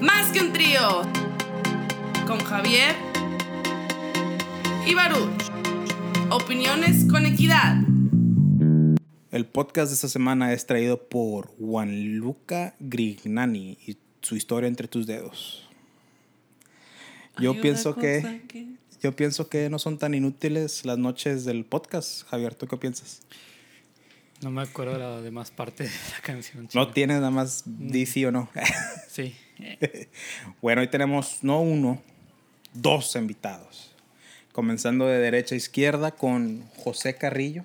Más que un trío. Con Javier y Baruch. Opiniones con equidad. El podcast de esta semana es traído por Juan Luca Grignani y su historia entre tus dedos. Yo pienso que, yo pienso que no son tan inútiles las noches del podcast. Javier, ¿tú qué piensas? No me acuerdo de la demás parte de la canción. No chido. tienes nada más DC o no. Sí. bueno, hoy tenemos no uno, dos invitados. Comenzando de derecha a izquierda con José Carrillo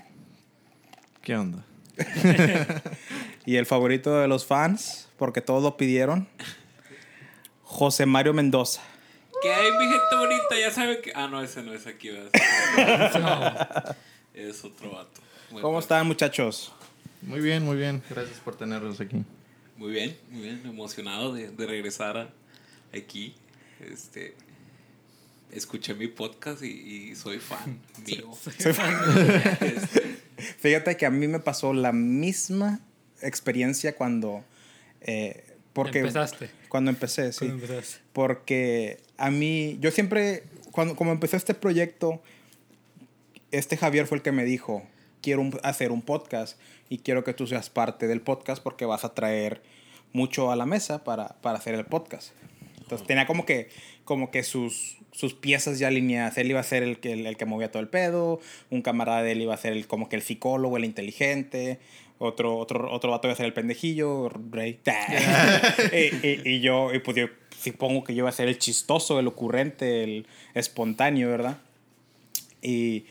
¿Qué onda? y el favorito de los fans, porque todos lo pidieron, José Mario Mendoza. ¿Qué hay, mi gente bonita? Ya saben que. Ah, no, ese no es aquí, ¿verdad? Es otro vato. ¿Cómo están muchachos? Muy bien, muy bien. Gracias por tenerlos aquí. Muy bien, muy bien. Emocionado de, de regresar a- aquí. Este. Escuché mi podcast y, y soy fan mío. Este, Fíjate que a mí me pasó la misma experiencia cuando... eh, porque Empezaste. Cuando empecé, sí. Cuando empezaste. Porque a mí, yo siempre, cuando como empezó este proyecto, este Javier fue el que me dijo, quiero hacer un podcast y quiero que tú seas parte del podcast porque vas a traer mucho a la mesa para, para hacer el podcast. Entonces tenía como que, como que sus, sus piezas ya alineadas. Él iba a ser el que, el, que movía todo el pedo, un camarada de él iba a ser el, como que el psicólogo, el inteligente, otro, otro, otro vato iba a ser el pendejillo, Rey. y, y- y yo, y pues yo supongo que yo iba a ser el chistoso, el ocurrente, el espontáneo, ¿verdad? Y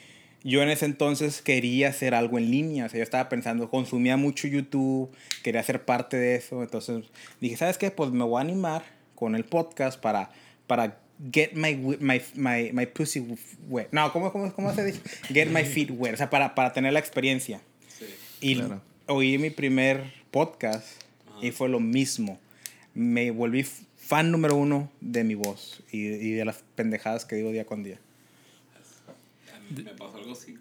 yo en ese entonces quería hacer algo en línea. O sea, yo estaba pensando, consumía mucho YouTube, quería ser parte de eso. Entonces dije, ¿sabes qué? Pues me voy a animar con el podcast para, para get my, my, my, my pussy wet. No, ¿cómo, cómo, cómo se dice? Get my feet wet. O sea, para, para tener la experiencia. sí. Y Claro. oí mi primer podcast y fue lo mismo. Me volví fan número uno de mi voz y, y de las pendejadas que digo día con día. Me pasó algo así.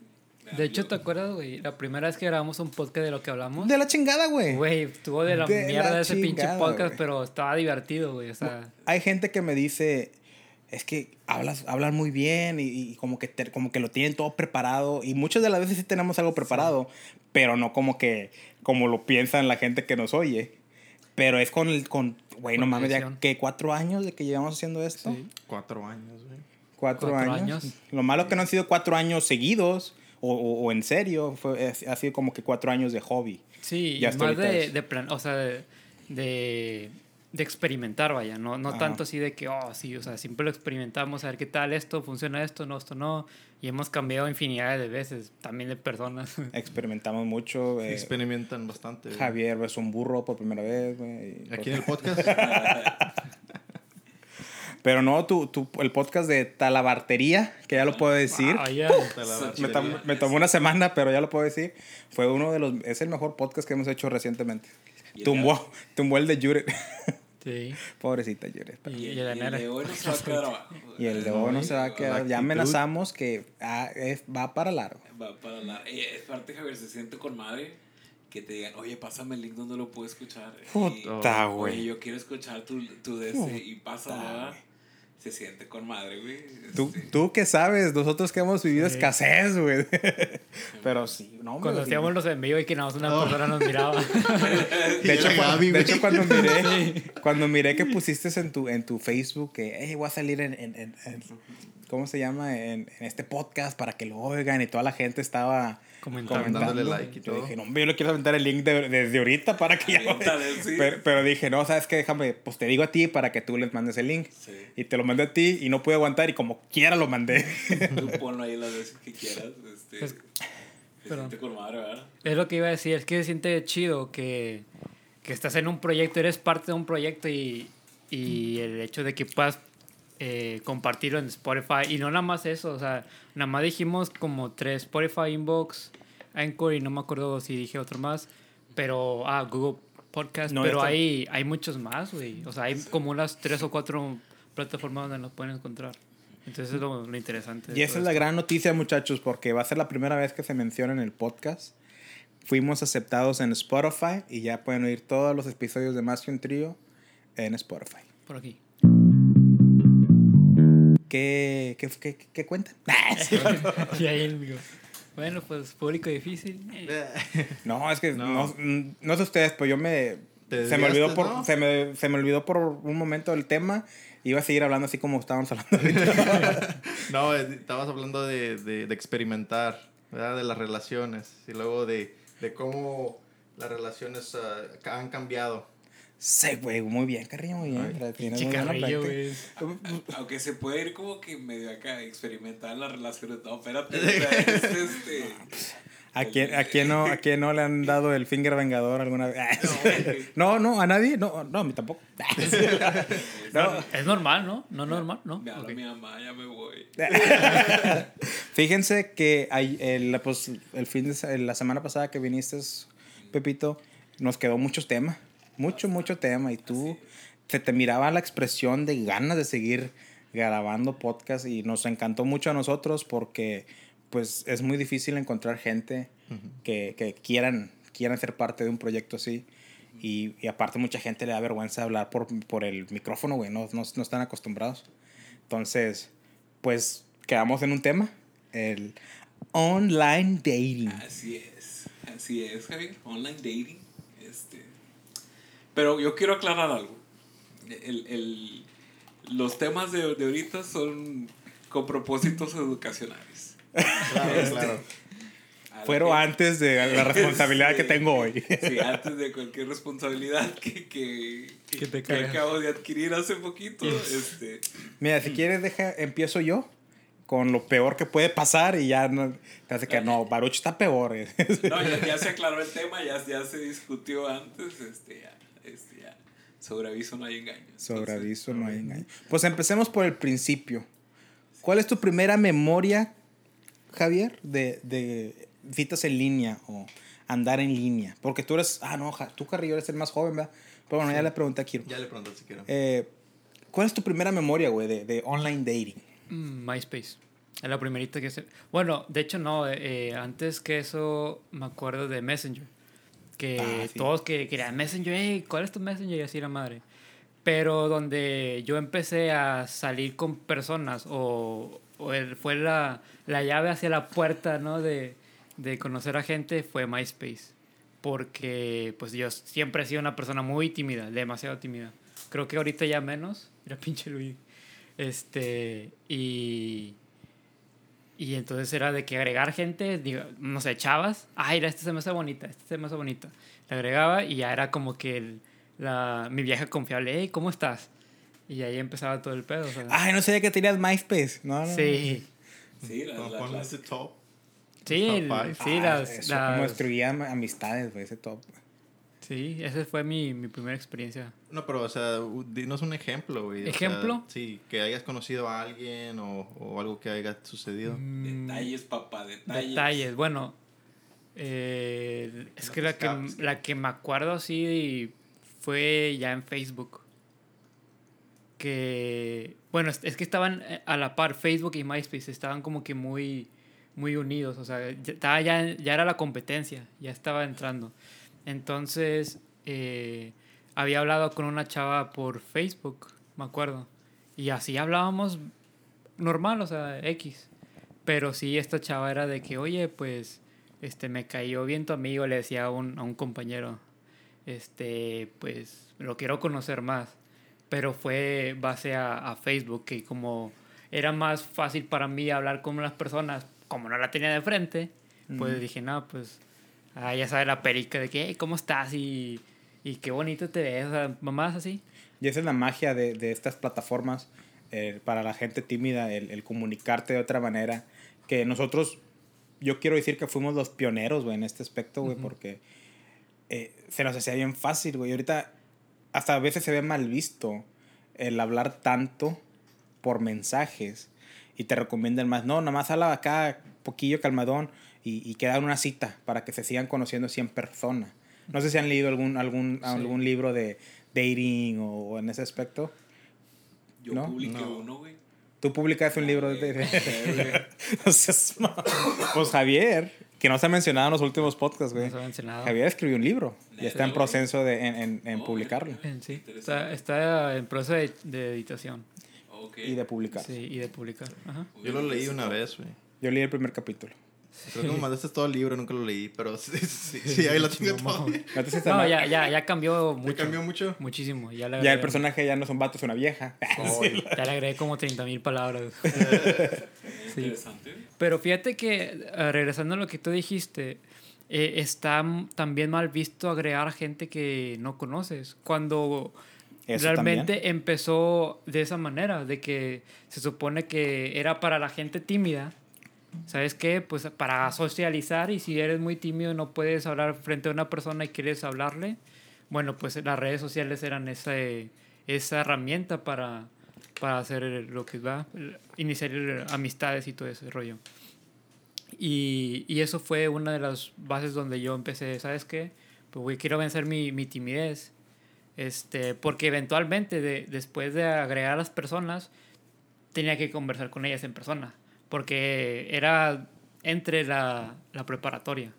De hecho, ¿te acuerdas, güey? La primera vez que grabamos un podcast de lo que hablamos. De la chingada, güey. Güey, estuvo de la De mierda la ese pinche podcast, pero estaba divertido, güey. O sea, Hay gente que me dice, es que hablas, hablas muy bien y, y como, que te- como que lo tienen todo preparado. Y muchas de las veces sí tenemos algo preparado, pero no como que como lo piensan la gente que nos oye. Pero es con el, con, güey, no mames, ya que cuatro años de que llevamos haciendo esto. sí. Cuatro años, güey. Cuatro, Cuatro años. años. Lo malo que no han sido cuatro años seguidos o, o- o en serio. Fue, es- ha sido como que cuatro años de hobby. Sí, Ya más de, es. de plan, o sea, de, de, de experimentar, vaya, no, no Ajá. tanto así de que, oh, sí, o sea, siempre lo experimentamos, a ver qué tal esto, funciona esto, no, esto no, y hemos cambiado infinidad de veces, también de personas. Experimentamos mucho. eh, Experimentan bastante. Javier besó un burro por primera vez. güey, y Aquí en el podcast. Pero no, tu, tu- el podcast de Talabartería, que ya lo puedo decir. Ah, la- me, tom- me tomó una semana, pero ya lo puedo decir. Fue uno de los... Es el mejor podcast que hemos hecho recientemente. ¿Y el Tumbó, tumbó el de Juret. Sí. Pobrecita Juret. Y, Y, el de hoy no se va a quedar abajo. Y el de hoy no se va a quedar. Ya amenazamos que ah, es- va para largo. Va para la. Y es parte, Javier, se siente con madre que te digan, oye, pásame el link donde lo puedo escuchar. Puta, Oye, güey. yo quiero escuchar tu, tu de ese y pásalo. Se siente con madre, güey. Tú, Este, tú qué sabes, nosotros que hemos vivido Sí. escasez, güey. Pero sí, no, hombre, Cuando hacíamos los en vivo y que nada más una Oh. persona nos miraba. De hecho, Gaby, cuando, de güey. hecho, cuando miré, cuando miré que pusiste en tu, en tu Facebook que hey, voy a salir en, en- en- en- ¿cómo se llama? En, en este podcast para que lo oigan y toda la gente estaba Comentando. Dándole like y Yo todo. dije, no, yo le quiero aventar el link de- desde ahorita para que ya... Aviéntale, sí. pero, pero dije, no, ¿sabes qué? Déjame, pues te digo a ti para que tú les mandes el link. Sí. Y te lo mandé a ti y no pude aguantar y como quiera lo mandé. Tú ponlo ahí las veces que quieras. Este. Es lo que iba a decir, es que se siente chido que, que estás en un proyecto, eres parte de un proyecto y, y el hecho de que puedas eh, compartirlo en Spotify. Y no nada más eso, o sea, nada más dijimos como tres, Spotify, Inbox, Anchor y no me acuerdo si dije otro más, pero, ah, Google Podcast, No, pero está. hay, hay muchos más, güey. O sea, hay como unas tres o cuatro plataformas donde los pueden encontrar. Entonces es lo, lo interesante. Y esa es la esto. gran noticia, muchachos, porque va a ser la primera vez que se menciona en el podcast. Fuimos aceptados en Spotify y ya pueden oír todos los episodios de Más que un trío en Spotify. Por aquí. ¿Qué, qué, qué, qué cuentan? y ahí. Bueno, pues público difícil. eh, No, es que no, No. no, sé ustedes, pero yo me. Se me, olvidó por, ¿no? se, me, se me olvidó por un momento el tema. Iba a seguir hablando así como estábamos hablando ahorita. No, estabas hablando de, de, de experimentar, ¿verdad? De las relaciones y luego de, de cómo las relaciones ah, han cambiado. Sí, güey, muy bien, Carrillo, muy bien. Ay, Tienes muy güey. Aunque se puede ir como que medio acá, experimentar las relaciones. No, espérate. o sea, es este. ¿A quién, a, quién no, ¿A quién no le han dado el finger vengador alguna vez? No, no, a nadie. No, no a mí tampoco. No. Es normal, ¿no? No normal, ¿no? Me mi mamá, ya me voy. Fíjense que hay, el, pues, el fin de la semana pasada que viniste, Pepito, nos quedó mucho tema. Mucho, mucho tema. Y tú se te miraba la expresión de ganas de seguir grabando podcast y nos encantó mucho a nosotros porque pues es muy difícil encontrar gente que, que quieran, quieran ser parte de un proyecto así. Y, y aparte mucha gente le da vergüenza hablar por, por el micrófono, güey, no, no, no están acostumbrados. Entonces, pues quedamos en un tema, el online dating. Así es, así es, Javier. Online dating. Este. Pero yo quiero aclarar algo. El, el- los temas de, de ahorita son con propósitos educacionales. Claro, claro. A la Fueron gente- antes de la responsabilidad que tengo hoy. Sí, antes de cualquier responsabilidad que, que, Que te que acabo de adquirir hace poquito. Este, Mira, si quieres, deja, empiezo yo con lo peor que puede pasar y ya no, te hace que no, Baruch está peor. no, ya, ya se aclaró el tema, ya, ya se discutió antes. Este, ya, este, ya. Sobre aviso no hay engaño. Sobre aviso no hay engaño. Pues empecemos por el principio. ¿Cuál es tu primera memoria, Javier, de, de citas en línea o andar en línea? Porque tú eres, ah, no, Ja- tú Carrillo eres el más joven, ¿verdad? Pero bueno, ya le pregunté a Kiro. Ya le pregunto si quiero. Eh, ¿Cuál es tu primera memoria, güey, de, de online dating? Mm, MySpace. Es la primerita que se... Bueno, de hecho no. eh, eh, antes que eso me acuerdo de Messenger. Que Ah, sí. todos que querían Messenger. Hey, ¿cuál es tu Messenger? Y así la madre. Pero donde yo empecé a salir con personas o, o el- fue la, la llave hacia la puerta, ¿no? De, de conocer a gente fue MySpace. Porque pues yo siempre he sido una persona muy tímida, demasiado tímida. Creo que ahorita ya menos. Mira, pinche Luis. Este, y... Y entonces era de que agregar gente, digo, no sé, chavas. Ay, mira, esta se me hace bonita, esta se me hace bonita. Le agregaba y ya era como que el- la, mi vieja confiable, hey, ¿cómo estás? Y ahí empezaba todo el pedo. sea. Ay, no sabía que tenías MySpace. No, no. sí, Sí, la, la ese top. sí, Top el- sí, Ah, las, eso, las- como destruía am- amistades, güey, ese top. Sí, esa fue mi, mi primera experiencia. No, pero, o sea, dinos un ejemplo, güey. o sea, ¿Ejemplo? sí, que hayas conocido a alguien o, o algo que haya sucedido. Mm, Detalles, papá, detalles. Detalles, bueno. eh, es No que la, que la que me acuerdo así fue ya en Facebook. Que, bueno, es, es que estaban eh, a la par, Facebook y MySpace estaban como que muy, muy unidos. O sea, ya, estaba ya, ya era la competencia, ya estaba entrando. Entonces, eh, había hablado con una chava por Facebook, me acuerdo. Y así hablábamos normal, o sea, X. Pero sí, esta chava era de que, oye, pues, este, me cayó bien tu amigo, le decía a un, a un compañero, este, pues, lo quiero conocer más. Pero fue base a, a Facebook, que como era más fácil para mí hablar con las personas, como no la tenía de frente, pues dije, no, pues, ah, ya sabe la perica de que, "Hey, ¿cómo estás? Y, y qué bonito te ves, o sea, mamás así. Y esa es la magia de, de estas plataformas eh, para la gente tímida, el, el comunicarte de otra manera. Que nosotros, yo quiero decir que fuimos los pioneros, güey, en este aspecto, güey, porque eh, se nos hacía bien fácil, güey. Ahorita hasta a veces se ve mal visto el hablar tanto por mensajes y te recomiendan más, no, nada más habla acá, poquillo calmadón y, y queda una cita para que se sigan conociendo así en persona. No sé si han leído algún, algún, Sí. algún libro de dating o, o en ese aspecto. Yo ¿No? publiqué No. uno, güey. Tú publicaste un libro de dating. Pues Javier, que no se ha mencionado en los últimos podcasts, güey. No se ha mencionado. Javier escribió un libro. Ya está en proceso de en, en- en Oh, publicarlo. En sí. Está, está en proceso de, de editación. Ok. Y de publicar. Sí, y de publicar. Ajá. Yo lo leí una vez, güey. Yo leí el primer capítulo. Creo que me mandaste todo el libro, nunca lo leí, pero sí, sí, sí, ahí lo tengo todavía. No, mal. ya, ya, ya cambió mucho. ¿Me cambió mucho? Muchísimo. Ya, le Ya el agregué- personaje ya no es un vato, es una vieja. Oh, Ya le agregué como 30 mil palabras. Sí. Interesante. Pero fíjate que, eh, regresando a lo que tú dijiste, eh, está también mal visto agregar gente que no conoces. Cuando Eso realmente también. empezó de esa manera, de que se supone que era para la gente tímida. ¿Sabes qué? Pues para socializar y si eres muy tímido no puedes hablar frente a una persona y quieres hablarle, bueno, pues las redes sociales eran esa, esa herramienta para, para hacer lo que va, iniciar amistades y todo ese rollo. Y, y eso fue una de las bases donde yo empecé, ¿sabes qué? Pues güey, quiero vencer mi, mi timidez. Este, porque eventualmente, de- después de agregar a las personas, tenía que conversar con ellas en persona. Porque era entre la, la preparatoria.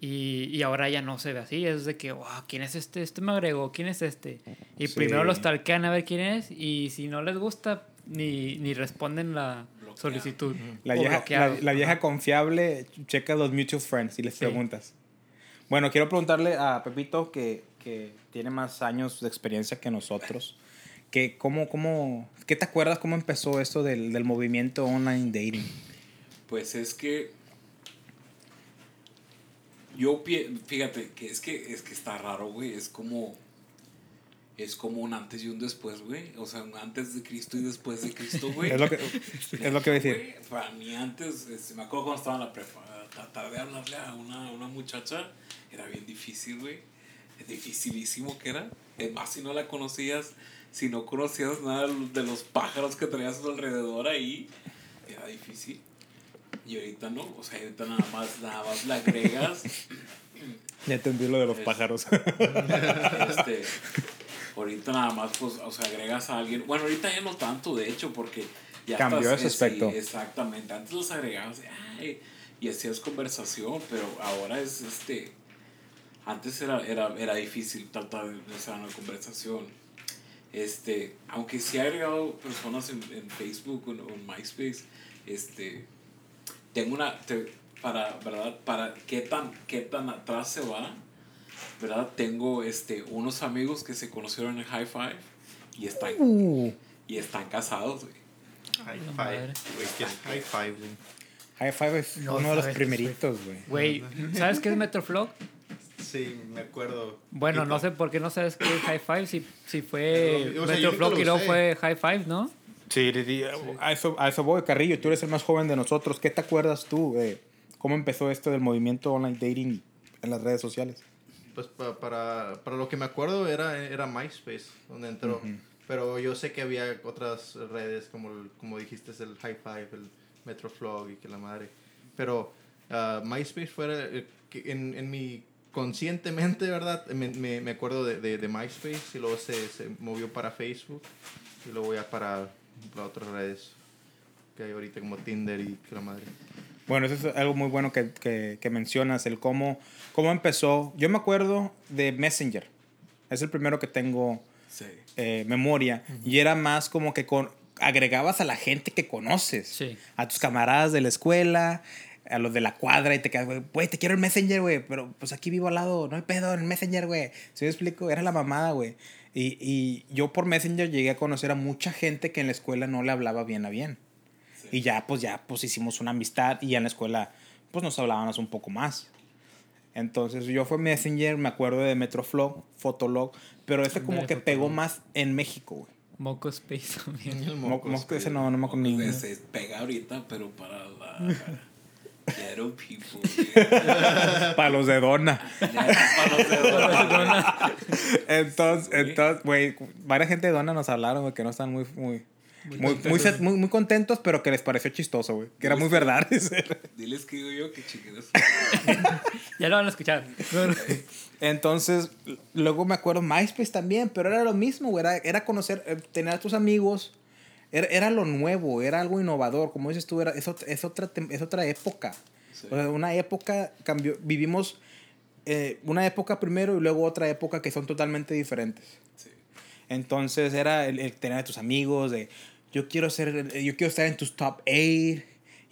Y, y ahora ya no se ve así. Es de que, wow, ¿quién es este? Este me agregó, ¿quién es este? Y Sí. primero los talquean a ver quién es. Y si no les gusta, ni, ni responden la Bloquean. solicitud. La vieja, la, la vieja confiable checa los mutual friends y les Sí. preguntas. Bueno, quiero preguntarle a Pepito, que, que tiene más años de experiencia que nosotros, que cómo, cómo, ¿qué te acuerdas cómo empezó esto del, del movimiento online dating? Pues es que yo fíjate que es que es que está raro, güey, es como es como un antes y un después, güey, o sea, un antes de Cristo y después de Cristo, güey. Es lo que, es lo que voy a decir. Güey, Para mí antes, este, me acuerdo cuando estaba en la prepa, tratar de hablarle a una, una muchacha era bien difícil, güey. Es dificilísimo que era. Es más, si no la conocías, si no conocías nada de los pájaros que traías a tu alrededor ahí, era difícil. Y ahorita no, o sea, ahorita nada más, nada más la agregas. Ya entendí lo de los Es- pájaros. este, ahorita nada más, pues, o sea, agregas a alguien. Bueno, ahorita ya no tanto, de hecho, porque ya Cambió estás- ese eh, sí, aspecto. exactamente. Antes los agregabas ay, y hacías conversación, pero ahora es este. Antes era, era, era difícil tratar de hacer una conversación. Este, aunque sí he agregado personas en, en Facebook o en, MySpace, este, tengo una, te- para, ¿verdad? Para qué tan, qué tan atrás se va, ¿verdad? Tengo este, unos amigos que se conocieron en High Five y están, Uh, y están casados, güey. High five. Güey, ¿qué es high five, güey? High Five es No uno de los primeritos, güey. Güey, ¿sabes qué es Metroflog? Sí, me acuerdo. Bueno, no sé por qué no sabes qué es High Five, si, si fue O sea, nunca y usé. fue High Five, ¿no? Sí, sí, sí, A, eso, a eso voy, Carrillo. Tú eres el más joven de nosotros. ¿Qué te acuerdas tú de cómo empezó esto del movimiento online dating en las redes sociales? Pues pa- para, para lo que me acuerdo era, era MySpace, donde entró. Pero yo sé que había otras redes, como, como dijiste, el High Five, el Metroflog y que la madre. Pero ah, MySpace fue que en, en mi conscientemente, ¿verdad? Me, me, me acuerdo de, de, de MySpace y luego se, se movió para Facebook y luego ya para, para otras redes que hay ahorita como Tinder y que la madre. Bueno, eso es algo muy bueno que, que, que mencionas, el cómo, cómo empezó. Yo me acuerdo de Messenger. Es el primero que tengo Sí. eh, memoria. Y era más como que con, agregabas a la gente que conoces. Sí. A tus camaradas de la escuela, a los de la cuadra y te quedas, güey, güey, te quiero el Messenger, güey, pero pues aquí vivo al lado, no hay pedo en el Messenger, güey. ¿Sí me explico? Era la mamada, güey. Y, y yo por Messenger llegué a conocer a mucha gente que en la escuela no le hablaba bien a bien. Y ya, pues ya, pues hicimos una amistad y ya en la escuela, pues nos hablábamos un poco más. Entonces yo fue Messenger, me acuerdo de Metroflog, Fotolog, pero ese como que pegó más en México, güey. Moco Space también. El Mo- mocos, Mosco ese no, no me acuerdo ni. Pues, se pega ahorita, pero para la ghetto people. güey. Para los de Dona. para los de Dona. Entonces, Sí. entonces, güey, varias gente de Dona nos hablaron, güey, que no están muy, muy, muy, muy, set- muy, muy contentos, pero que les pareció chistoso, güey. Que era muy verdad. Diles que digo yo que chiquitos. Ya lo van a escuchar. Entonces, luego me acuerdo MySpace también, pero era lo mismo, güey. Era, era conocer, eh, tener a tus amigos. Era, era lo nuevo, era algo innovador. Como dices tú, era, es, es, otra, es otra época. Sí. O sea, una época cambió. Vivimos eh, una época primero y luego otra época que son totalmente diferentes. Sí. Entonces era el, el tener a tus amigos de yo quiero ser yo quiero estar en tus top 8 y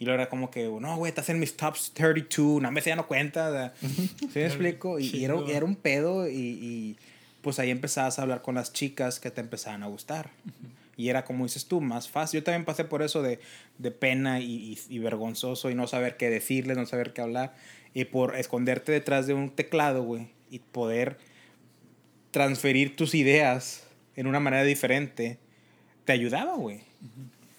luego era como que no güey estás en mis top 32 una vez ya no cuenta ¿sí me explico? Y, y era un pedo y, y, pues ahí empezabas a hablar con las chicas que te empezaban a gustar. Y era como dices tú, más fácil. Yo también pasé por eso de, de pena y, y, y vergonzoso y no saber qué decirles, no saber qué hablar. Y por esconderte detrás de un teclado, güey, y poder transferir tus ideas en una manera diferente, te ayudaba, güey.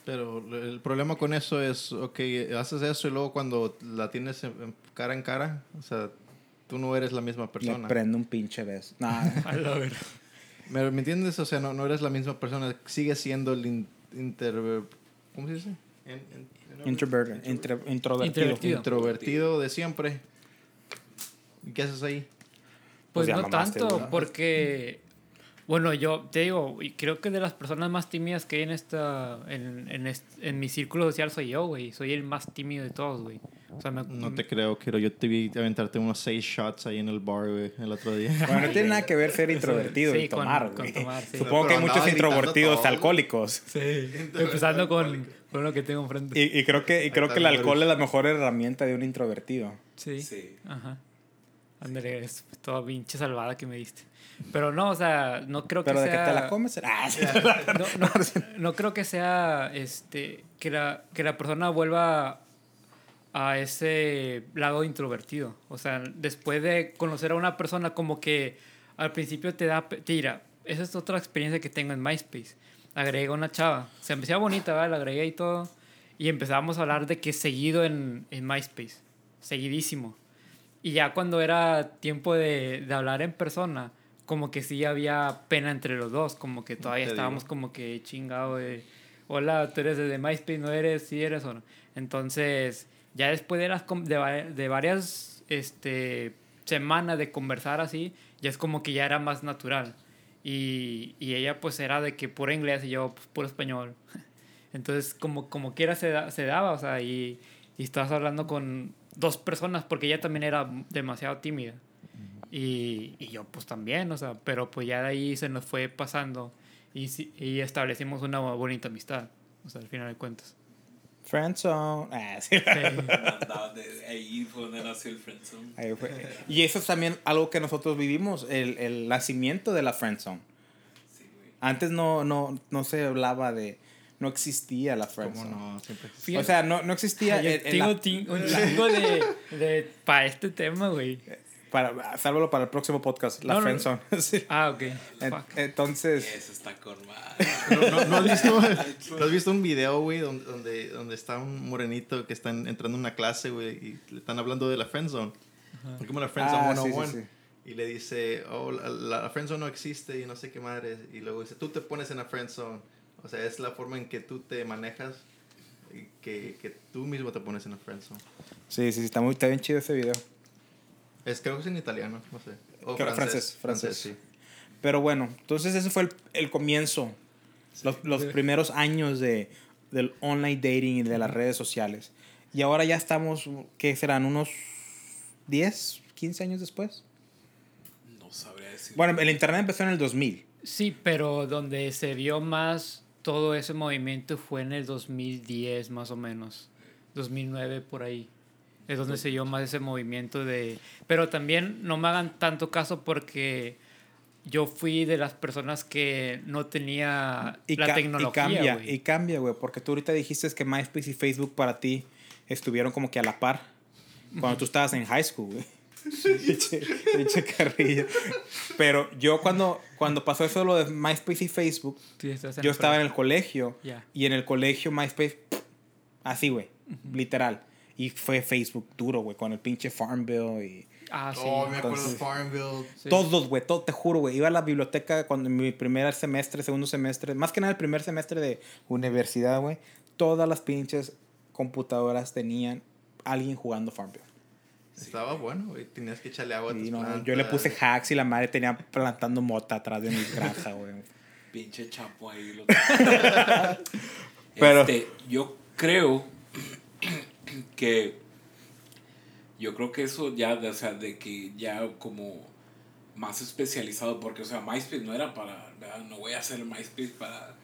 Pero el problema con eso es, ok, haces eso y luego cuando la tienes en- en cara en cara, o sea, tú no eres la misma persona. prendo un pinche beso. Nah, A la verga. ¿Me, me entiendes? O sea, no, no eres la misma persona. Sigues siendo el in- inter... ¿Cómo se dice? Intre- introvertido. Introvertido. Introvertido de siempre. ¿Y qué haces ahí? Pues Pues, no tanto, ¿verdad? porque, bueno, yo te digo, y creo que de las personas más tímidas que hay en esta, en, en, est- en mi círculo social soy yo, güey. Soy el más tímido de todos, güey. O sea, me, No te creo, Kiro. Yo te vi aventarte unos seis shots ahí en el bar, güey, el otro día. Bueno, no tiene nada que ver ser introvertido Sí, y tomar, con güey. tomar, sí. Supongo Pero que hay muchos introvertidos todo. alcohólicos. Sí, empezando con, con lo que tengo enfrente. Y, y creo que, y creo que el alcohol es la mejor herramienta de un introvertido. Sí. Sí. Ajá. Ándale, es toda pinche salvada que me diste. Pero no, o sea, no creo que Pero de sea... que te la comes. Ah, sí. no, no, no creo que sea este que la, que la persona vuelva a ese lado introvertido. O sea, después de conocer a una persona como que al principio te da... Tira, esa es otra experiencia que tengo en MySpace. Agregué a una chava. Se me hacía bonita, ¿verdad? La agregué y todo. Y empezábamos a hablar de que seguido en, en MySpace. Seguidísimo. Y ya cuando era tiempo de, de hablar en persona, como que sí había pena entre los dos, como que todavía Te estábamos digo. como que chingado de, hola, tú eres de MySpace, no eres, sí eres o no. Entonces, ya después de, las, de, de varias este, semanas de conversar así, ya es como que ya era más natural. Y, y ella pues era de que puro inglés y yo pues, puro español. Entonces, como, como quiera se, da- se daba, o sea, y, y estabas hablando con dos personas porque ella también era demasiado tímida. Y, y yo pues también, o sea, pero pues ya de ahí se nos fue pasando y, y establecimos una bonita amistad, o sea, al final de cuentas. Friendzone. Ah, sí. Ahí fue donde nació el friendzone. Ahí fue. Y eso es también algo que nosotros vivimos, el, el nacimiento de la friendzone. Sí, güey. Antes no, no, no se hablaba de... No existía la ¿Cómo friendzone. no? Siempre O sea, no, no existía... Yo el- el- tengo la- ti- un chingo de, de para este tema, güey. para, sálvalo para el próximo podcast, la No, no, no. friendzone. Sí. Ah, ok. Fuck. Entonces... Eso está con madre. ¿No, no, no has visto, ¿no has visto un video, güey, donde, donde, donde está un morenito que está entrando en una clase, güey, y le están hablando de la friendzone? Como la friendzone Ah, sí, 101. sí, sí. Y le dice, oh, la, la friendzone no existe y no sé qué madre. Y luego dice, tú te pones en la friendzone. O sea, es la forma en que tú te manejas y que, que tú mismo te pones en la friendzone. Sí, sí, sí, está, muy, está bien chido ese video. Es, creo que es en italiano, no sé. O Creo- francés. francés, francés. sí. Pero bueno, entonces ese fue el, el comienzo, los, los primeros años de, del online dating y de las redes sociales. Y ahora ya estamos, ¿qué serán? ¿Unos 10, 15 años después? No sabría decir. Bueno, el internet empezó en el 2000. Sí, pero donde se vio más todo ese movimiento fue en el 2010 más o menos, 2009 por ahí. Es donde se más ese movimiento de... Pero también no me hagan tanto caso porque yo fui de las personas que no tenía Y, la tecnología. y cambia, y cambia, güey, porque tú ahorita dijiste que MySpace y Facebook para ti estuvieron como que a la par cuando tú estabas en high school, güey. Pinche pinche carrilla. Pero yo cuando, cuando pasó eso lo de MySpace y Facebook, Sí, yo estaba en el colegio Ya. y en el colegio MySpace, así, güey, literal. Y fue Facebook duro, güey, con el pinche Farm Bill y... Ah, sí. Oh, me acuerdo de entonces- Farmville. Sí. Todos, güey, todo, te juro, güey. Iba a la biblioteca cuando en mi primer semestre, segundo semestre, más que nada el primer semestre de universidad, güey. Todas las pinches computadoras tenían alguien jugando Farmville. Estaba bueno, güey. Tenías que echarle agua a tus Y no, plantas. yo le puse hacks y la madre tenía plantando mota atrás de mi granja, güey. Pinche chapo ahí. Lo... Pero- Este, yo creo que yo creo que eso ya, o sea, de que ya como más especializado, porque, o sea, MySpace no era para, ¿verdad? no voy a hacer MySpace para,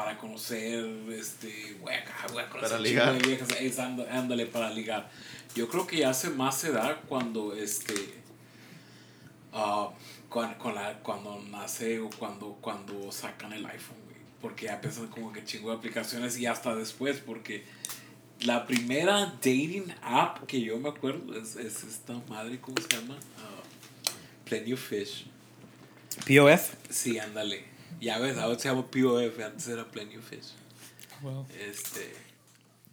para conocer, este, voy a, voy a conocer Para ligar. chingo de viejas, es, ando- ándale, para ligar. Yo creo que ya se más se da cuando, este, ah, con, con la, cuando nace o cuando, cuando sacan el iPhone, güey. Porque ya empiezan como que chingo de aplicaciones y hasta después, porque la primera dating app que yo me acuerdo es, es esta madre, ¿cómo se llama? Ah, Plenty of Fish. POF. Sí, ándale. Ya ves, ahora se llama POF, antes era Plenty of Fish. Wow. Este,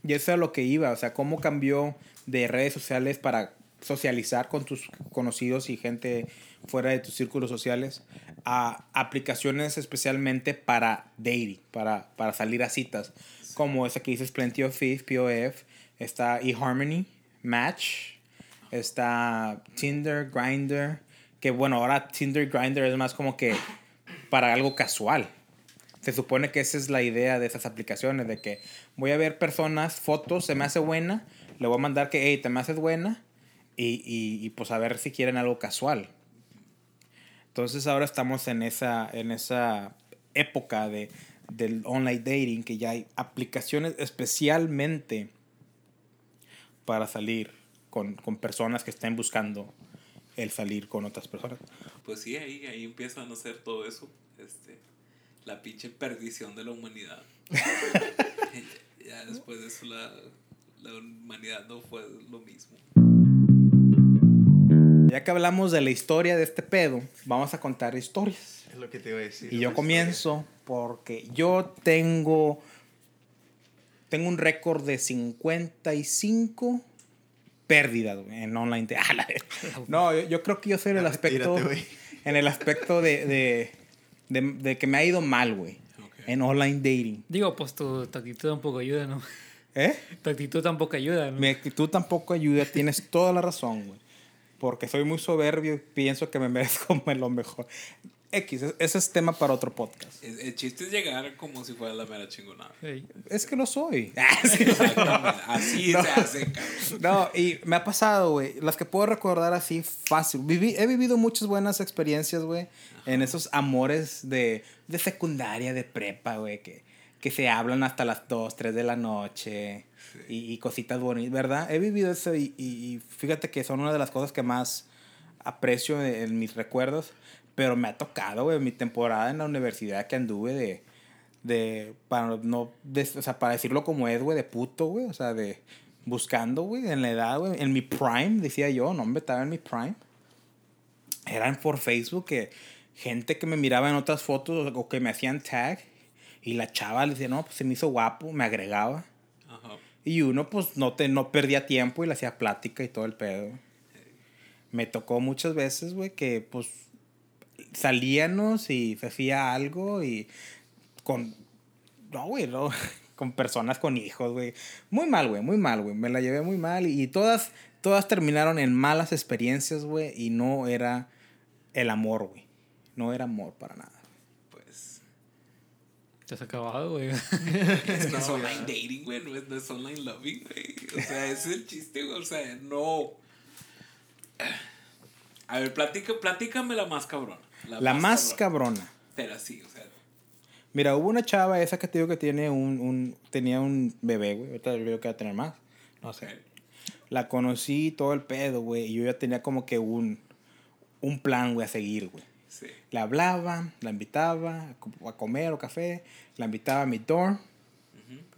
Y eso es a lo que iba, o sea, cómo cambió de redes sociales para socializar con tus conocidos y gente fuera de tus círculos sociales a aplicaciones especialmente para dating, para, para salir a citas, como esa que dices Plenty of Fish, POF, está eHarmony, Match, está Tinder, Grindr, que bueno, ahora Tinder, Grindr es más como que para algo casual. Se supone que esa es la idea de esas aplicaciones, de que voy a ver personas, fotos, se me hace buena, le voy a mandar que, hey, te me haces buena, y, y, y, pues a ver si quieren algo casual. Entonces ahora estamos en esa, en esa época de, del online dating, que ya hay aplicaciones especialmente para salir con, con personas que estén buscando el salir con otras personas. Pues sí, ahí, ahí empiezan a hacer todo eso. Este, la pinche perdición de la humanidad. ya después de eso la, la humanidad no fue lo mismo. Ya que hablamos de la historia de este pedo, vamos a contar historias. Es lo que te iba a decir. Y yo comienzo porque yo tengo tengo un récord de 55 pérdidas güey, en online. No, yo, yo creo que yo soy en el aspecto en el aspecto de, de, de, de que me ha ido mal, güey, en online dating. Digo, pues tu, tu actitud tampoco ayuda, ¿no? ¿Eh? Tu actitud tampoco ayuda, ¿no? Mi actitud tampoco ayuda, tienes toda la razón, güey. Porque soy muy soberbio y pienso que me merezco lo mejor. X, ese es tema para otro podcast. El, el chiste es llegar como si fuera la mera chingonada. Ey. Es que lo soy. Sí. Exactamente. Así No. se hace, cabrón. No, y me ha pasado, güey. Las que puedo recordar así fácil. Viví, he vivido muchas buenas experiencias, güey. En esos amores de, de secundaria, de prepa, güey. Que, que se hablan hasta las 2, 3 de la noche. Y, y cositas bonitas, ¿verdad? He vivido eso y, y- y fíjate que son una de las cosas que más aprecio en mis recuerdos. Pero me ha tocado, güey, mi temporada en la universidad que anduve de... De, para no, de- o sea, para decirlo como es, güey, de puto, güey, o sea, de buscando, güey, en la edad, güey, en mi prime, decía yo, no, hombre, estaba en mi prime. Eran por Facebook que gente que me miraba en otras fotos o que me hacían tag y la chava le decía, no, pues se me hizo guapo, me agregaba. Ajá. Y uno, pues, no, te, no perdía tiempo y le hacía plática y todo el pedo. Me tocó muchas veces, güey, que, pues, salíamos y se hacía algo y con... No, güey, no. Con personas con hijos, güey. Muy mal, güey, muy mal, güey. Me la llevé muy mal y, y todas, todas terminaron en malas experiencias, güey. Y no era el amor, güey. No era amor para nada. Pues. Te has acabado, güey. Es que es online dating, güey. No es, no es online loving, güey. O sea, ese es el chiste, güey. O sea, no. A ver, platica, platícame la más cabrona. La, más cabrona. Pero así, o sea. Mira, hubo una chava esa que te digo que tiene un, un tenía un bebé, güey. Ahorita creo que va a tener más. No sé. La conocí todo el pedo, güey. Y yo ya tenía como que un, un plan, güey, a seguir, güey. Sí. La hablaba, la invitaba a co- a comer o café, la invitaba a mi dorm.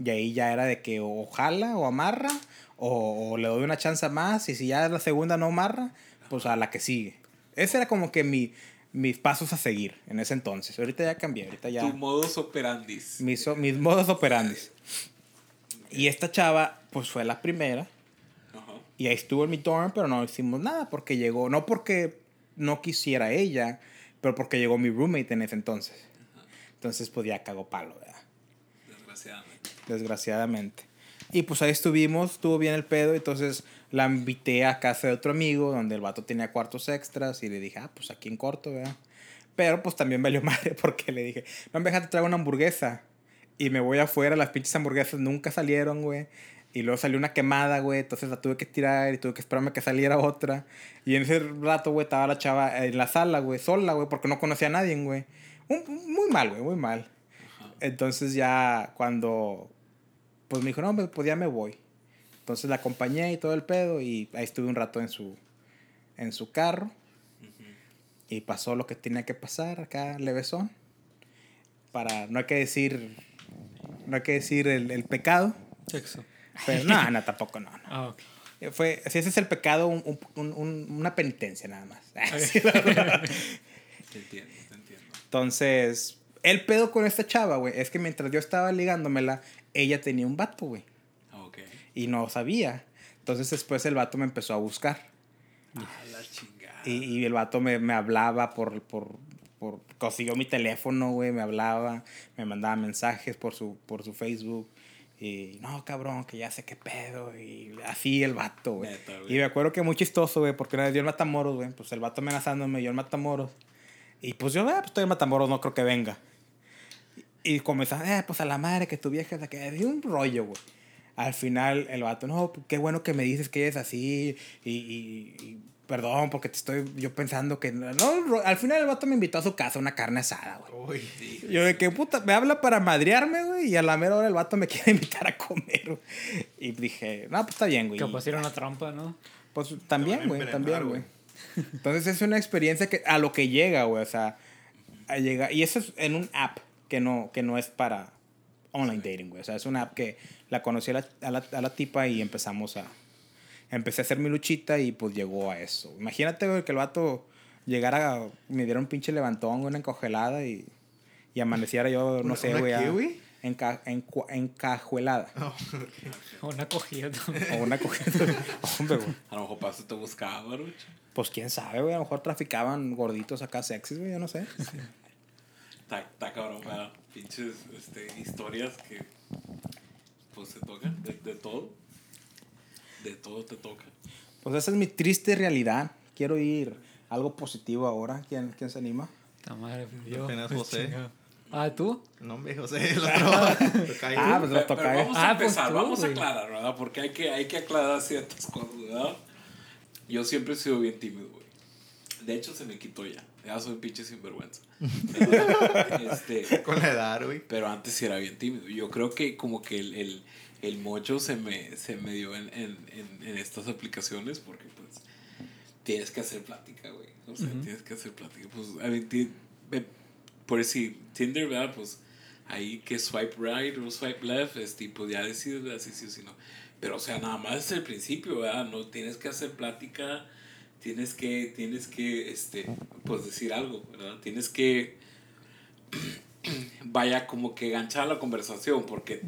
Y ahí ya era de que o jala o amarra, o, o le doy una chance más. Y si ya la segunda no amarra, pues a la que sigue. Ese era como que mi, mis pasos a seguir en ese entonces. Ahorita ya cambié, ahorita ya Tu modus operandis. mis, mis modos operandis. Y esta chava, pues fue la primera. Y ahí estuvo en mi dorm, pero no hicimos nada porque llegó, no porque no quisiera ella, pero porque llegó mi roommate en ese entonces. Entonces, pues ya cagó palo, ¿verdad? Desgraciadamente. Desgraciadamente. Y pues ahí estuvimos, estuvo bien el pedo, entonces la invité a casa de otro amigo donde el vato tenía cuartos extras y le dije, ah, pues aquí en corto, ¿verdad? Pero pues también valió madre porque le dije, no me dejaste traer una hamburguesa. Y me voy afuera, las pinches hamburguesas nunca salieron, güey. Y luego salió una quemada, güey. Entonces la tuve que tirar y tuve que esperarme a que saliera otra. Y en ese rato, güey, estaba la chava en la sala, güey, sola, güey, porque no conocía a nadie, güey. Muy mal, güey, muy mal. Entonces ya cuando, pues me dijo, no, pues ya me voy. Entonces la acompañé y todo el pedo y ahí estuve un rato en su, en su carro. Y pasó lo que tenía que pasar acá, levesón. Para, no hay que decir, no hay que decir el, el pecado. Sexo. Pero no, no, tampoco, no. no. Ah, ok. Fue, si ese es el pecado, un- un- un- una penitencia nada más. Sí. Te entiendo, te entiendo. Entonces, el pedo con esta chava, güey, es que mientras yo estaba ligándomela, ella tenía un vato, güey. Y no sabía. Entonces después el vato me empezó a buscar. Ah, la chingada. Y, y el vato me, me hablaba por, por, por... Consiguió mi teléfono, güey, me hablaba, me mandaba mensajes por su, por su Facebook. Y no, cabrón, que ya sé qué pedo. Y así el vato, güey. Y me acuerdo que muy chistoso, güey, porque una vez yo en Matamoros, güey, pues el vato amenazándome, yo en Matamoros. Y pues yo, ah, pues estoy en Matamoros, no creo que venga. Y comenzaba, eh, pues a la madre que tu vieja que un rollo, güey. Al final el vato, no, pues, qué bueno que me dices que es así. Y, y- y perdón, porque te estoy yo pensando que. No, al final el vato me invitó a su casa a una carne asada, güey. Uy, Yo de que puta, me habla para madrearme, güey. Y a la mera hora el vato me quiere invitar a comer, güey. Y dije, no, pues está bien, güey. Capaz era una trampa, ¿no? Pues también, güey, también, güey. güey. Entonces es una experiencia que a lo que llega, güey, o sea, a llegar y eso es en un app que no que no es para online dating, güey, o sea, es una app que la conocí a la, a la, a la tipa y empezamos a empecé a hacer mi luchita y pues llegó a eso. Imagínate, güey, que el vato llegara a- me diera un pinche levantón, una encogelada y y amaneciera yo, no ¿Una- sé, una güey, qué, a- güey? enca- encua- encajuelada Una cogida. o una cogida. Hombre, güey. A lo mejor paso te buscaba, Baruch. Pues quién sabe, güey. A lo mejor traficaban gorditos acá sexys, güey. Yo no sé. Está, está cabrón, ¿verdad? Pinches este, historias que pues te tocan de, de todo. De todo te toca. Pues esa es mi triste realidad. Quiero ir a algo positivo ahora. ¿Quién, quién se anima? Esta madre, pues, yo. Apenas Pues, José. Ah, ¿tú? No, hombre, José, el otro. Ah, pues Pero, lo toca, eh. vamos a Ah, pues empezar, tú, vamos a aclarar, ¿verdad? Porque hay que, hay que aclarar ciertas cosas, ¿verdad? Yo siempre he sido bien tímido, güey. De hecho, se me quitó ya. Ya soy pinche sinvergüenza. este, Con la edad, güey. pero antes sí era bien tímido. Yo creo que como que el, el, el mocho se me, se me dio en, en, en, en estas aplicaciones porque pues tienes que hacer plática, güey. O sea, tienes que hacer plática. Pues, a ti- ve- por decir, Tinder, ¿verdad? Pues ahí que swipe right o swipe left, es tipo, ya decides si sí o si no. Pero, o sea, nada más es el principio, ¿verdad? No tienes que hacer plática, tienes que, tienes que, este, pues decir algo, ¿verdad? Tienes que, vaya, como que ganchar la conversación, porque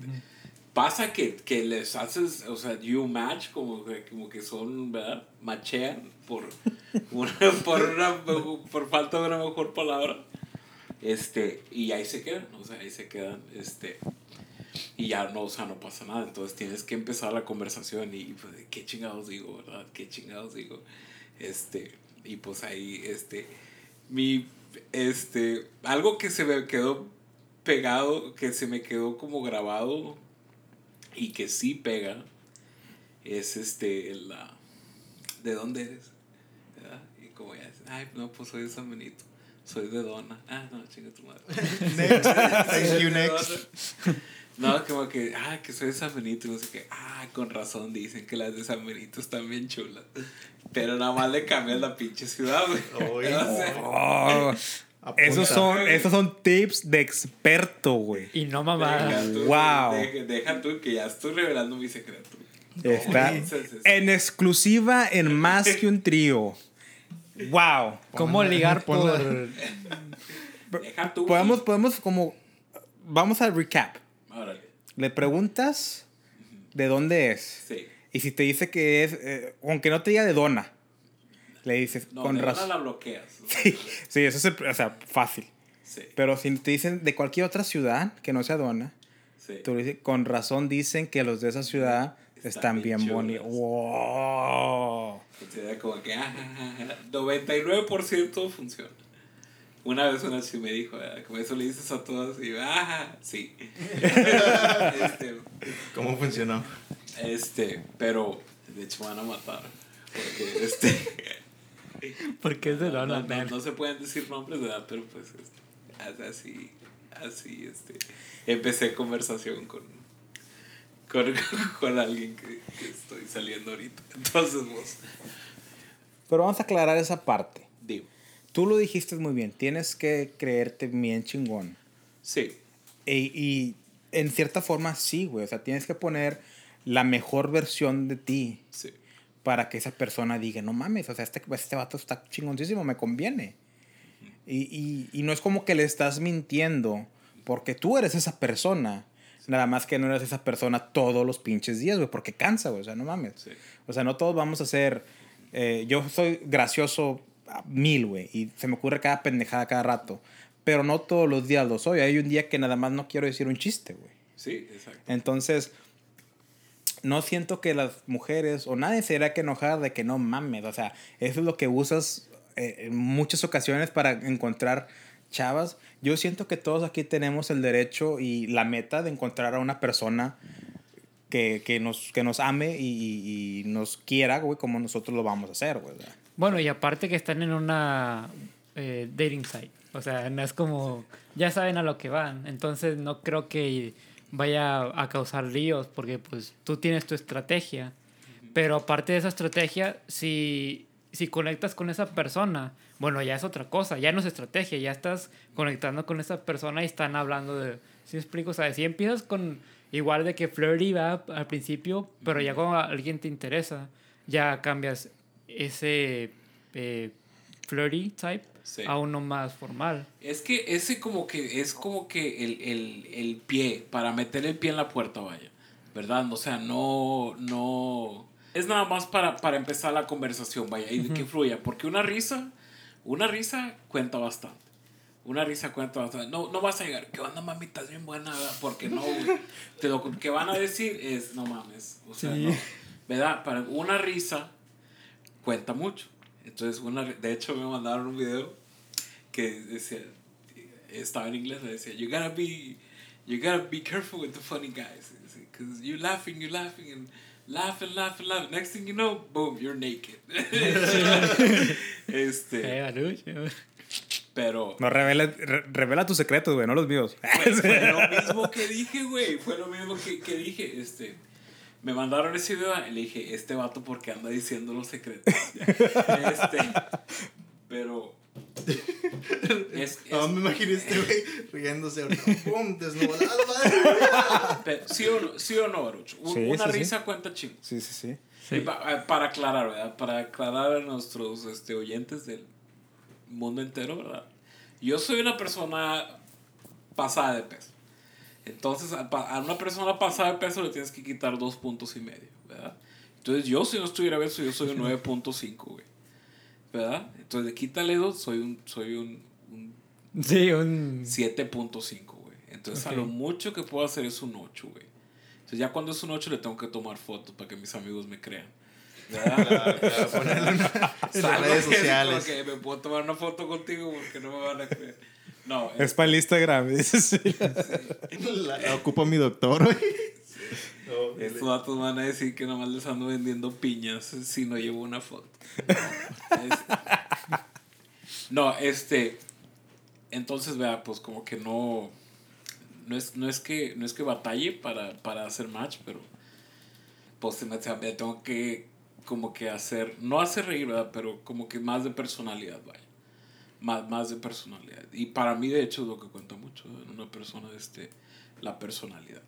pasa que, que les haces, o sea, you match, como que, como que son, ¿verdad? Machean por, una, por, una, por falta de una mejor palabra. Este, y ahí se quedan, o sea, ahí se quedan, este, y ya no, o sea, no pasa nada. Entonces tienes que empezar la conversación y, pues, ¿qué chingados digo, verdad? ¿Qué chingados digo? Este, y pues ahí, este, mi, este, algo que se me quedó pegado, que se me quedó como grabado y que sí pega, es este, la, ¿de dónde eres? ¿Verdad? Y como ya dicen, ay, no, pues soy de San Benito. Soy de Dona. Ah, no, chinga tu madre. Next. Thank you, next. No, como que, ah, que soy de San Benito, y no sé qué. Ah, con razón dicen que las de San Benito están bien chulas. Pero nada más le cambias la pinche ciudad, güey. Oye. O sea, Oh, Apunta. esos, son, esos son tips de experto, güey. Y no tú, Wow. Deja, deja tú que ya estoy revelando mi secreto. Está en exclusiva en más que un trío. Wow. ¿Cómo Ponla- ligar por...? Deja tú. Podemos, podemos como... Vamos a recap. Le preguntas de dónde es. Sí. Y si te dice que es... eh, aunque no te diga de dona. Le dices, No, con razón. la bloqueas. Sí, sí, eso es o sea, fácil. Sí. Pero si te dicen de cualquier otra ciudad que no sea Dona, sí. tú le dices, con razón dicen que los de esa ciudad Están están, bien bien bonitos. Wow. Entonces, como que ah, 99% funciona. Una vez una chica me dijo, ah, como eso le dices a todas, y yo, ah, sí. este, ¿Cómo funcionó? Este, pero de hecho me van a matar. Porque este. Porque es de no, Donald, no, man. no se pueden decir nombres, ¿verdad? Pero pues este, así, así, este. Empecé conversación con, con, con alguien que, que estoy saliendo ahorita. Entonces, vos, Pero vamos a aclarar esa parte. Tú lo dijiste muy bien. Tienes que creerte bien chingón. sí, E- y en cierta forma sí, güey. O sea, tienes que poner la mejor versión de ti sí, para que esa persona diga, no mames, o sea, este, este vato está chingoncísimo, me conviene. Y, y, y no es como que le estás mintiendo, porque tú eres esa persona. Nada más que no eres esa persona todos los pinches días, güey, porque cansa, güey. O sea, no mames. Sí. O sea, no todos vamos a ser. eh, yo soy gracioso mil, güey, y se me ocurre cada pendejada cada rato. Pero no todos los días lo soy. Hay un día que nada más no quiero decir un chiste, güey. sí, exacto. Entonces, no siento que las mujeres o nadie se irá que enojar de que no mames. O sea, eso es lo que usas eh, en muchas ocasiones para encontrar chavas. Yo siento que todos aquí tenemos el derecho y la meta de encontrar a una persona que, que nos, que nos ame y, y- y nos quiera, güey, como nosotros lo vamos a hacer, güey. ¿verdad? Bueno, y aparte que están en una eh, dating site. O sea, no es como. Ya saben a lo que van. Entonces no creo que vaya a causar líos porque pues tú tienes tu estrategia. Pero aparte de esa estrategia, si, si conectas con esa persona, bueno, ya es otra cosa. Ya no es estrategia. Ya estás conectando con esa persona y están hablando de. ¿Sí me explico? O sea, si empiezas con igual de que flirty va al principio, pero ya cuando alguien te interesa, ya cambias ese eh, flirty type Sí. a uno más formal. Es que ese como que es como que el, el, el pie, para meter el pie en la puerta, vaya. ¿Verdad? O sea, no, no... Es nada más para, para empezar la conversación, vaya, y que fluya. Porque una risa, una risa cuenta bastante. Una risa cuenta bastante. No, no vas a llegar, ¿qué onda, mami? Estás bien buena, ¿verdad? Porque no. Te lo que van a decir es, no mames. O sea, Sí. no. ¿Verdad? Para una risa cuenta mucho. Entonces, una, de hecho, me mandaron un video que decía, estaba en inglés, decía, you gotta be, you gotta be careful with the funny guys. Because you're laughing, you're laughing, and laugh and laugh and laugh. Next thing you know, boom, you're naked. este, pero No, revela, re- revela tus secretos, güey, no los míos. fue, fue lo mismo que dije, güey. Fue lo mismo que, que dije. Este, me mandaron ese video y le dije, este vato porque anda diciendo los secretos. este, pero... Es, es- No, me imaginé este güey riéndose ahorita. ¡Pum! Desnudo. ¡Ah, la madre! ¿sí, o no, ¿Sí o no, Baruch? Un- Sí, Una sí, sí. risa cuenta chingo. Sí, sí, sí. Sí. Y pa- eh, para aclarar, ¿verdad? Para aclarar a nuestros este, oyentes del mundo entero, ¿verdad? Yo soy una persona pasada de peso. Entonces, a, a una persona pasada de peso le tienes que quitar dos puntos y medio, ¿verdad? Entonces, yo si no estuviera beso, yo soy un 9.5, güey. ¿Verdad? Entonces, quítale dos, soy un, soy un, un Sí, un... 7.5, güey. Entonces, a Ok. lo mucho que puedo hacer es un 8, güey. Entonces, ya cuando es un 8 le tengo que tomar fotos para que mis amigos me crean. ¿Verdad? Claro, claro, ponerlo en, en las redes que es sociales. porque me puedo tomar una foto contigo porque no me van a creer. No, Es para el Instagram, sí. La, la ocupa mi doctor, güey. No, estos datos van a decir que nomás les ando vendiendo piñas si no llevo una foto. Es- no, este. Entonces, vea, pues como que no. No es, no es que no es que batalle para, para hacer match, pero pues se me, se me tengo que como que hacer, no hacer reír, ¿verdad? Pero como que más de personalidad, vaya. Más, más de personalidad. Y para mí, de hecho, es lo que cuenta mucho en una persona, este, la personalidad.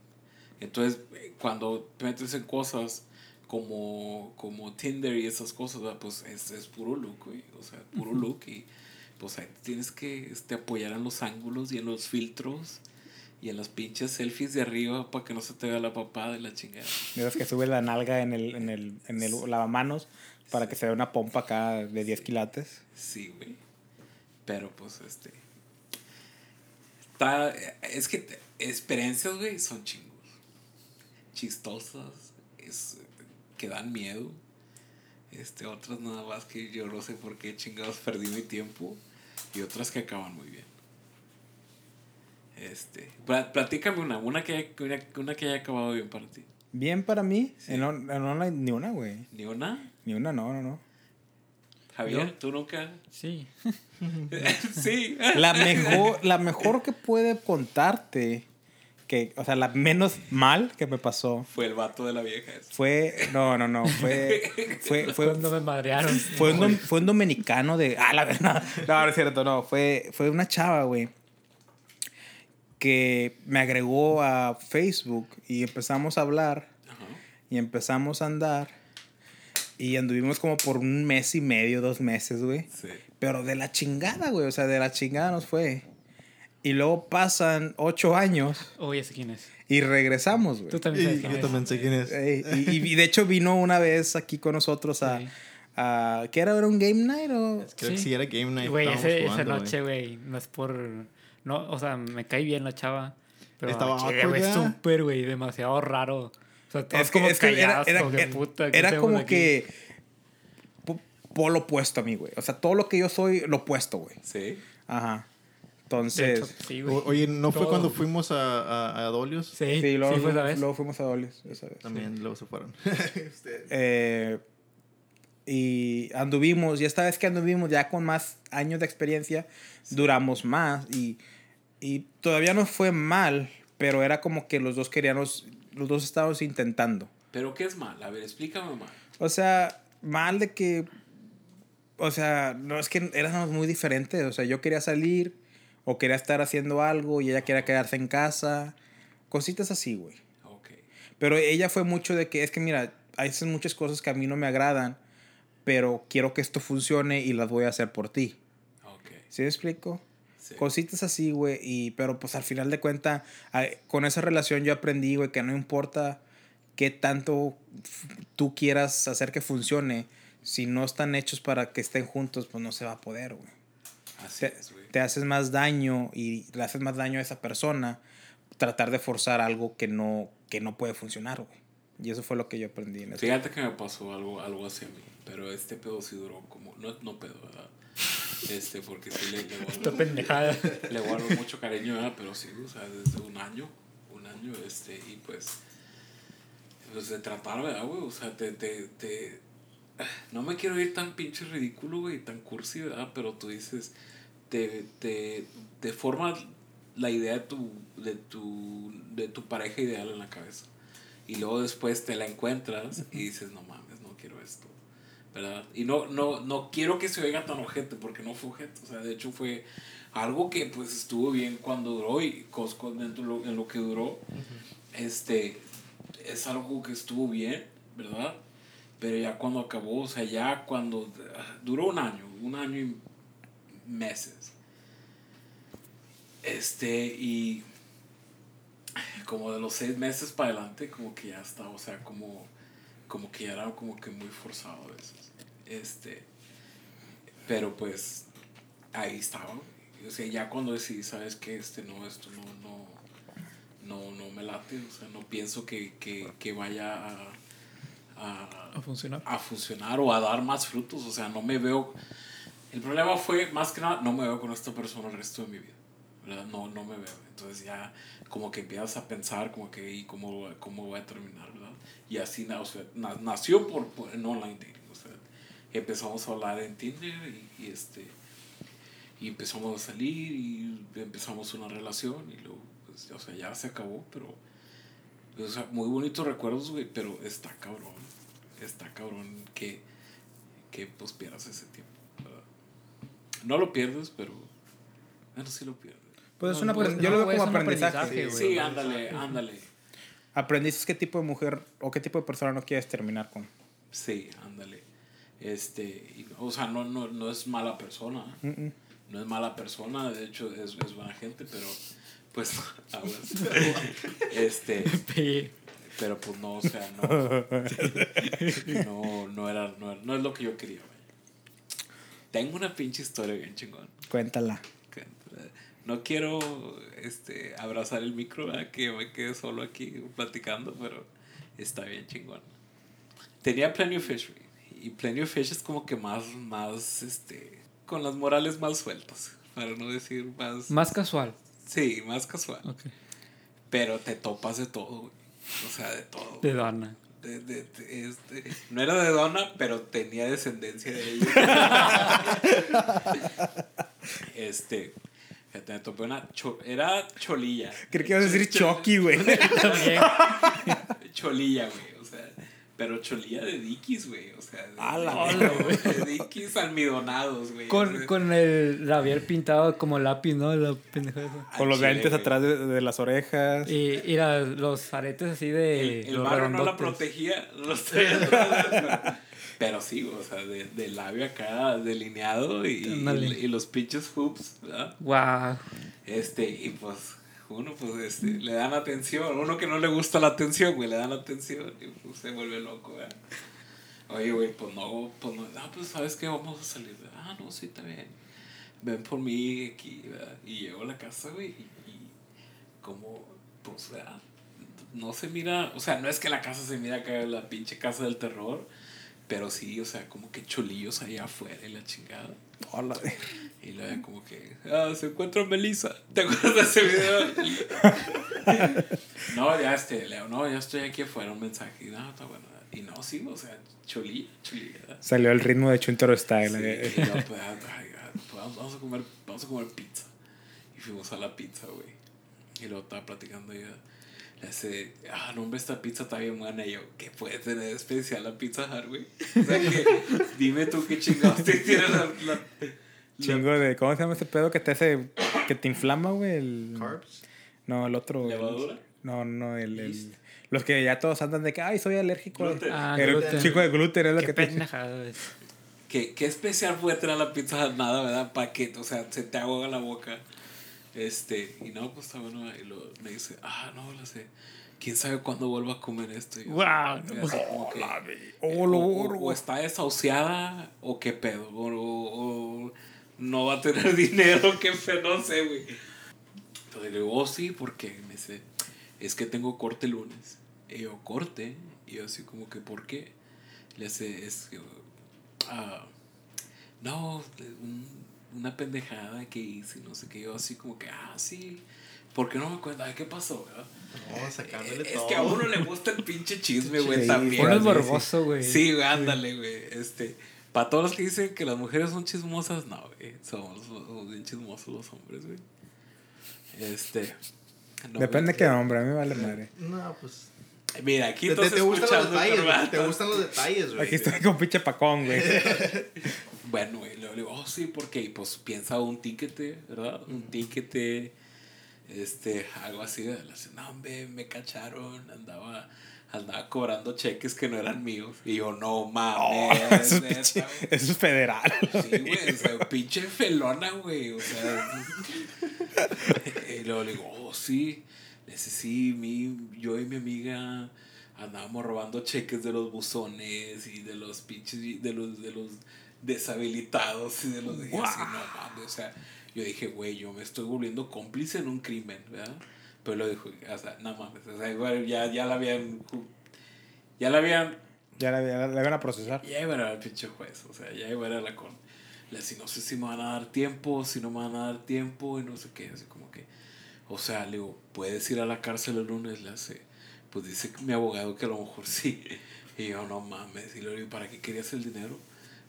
Entonces, eh, cuando te metes en cosas como, como Tinder y esas cosas, pues es, es puro look, güey. O sea, puro look. Y pues ahí tienes que este, apoyar en los ángulos y en los filtros y en las pinches selfies de arriba para que no se te vea la papada de la chingada. Miras que sube la nalga en el, en el, en el lavamanos para que se vea una pompa acá de 10 quilates. Sí, güey. Pero pues este. Está, es que te- experiencias, güey, son chingos. Chistosas. Es, que dan miedo. Este, otras nada más que yo no sé por qué chingados perdí mi tiempo. Y otras que acaban muy bien. Este. pla- Platícame una, una que, haya- una, una que haya acabado bien para ti. Bien para mí, en, on- en online ni una, güey. ¿Ni una? Ni una, no, no, no. Javier, ¿tú nunca? Sí. sí. La mejor, la mejor que puede contarte, que, o sea, la menos mal que me pasó, Fue el vato de la vieja. esa. fue, no, no, no, fue, fue, fue, Cuando me madrearon. fue un, dom- fue un dominicano de, ah, la verdad, no, no es cierto, no, fue, fue una chava, güey, que me agregó a Facebook y empezamos a hablar Ajá. y empezamos a andar y anduvimos como por un mes y medio, dos meses, güey. Sí. Pero de la chingada, güey. O sea, de la chingada nos fue. Y luego pasan ocho años Oye, ese quién es. y regresamos, güey. Tú también sabes Y quién yo es. también sé quién es. Ey, y, y de hecho vino una vez aquí con nosotros a... Sí. a ¿Qué era? ¿Era un game night o...? Creo que Sí. sí era Game Night. Güey, esa noche, güey, no es por... No, o sea, me cae bien la chava. Pero Estaba güey, súper, güey, demasiado raro. O sea, todos Es que, como es que era, era, como que era- puta, ¿qué era hacemos como aquí? que... po- Polo opuesto a mí, güey. O sea, todo lo que yo soy, lo opuesto, güey. Sí. Ajá. Entonces... hecho, sí, güey. O- Oye, ¿no fue cuando fuimos a, a, a Dolios? Sí, Sí, sí, luego, fue esa vez. luego fuimos a Dobles esa vez. También luego se fueron. Ustedes. Eh, y anduvimos, y esta vez que anduvimos ya con más años de experiencia, duramos más y, y todavía no fue mal, pero era como que los dos queríamos, los dos estábamos intentando. ¿Pero qué es mal? A ver, explícame mal. O sea, mal de que, o sea, no es que éramos muy diferentes, o sea, yo quería salir o quería estar haciendo algo y ella quería quedarse en casa, cositas así, güey. Ok. Pero ella fue mucho de que, es que mira, hay muchas cosas que a mí no me agradan, pero quiero que esto funcione y las voy a hacer por ti. Ok. ¿Sí me explico? Sí. Cositas así, güey, y pero pues al final de cuentas, con esa relación yo aprendí, güey, que no importa qué tanto tú quieras hacer que funcione, si no están hechos para que estén juntos, pues no se va a poder, güey. Así Te, es, güey. te haces más daño y le haces más daño a esa persona tratar de forzar algo que no, que no puede funcionar, güey. Y eso fue lo que yo aprendí en. Fíjate que me pasó algo, algo así a mí. Pero este pedo sí duró como. No, no pedo, ¿verdad? Este, porque sí le, le Esta guardo, pendejada. le guardo mucho cariño, ¿verdad? Pero sí, o sea, desde un año. Un año, este, y pues. Pues de tratar, ¿verdad, güey? O sea, te, te, te. No me quiero ir tan pinche ridículo, güey, tan cursi, ¿verdad? Pero tú dices. Te, te, te forma la idea de tu, de, tu, de tu pareja ideal en la cabeza. Y luego después te la encuentras y dices, no mames. ¿Verdad? Y no, no, no quiero que se oiga tan ojete, porque no fue ojete. O sea, de hecho fue algo que pues estuvo bien cuando duró y Costco dentro de lo, en lo que duró. Este, es algo que estuvo bien, ¿verdad? Pero ya cuando acabó, o sea, ya cuando duró un año, un año y meses. Este, y como de los seis meses para adelante, como que ya estaba, o sea, como, como que ya era como que muy forzado a veces. Este, pero pues ahí estaba. O sea, ya cuando decidí, sabes que este no, esto no, no, no, no me late, o sea, no pienso que, que, que vaya a, a, A funcionar. a funcionar o a dar más frutos, o sea, no me veo. El problema fue, más que nada, no me veo con esta persona el resto de mi vida. ¿verdad? No, no me veo. Entonces ya como que empiezas a pensar como que, ¿y cómo, cómo voy a terminar? ¿verdad? Y así o sea, na- nació por, en online dating. Empezamos a hablar en Tinder y, y, este, y empezamos a salir y empezamos una relación y luego, pues, o sea, ya se acabó, pero, o sea, muy bonitos recuerdos, güey, pero está cabrón, está cabrón que, que pues pierdas ese tiempo, ¿verdad? No lo pierdes, pero, bueno, sí lo pierdes. Pues es No, un pues, apren- yo no, lo veo como aprendizaje. aprendizaje, Sí, ándale, ándale. Aprendiste qué tipo de mujer o qué tipo de persona no quieres terminar con. Sí, ándale. Este, y, o sea, no, no, no es mala persona. Mm, mm. No es mala persona, de hecho es, es buena gente, pero pues este, Sí. pero pues no, o sea, no. No, no era, no, no es lo que yo quería, vaya. Tengo una pinche historia bien chingón. Cuéntala. No quiero este, abrazar el micro, ¿verdad? que me quede solo aquí platicando, pero está bien chingón. Tenía Plenty of Fish, y Plenty of Fish es como que más, más, este, con las morales más sueltas, para no decir más... Más casual. Sí, más casual. Ok. Pero te topas de todo, güey. O sea, de todo. De dona. De- de- de- este, no era de dona, pero tenía descendencia de ella. este. Fíjate, me topé una. cho- era cholilla. Creo que ibas a decir Chucky, güey. También. Cholilla, güey. O sea, pero cholilla de Dickies, güey. O sea, de, Dickies almidonados, güey. O Con, sea, con el labial pintado como lápiz, ¿no? La Con los lentes atrás de, de las orejas. Y, y la- los aretes así de. El, barro no la protegía, los traía atrás, pero, sí, o sea, de, de labio acá delineado y, y, y los pinches hoops, ¿verdad? Wow. Este, y pues, uno, pues, este, le dan atención, uno que no le gusta la atención, güey, le dan atención y pues se vuelve loco, ¿verdad? Oye, güey, pues no, pues no, no, pues, ¿sabes qué? Vamos a salir, ah, no, sí, bien. Ven por mí aquí, ¿verdad? Y llego a la casa, güey, y, y como, pues, ¿verdad? No se mira, o sea, no es que la casa se mira acá, la pinche casa del terror, pero sí, o sea, como que cholillos allá afuera y la chingada. Hola. Y luego como que, ah, se encuentra Melissa. ¿Te acuerdas de ese video? no, ya este, Leo, no, ya estoy aquí afuera, un mensaje. Y no, está bueno. Y no, sí, o sea, cholilla, cholilla. Salió el ritmo de Chuntaro Sí, Style. y eh. luego, pues, ay, vamos, a comer, vamos a comer pizza. Y fuimos a la pizza, güey. Y luego estaba platicando y ya. Hace, ah, no, hombre, esta pizza está bien buena. Y yo, ¿qué puede tener de especial la Pizza Hut, güey? O sea, que dime tú qué chingados te tiene la, la, Chingo de. ¿Cómo se llama ese pedo que te hace. que te inflama, güey? El... Carbs. No, el otro. el- ¿Levadura? No, no, el, el-. Los que ya todos andan de que, ay, soy alérgico. Gluten. Ah, el gluten. chico de gluten es lo Qué que te. ¿Qué, qué especial puede tener la pizza? Nada, ¿verdad? Para que, o sea, se te ahoga la boca. Este, y no, pues está bueno. Y lo, me dice, ah, no, lo sé. ¿Quién sabe cuándo vuelva a comer esto? Y yo, así como que, o, o- borgo. o está desahuciada o qué pedo. O, no va a tener dinero, qué pedo, no sé, güey. Entonces le digo, oh, sí, porque me dice, es que tengo corte el lunes. Y yo, corte. Y yo, así como que, ¿por qué? Le hace, es que, ah, no, un- una pendejada que hice, no sé qué. Yo, así como que, ah, sí. ¿Por qué no me cuenta? Ay, ¿Qué pasó, verdad? No, sacándole Es todo. que a uno le gusta el pinche chisme, güey, también. Uno es sí, morboso, güey. Sí, güey, ándale, güey. Este, para todos los que dicen que las mujeres son chismosas, no, güey. Somos, somos bien chismosos los hombres, güey. Este. no, Depende de qué hombre, a mí me vale madre. No, pues. Mira, aquí Te, te, te gustan detalles, güey. Te gustan los detalles, güey. Aquí estoy con pinche pacón, güey. Bueno, güey, luego le digo, oh, sí, porque y pues piensa un tiquete, ¿verdad? Un tiquete, este, algo así. de la- No, hombre, me cacharon, andaba, andaba cobrando cheques que no eran míos. Y yo, no mames. eso, es neta, pinche- güey". eso es federal. Sí, güey, o sea, pinche felona, güey, o sea. y luego le digo, oh, sí. Le dice, sí, mi, yo y mi amiga andábamos robando cheques de los buzones y de los pinches, de los, de los deshabilitados y de los... Y así, no mames, o sea, yo dije, güey, yo me estoy volviendo cómplice en un crimen, ¿verdad? Pero lo dijo, o sea, no mames, o sea, igual ya, ya la habían... Ya la habían Ya la, ya la van a procesar. ya iba a al pinche juez, o sea, ya iba a la corte. Le decía, no sé si me van a dar tiempo, si no me van a dar tiempo, y no sé qué, así como que, o sea, le digo, ¿puedes ir a la cárcel el lunes? Le hace, pues dice mi abogado que a lo mejor sí. Y yo, no mames, y le digo, ¿para qué querías el dinero?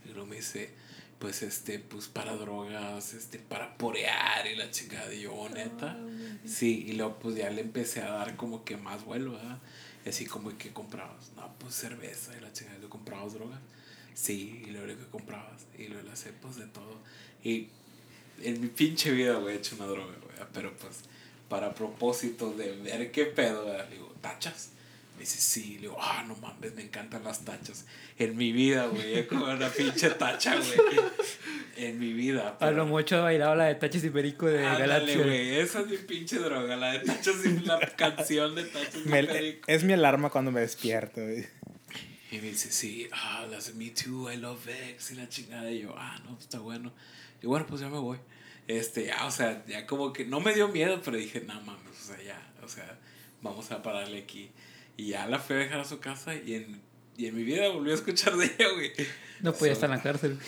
Y luego me dice, pues este, pues para drogas, este, para porear y la chingada. Y yo, "Oh, neta. Sí, y luego pues ya le empecé a dar como que más vuelo, ¿verdad? Y así como que comprabas, no, pues cerveza y la chingada, ¿le comprabas drogas? Sí, y luego que comprabas, y luego le pues de todo. Y en mi pinche vida, güey, he hecho una droga, güey, pero pues para propósito de ver qué pedo, ¿verdad? digo, ¿tachas? Me dice, sí, le digo, ah, no mames, me encantan las tachas. En mi vida, güey, he comido una pinche tacha, güey. En mi vida. A lo mucho bailaba la de Tachis y Perico de Ándale, Galaxia. güey, esa es mi pinche droga, la de tachas y la canción de tachas y Me- perico. es mi alarma cuando me despierto, güey. Y me dice, sí, ah, las de Me Too, I Love X y la chingada. Y yo, ah, no, está bueno. Y bueno, pues ya me voy. Este, ya, o sea, ya como que no me dio miedo, pero dije, no mames, o sea, ya, o sea, vamos a pararle aquí. Y ya la fui a dejar a su casa y en, y en mi vida volví a escuchar de ella, güey. No podía So, estar en la cárcel.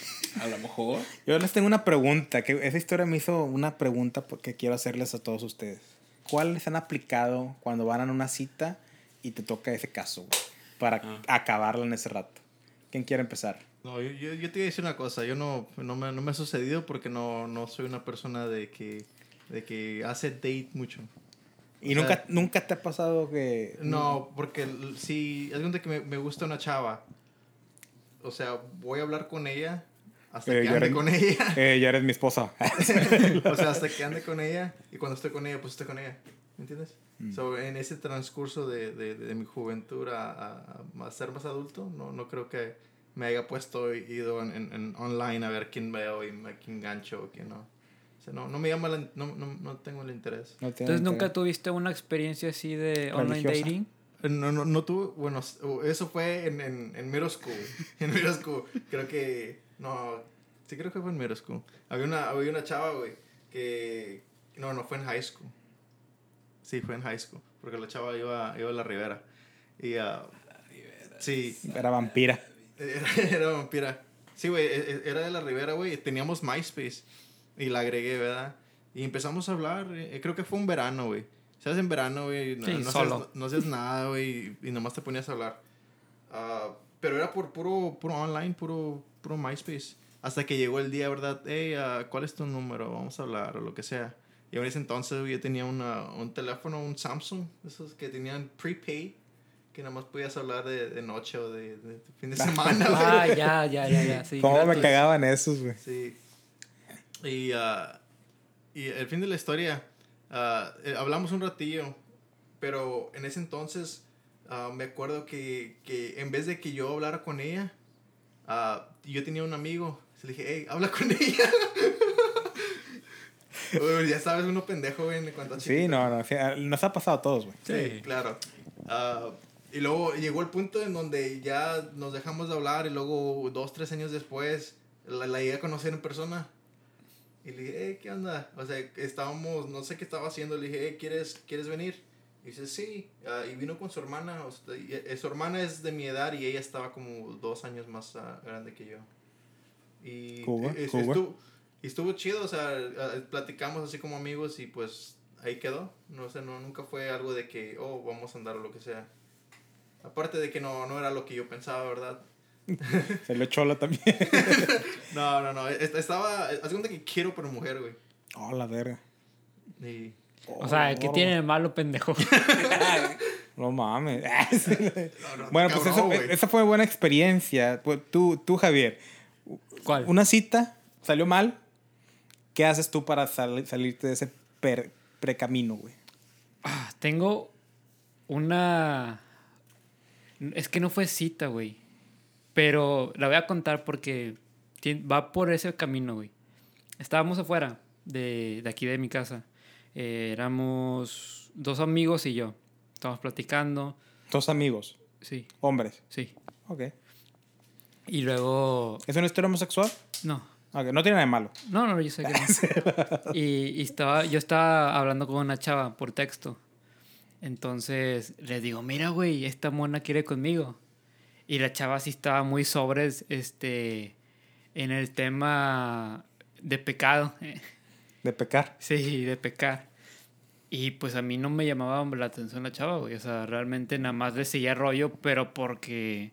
A lo mejor. Yo les tengo una pregunta, que esa historia me hizo una pregunta que quiero hacerles a todos ustedes. ¿Cuáles han aplicado cuando van a una cita y te toca ese caso, güey, para Ah. acabarla en ese rato. ¿Quién quiere empezar? No, yo, yo, yo te iba a decir una cosa. Yo no, no, me, no me ha sucedido porque no, no soy una persona de que, de que hace date mucho. ¿Y O nunca, sea- nunca te ha pasado que... No, porque si es donde que me, me gusta una chava, o sea, voy a hablar con ella hasta Eh, que ande eres- con ella. Eh, ya eres mi esposa. o sea, hasta que ande con ella y cuando estoy con ella, pues estoy con ella. ¿Me entiendes? So, en ese transcurso de, de, de mi juventud a, a- a ser más adulto, no, no creo que me haya puesto ido en, en- en online a ver quién veo y a quién gancho o quién no. Sea, no, no me llama la, no, no, no tengo el interés. No Entonces, ¿nunca tuviste una experiencia así de online Religiosa. dating? Eh, No, no, no tuve, bueno, eso fue en, en, en middle school. En middle school. Creo que, no, sí creo que fue en middle school. Había una, había una chava, güey, que, no, no, fue en high school. Sí, fue en high school, porque la chava iba, iba a la Ribera. Y, ah, sí, Era vampira. era, era vampira. Sí, güey, e- e- era de la Ribera, güey. Teníamos MySpace. Y la agregué, ¿verdad? Y empezamos a hablar. eh, creo que fue un verano, güey. ¿Sabes? En verano, güey. No, Sí, no solo. Hacías, no nada, güey. Y, nomás te ponías a hablar. Ah, pero era por puro, puro online, puro, puro MySpace. Hasta que llegó el día, ¿verdad? Hey, ah, ¿cuál es tu número? Vamos a hablar o lo que sea. Y en ese entonces güey, yo tenía una, un teléfono, un Samsung. Esos que tenían prepaid. Que nada más podías hablar de, de noche o de, de fin de semana, güey. Ah, ya, ya, ya, ya. Sí, ¿Cómo me gratis. cagaban esos, güey? Sí. Y, ah, y el fin de la historia, eh, hablamos un ratillo, pero en ese entonces ah, me acuerdo que, que en vez de que yo hablara con ella, yo tenía un amigo, le dije, hey, habla con ella. Uy, ya sabes, uno pendejo, güey, en cuanto a Sí, chiquito. no, no. sí, nos ha pasado a todos, güey. Sí, claro. Ah, y luego llegó el punto en donde ya nos dejamos de hablar y luego dos, tres años después la, la llegué a conocer en persona. Y le dije, hey, ¿qué onda? O sea, estábamos, no sé qué estaba haciendo. Le dije, hey, ¿quieres, ¿quieres venir? Y dice, sí. Ah, y vino con su hermana. o sea, y, eh, su hermana es de mi edad y ella estaba como dos años más ah, grande que yo. Y Cool, es- cool. estuvo, y estuvo chido, o sea, ah, platicamos así como amigos y pues ahí quedó. No sé, no, nunca fue algo de que, oh, vamos a andar o lo que sea. Aparte de que no, no era lo que yo pensaba, ¿verdad? Se le chola también. No, no, no. est- Estaba, haz cuenta que quiero pero mujer, güey. Oh, la verga. O sea, ¿qué Oh, tiene de malo, pendejo? No mames. no, bueno, pues eso- esa fue buena experiencia. Tú, tú, Javier, ¿Cuál? una cita salió mal. ¿Qué haces tú para sal- salirte de ese per- precamino, güey? Ah, tengo una... Es que no fue cita, güey. Pero la voy a contar porque va por ese camino, güey. Estábamos afuera de, de aquí de mi casa. Eh, éramos dos amigos y yo. Estábamos platicando. Dos amigos, Sí, hombres. sí. Ok. Y luego... ¿Es una historia homosexual? No, Ok, no tiene nada de malo. No, no, yo sé que no. y, y estaba, yo estaba hablando con una chava por texto. Entonces le digo, mira, güey, esta mona quiere conmigo. Y la chava sí estaba muy sobre este, en el tema de pecado. De pecar. Sí, de pecar. Y pues a mí no me llamaba la atención la chava, güey. O sea, realmente nada más le seguía rollo, pero porque,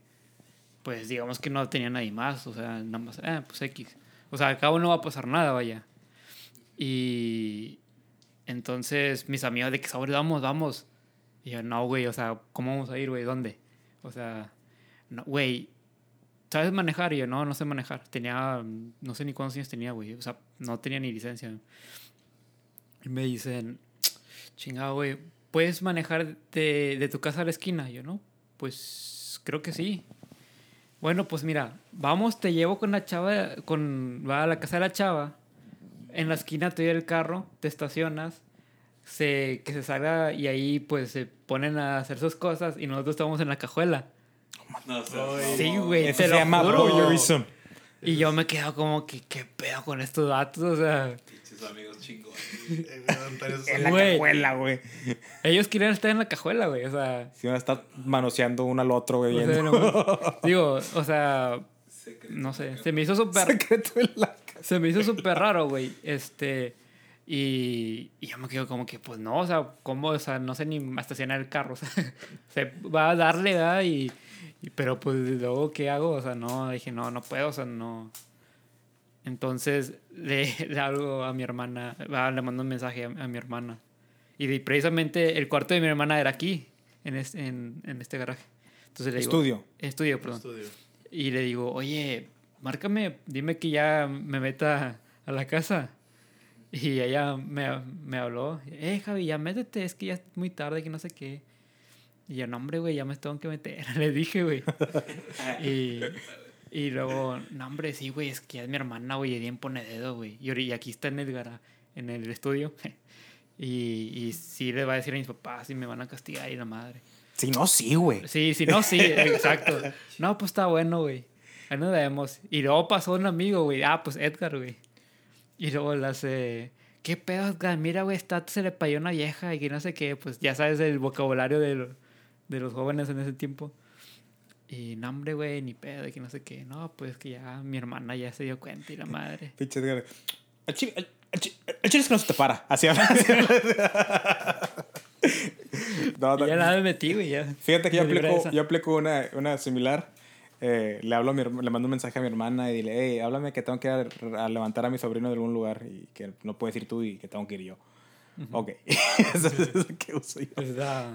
pues digamos que no tenía nadie más. O sea, nada más, eh, pues X. O sea, al cabo no va a pasar nada, vaya. Y entonces mis amigos de que sobre, vamos, vamos. Y yo, no, güey, o sea, ¿cómo vamos a ir, güey? ¿Dónde? O sea, no, güey, ¿sabes manejar? Y yo, no, no sé manejar. Tenía, no sé ni cuántos años tenía, güey. O sea, no tenía ni licencia. Y me dicen, chingado, güey, ¿puedes manejar de, de tu casa a la esquina? Y yo, no, pues creo que sí. Bueno, pues mira, vamos, te llevo con la chava, con, va a la casa de la chava. En la esquina te doy el carro, te estacionas, se, que se salga y ahí pues se ponen a hacer sus cosas y nosotros estamos en la cajuela. No, o sea, Sí, güey, Eso te se lo llama juro. voyeurism. Y yo me quedo como que, ¿qué pedo con estos datos? O sea, pinches amigos chingones. Eh, En la Güey. cajuela, güey. ellos querían estar en la cajuela, güey. O sea, Si van a estar manoseando uno al otro, güey. o sea, viendo. no- digo, o sea, Secreto. no sé, se me hizo súper Secreto en la Se me hizo súper raro, güey. Este. Y, y yo me quedo como que, pues no, o sea, ¿cómo? O sea, no sé ni estacionar el carro. O sea, se va a darle, ¿verdad? Y- pero pues luego, ¿qué hago? O sea, no, dije, no, no puedo, o sea, no. Entonces le, le hablo a mi hermana, va, le mando un mensaje a, a mi hermana. Y de- precisamente el cuarto de mi hermana era aquí, en este, en, en este garaje. Entonces le digo, Estudio. Estudio, perdón. Estudio. Y le digo, oye, márcame, dime que ya me meta a la casa. Y ella me, me habló, eh, Javi, ya métete, es que ya es muy tarde, que no sé qué. Y yo, no, hombre, güey, ya me tengo que meter. Le dije, güey. y, y luego, no, hombre, sí, güey, es que ya es mi hermana, güey, y bien pone dedo, güey. Y, aquí está en el, en el estudio. y, y sí le va a decir a mis papás y me van a castigar y la madre. Si no, sí, güey. Sí, si no, sí, exacto. No, pues está bueno, güey. Ahí nos vemos. Y luego pasó un amigo, güey. Ah, pues Edgar, güey. Y luego le hace, ¿qué pedo, Edgar? Mira, güey, está, se le payó una vieja y que no sé qué. Pues ya sabes el vocabulario de, lo- de los jóvenes en ese tiempo. Y no, hombre, güey, ni pedo, que no sé qué. No, pues que ya mi hermana ya se dio cuenta y la madre. Pinche Edgar. El chile, es que no se te para. Así habla. no, no, ya nada me metí, güey, ya. Fíjate que yo aplico, yo aplico una, una similar. Eh, le hablo a mi le mando un mensaje a mi hermana y dile, hey, háblame que tengo que ir a, a levantar a mi sobrino de algún lugar y que no puedes ir tú y que tengo que ir yo. Ok. Eso es lo que uso yo. Pues da-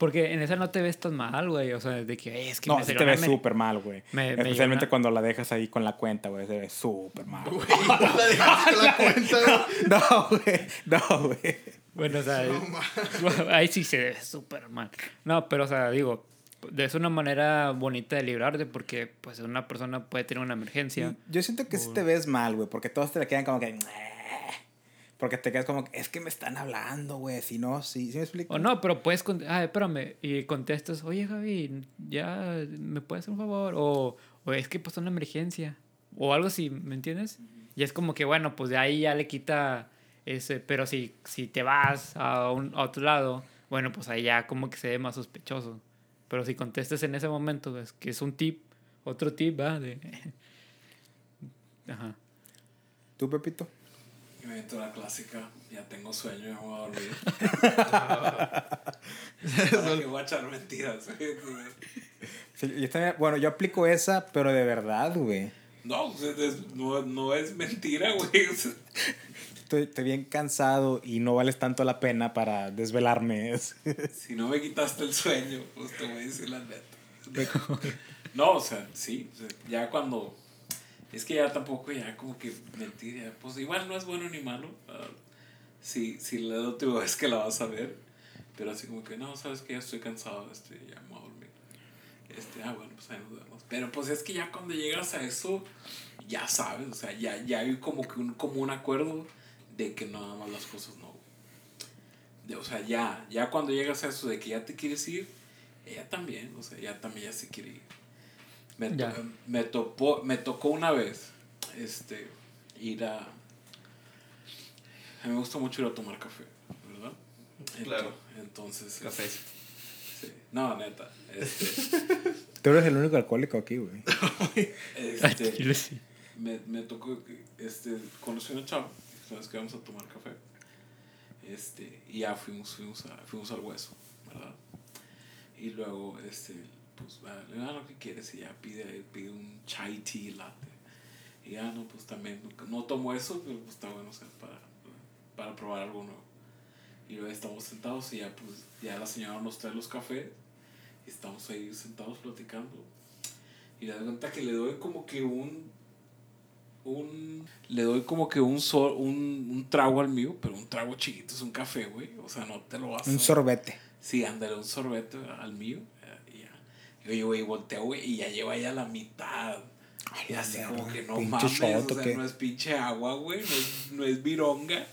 Porque en esa no te ves tan mal, güey. O sea, de que "Ay, es que No, me sí te ves súper mal, güey. me- me Especialmente cuando la dejas ahí con la cuenta, güey. Se ve súper mal. güey. No la dejaste con la cuenta, güey. No, güey. No, güey. Bueno, o sea, ahí sí se ve súper mal. No, pero, o sea, digo, es una manera bonita de librarte porque, pues, una persona puede tener una emergencia. Yo siento que sí te ves mal, güey. Porque todos te le quedan como que... Porque te quedas como. Es que me están hablando, güey. Si no, sí. ¿Sí me explico? O no, pero puedes, ah, espérame, y contestas, oye, Javi, ya, ¿me puedes hacer un favor? O, o es que pasó una emergencia. O algo así, ¿me entiendes? Y es como que, bueno, pues de ahí ya le quita ese, pero si, si te vas a, un, a otro lado, bueno, pues ahí ya como que se ve más sospechoso. Pero si contestas en ese momento, es que es un tip, otro tip, ¿va? De... Ajá. ¿Tú, Pepito? Y me meto la clásica. Ya tengo sueño, ya me voy a dormir. Para que voy a echar mentiras. ¿eh? Sí, yo también- bueno, yo aplico esa, pero de verdad, güey. No, o sea, es- no, no es mentira, güey. Estoy, estoy bien cansado y no vales tanto la pena para desvelarme. Si no me quitaste el sueño, pues te voy a decir la neta. No, o sea, sí. ya cuando. Es que ya tampoco, ya como que mentir, ya, pues igual no es bueno ni malo. ah, si, si la última vez que la vas a ver, pero así como que no, sabes que ya estoy cansado, este, ya me voy a dormir. Este, ah, bueno, pues ahí nos vemos. Pero pues es que ya cuando llegas a eso, ya sabes, o sea, ya, ya hay como que un, como un acuerdo de que nada más las cosas no. De- o sea, ya, ya cuando llegas a eso de que ya te quieres ir, ella también, o sea, ella también ya se quiere ir. Me, to- me, topó, me tocó una vez este, ir a... A mí me gusta mucho ir a tomar café, ¿verdad? Claro. Entonces... Café. Sí. No, neta. Este, Tú eres el único alcohólico aquí, güey. este, me, me tocó, este, conocí a una chava, sabes que vamos a tomar café, este, y ya fuimos, fuimos, a- fuimos al hueso, ¿verdad? Y luego, este, pues, ah, le ah, lo que quieres, y ya pide, pide un chai tea latte. Y ya, no, pues también, no, no tomo eso, pero pues está bueno, o sea, para, para probar algo nuevo. Y luego estamos sentados y ya, pues, ya la señora nos trae los cafés, y estamos ahí sentados platicando. Y le doy cuenta que le doy como que un. un le doy como que un, sol, un, un trago al mío, pero un trago chiquito, es un café, güey. O sea, no te lo vas a. Un sorbete. Sí, ándale, un sorbete al mío. Y. Y oye, güey, volteo, güey, y ya lleva ya la mitad. Y la así como que no mames, shot, o ¿o sea, qué? no es pinche agua, güey, no es, no es vironga.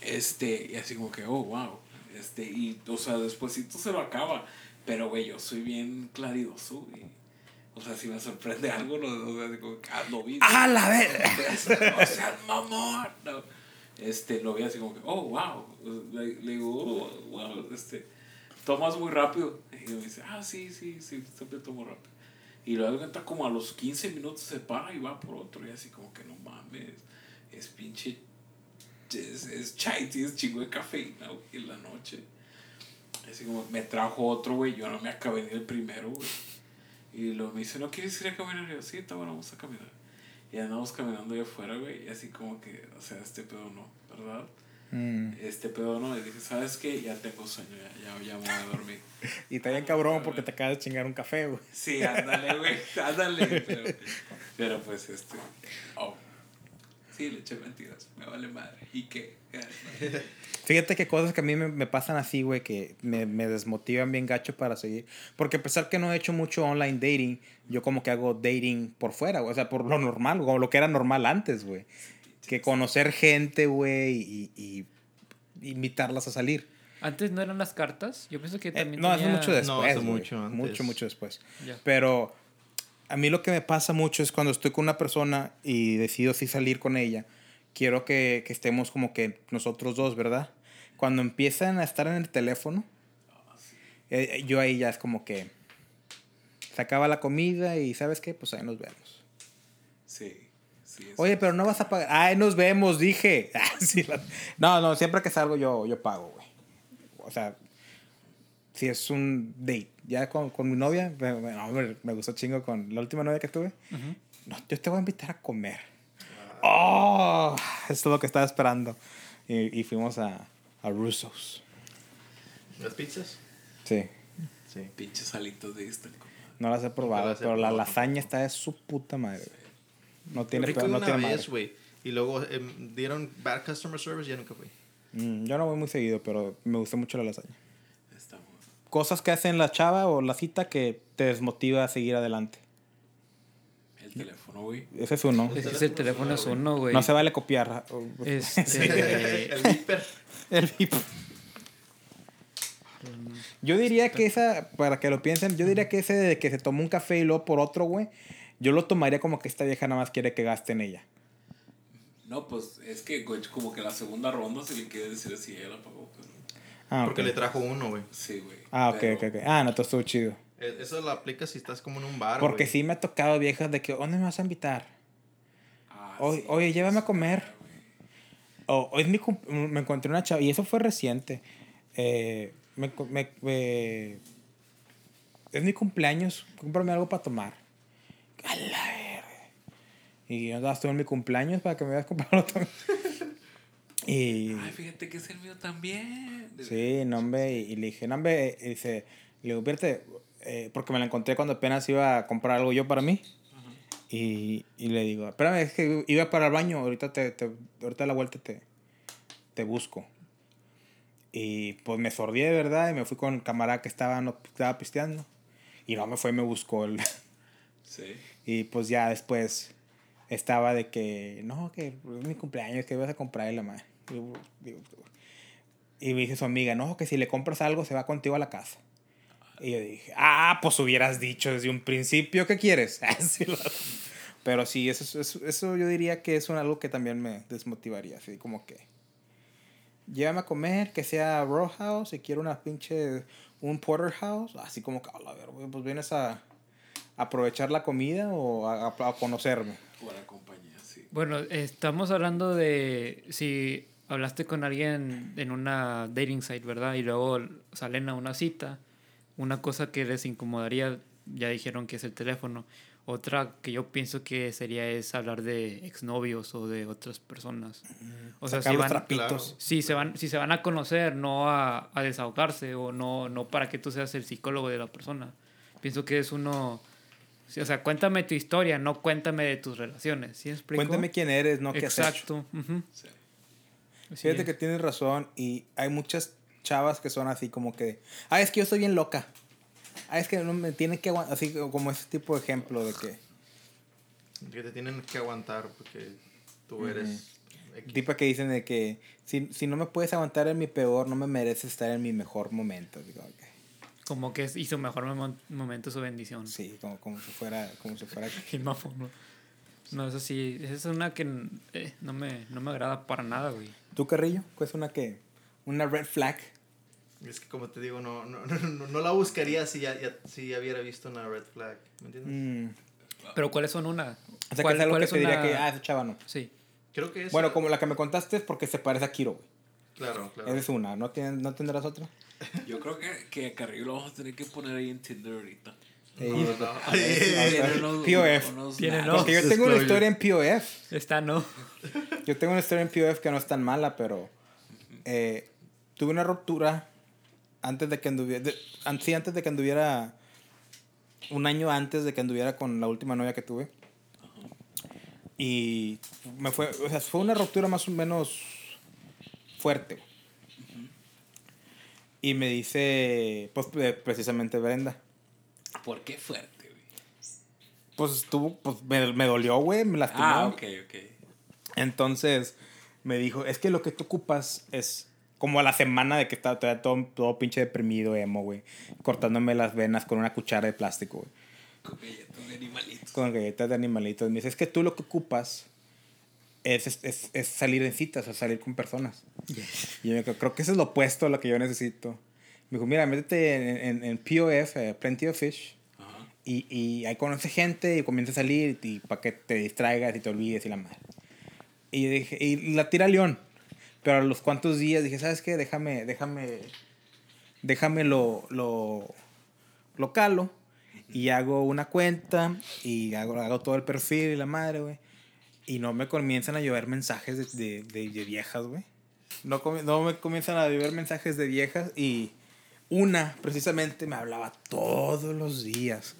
Este, y así como que, oh, wow. Este, y, o sea, despuésito se lo acaba. Pero, güey, yo soy bien claridoso, güey. O sea, si me sorprende algo, no, o sea, así como que, ah, lo vi. ¡Ah, la verga! O sea, mamón. No. Este, lo vi así como que, oh, wow. Le, le digo, oh, wow, este, tomas muy rápido. Y me dice, ah, sí, sí, sí, siempre tomo rápido. Y luego cuenta como a los 15 minutos se para y va por otro. Y así como que no mames, es pinche es, es chai, tienes chingo de cafeína, güey, en la noche. Así como, me trajo otro, güey, yo no me acabé ni el primero, güey. Y luego me dice, ¿no quieres ir a caminar? Y yo, sí, está bueno, vamos a caminar. Y andamos caminando allá afuera, güey, y así como que, o sea, este pedo no, ¿verdad? Mm. Este pedo no, y dije, ¿sabes qué? Ya tengo sueño, ya, ya, ya me voy a dormir. Y está bien cabrón porque te acabas de chingar un café, güey. Sí, ándale, güey, ándale. Pero, pero pues, este, oh. Sí, le eché mentiras, me vale madre. ¿Y qué? Fíjate que cosas que a mí me, me pasan así, güey, que me, me desmotivan bien gacho para seguir. Porque a pesar que no he hecho mucho online dating, yo como que hago dating por fuera, güey. O sea, por lo normal, como lo que era normal antes, güey. Que conocer gente, güey, y, y invitarlas a salir. Antes no eran las cartas. Yo pienso que Eh, también. no, hace tenía- mucho después. No, hace mucho antes. Mucho, mucho después. Pero a mí lo que me pasa mucho es cuando estoy con una persona y decido sí salir con ella, quiero que, que estemos como que nosotros dos, ¿verdad? Cuando empiezan a estar en el teléfono, eh, yo ahí ya es como que se acaba la comida y ¿sabes qué? Pues ahí nos vemos. Sí, sí. es- Oye, pero no vas a pagar. Ay, nos vemos, dije. Ah, sí, la- No, no, siempre que salgo yo, yo pago, güey. O sea, si es un date. Ya con, con mi novia, me, me- no, me- me gustó chingo con la última novia que tuve. No, yo te voy a invitar a comer. ¡Oh! Esto es lo que estaba esperando. Y, y fuimos a, a Russo's. ¿Las pizzas? Sí. Sí. Pinches alitos de compadre. No las he probado, las he pero la lasaña está de su puta madre. No tiene, Rico no una tiene vez, güey. Y luego em, dieron bad customer service y ya nunca fui. Mm, yo no voy muy seguido, pero me gustó mucho la lasaña. Está bueno. cosas que hacen la chava o la cita que te desmotiva a seguir adelante. El teléfono, güey. Ese es uno. Es que el teléfono es uno, güey. No se vale copiar. Este, el viper. El bip. Yo diría que esa, para que lo piensen, yo diría que ese de que se tomó un café y luego por otro, güey, yo lo tomaría como que esta vieja nada más quiere que gaste en ella. No, pues es que, güey, como que la segunda ronda se le quiere decir si ella la pagó. Pues, Ah, Porque le trajo uno, güey. sí, güey. Ah, ok, Pero- ok, ok. Ah, no, todo estuvo chido. E- Eso lo aplicas si estás como en un bar, Porque sí me ha tocado viejas de que, ¿dónde me vas a invitar? Ah, Oye, sí, oye, sí, llévame a comer. güey. O hoy es mi cum- me encontré una chava, y eso fue reciente. Eh, me, co- me- me- es mi cumpleaños, cómprame algo para tomar. A la verga. Y yo estuve en mi cumpleaños para que me vayas a comprar algo también. y Ay, fíjate que es el mío también. sí, no, hombre, y, y le dije, no, hombre, y dice, le digo, "Fíjate, eh, porque me la encontré cuando apenas iba a comprar algo yo para mí. Y, y le digo, espérame, es que iba para el baño, ahorita, te, te- ahorita a la vuelta te, te busco. Y pues me sordí de verdad y me fui con el camarada que estaba, no, estaba pisteando. Y no me fue y me buscó. El, Sí. y pues ya después estaba de que, no, que es mi cumpleaños, que ibas a comprar la madre. Y, me dice su amiga, no, que si le compras algo se va contigo a la casa. Y yo dije, ah, pues hubieras dicho desde un principio que quieres. Lo- Pero sí, eso, es- eso, eso yo diría que es algo que también me desmotivaría. Así como que, llévame a comer, que sea row house, si quiero una pinche, un porterhouse. Así como que, a la ver, pues vienes a aprovechar la comida o a, a- a conocerme. Buena compañía, sí. Bueno, estamos hablando de si hablaste con alguien en una dating site, ¿verdad? Y luego salen a una cita. Una cosa que les incomodaría, ya dijeron que es el teléfono. Otra que yo pienso que sería es hablar de exnovios o de otras personas. O sea, Sacar si los van, trapitos. si se van, si se van a conocer, no a, a desahogarse o no, no para que tú seas el psicólogo de la persona. Pienso que es uno... sí, o sea, cuéntame tu historia, no cuéntame de tus relaciones. ¿Sí explico? Cuéntame quién eres, no qué has hecho. Exacto. Sí. Fíjate es. que tienes razón y hay muchas chavas que son así como que, ah, es que yo soy bien loca. Ah, es que no me tienen que aguantar, así como ese tipo de ejemplo de que, Que te tienen que aguantar porque tú eres... Que dicen de que, si, si no me puedes aguantar en mi peor, no me mereces estar en mi mejor momento. Digo, ok. Como que es- hizo mejor mom- momento su bendición. Sí, como, como si fuera, como si fuera. Y no. No, eso sí, esa es una que eh, no, me, no me agrada para nada, güey. ¿Tú, Carrillo? ¿Cuál es una que? Una red flag. Es que como te digo, no, no, no, no, no la buscaría si ya, ya, si ya hubiera visto una red flag. ¿Me entiendes? Mm. Pero ¿cuáles son una? O sea, que ¿Cuál- es algo cuál que es te diría una- que, ah, ese chava no. Sí. Creo que es. Bueno, como la que me contaste es porque se parece a Kiro, güey. Claro, claro. Esa es una. ¿No, tienes, ¿No tendrás otra? Yo creo que, que a Carrillo lo vamos a tener que poner ahí en Tinder ahorita. No, no. Tiene unos- POF. unos Tiene matches. no. Porque yo tengo una historia en POF. Está no. Yo tengo una historia en POF que no es tan mala, pero eh, tuve una ruptura antes de que anduviera, de- sí, antes de que anduviera, un año antes de que anduviera con la última novia que tuve. Y me fue, o sea, fue una ruptura más o menos fuerte. Y me dice, pues eh, precisamente Brenda. ¿Por qué fuerte, güey? Pues estuvo, pues me, me dolió, güey, me lastimó. Ah, ok, ok. Entonces me dijo, es que lo que tú ocupas es como a la semana de que estaba todavía todo, todo pinche deprimido, emo, güey. Cortándome las venas con una cuchara de plástico, güey. Con galletas de animalitos. Con galletas de animalitos. Me dice, es que tú lo que ocupas es, es, es- salir en citas, o salir con personas. Y yo creo, que eso es lo opuesto a lo que yo necesito. Me dijo, mira, métete en, en, en POF, eh, Plenty of Fish. Y, y ahí conoce gente y comienza a salir y para que te distraigas y te olvides y la madre. Y yo dije, y la tira a León. Pero a los cuantos días dije, ¿sabes qué? Déjame, déjame, déjame lo, lo, lo calo. Y hago una cuenta y hago, hago todo el perfil y la madre, güey. Y no me comienzan a llover mensajes de, de, de- de viejas, güey. No, no me comienzan a llover mensajes de viejas y una precisamente me hablaba todos los días.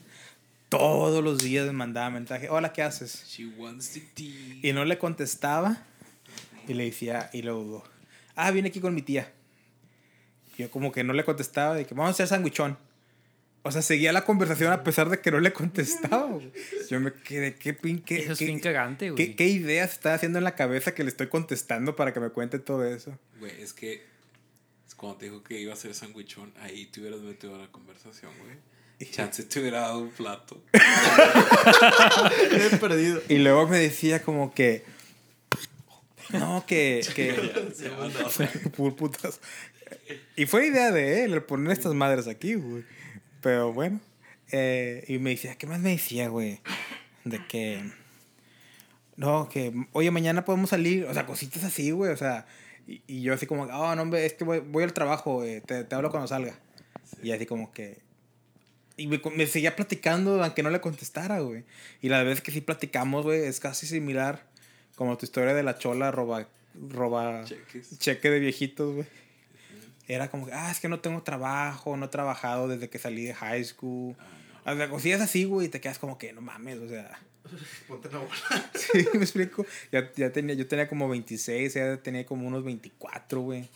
Todos los días me mandaba mensaje. Hola, ¿qué haces? She wants the tea. Y no le contestaba. Y le decía, y luego, ah, vine aquí con mi tía. Yo como que no le contestaba, de que vamos a hacer sandwichón. O sea, seguía la conversación a pesar de que no le contestaba. güey. Yo me quedé, qué pin, qué, Eso es qué- bien cagante, güey. ¿Qué, ¿Qué ideas está haciendo en la cabeza que le estoy contestando para que me cuente todo eso? Güey, es que es cuando te dijo que iba a ser sandwichón, ahí te hubieras metido a la conversación, güey. Chance te hubiera dado un plato. He perdido. Y luego me decía como que... No, que... que Se mandó. Pur putas. Y fue idea de él el poner estas madres aquí, güey. Pero bueno. eh, y me decía, ¿qué más me decía, güey? De que... No, que... Oye, mañana podemos salir. O sea, cositas así, güey. O sea... Y, y yo así como, oh, no, hombre, es que voy, voy al trabajo, eh, te, te hablo cuando salga. Y así como que... Y me, me seguía platicando aunque no le contestara, güey. Y la vez que sí platicamos, güey, es casi similar como tu historia de la chola roba... roba Cheques. cheque de viejitos, güey. Era como que, ah, es que no tengo trabajo, no he trabajado desde que salí de high school. O sea, cosillas así, güey, y te quedas como que, no mames, o sea. Ponte la bola. Sí, me explico. Ya, ya tenía, yo tenía como 26, ya tenía como unos 24, güey.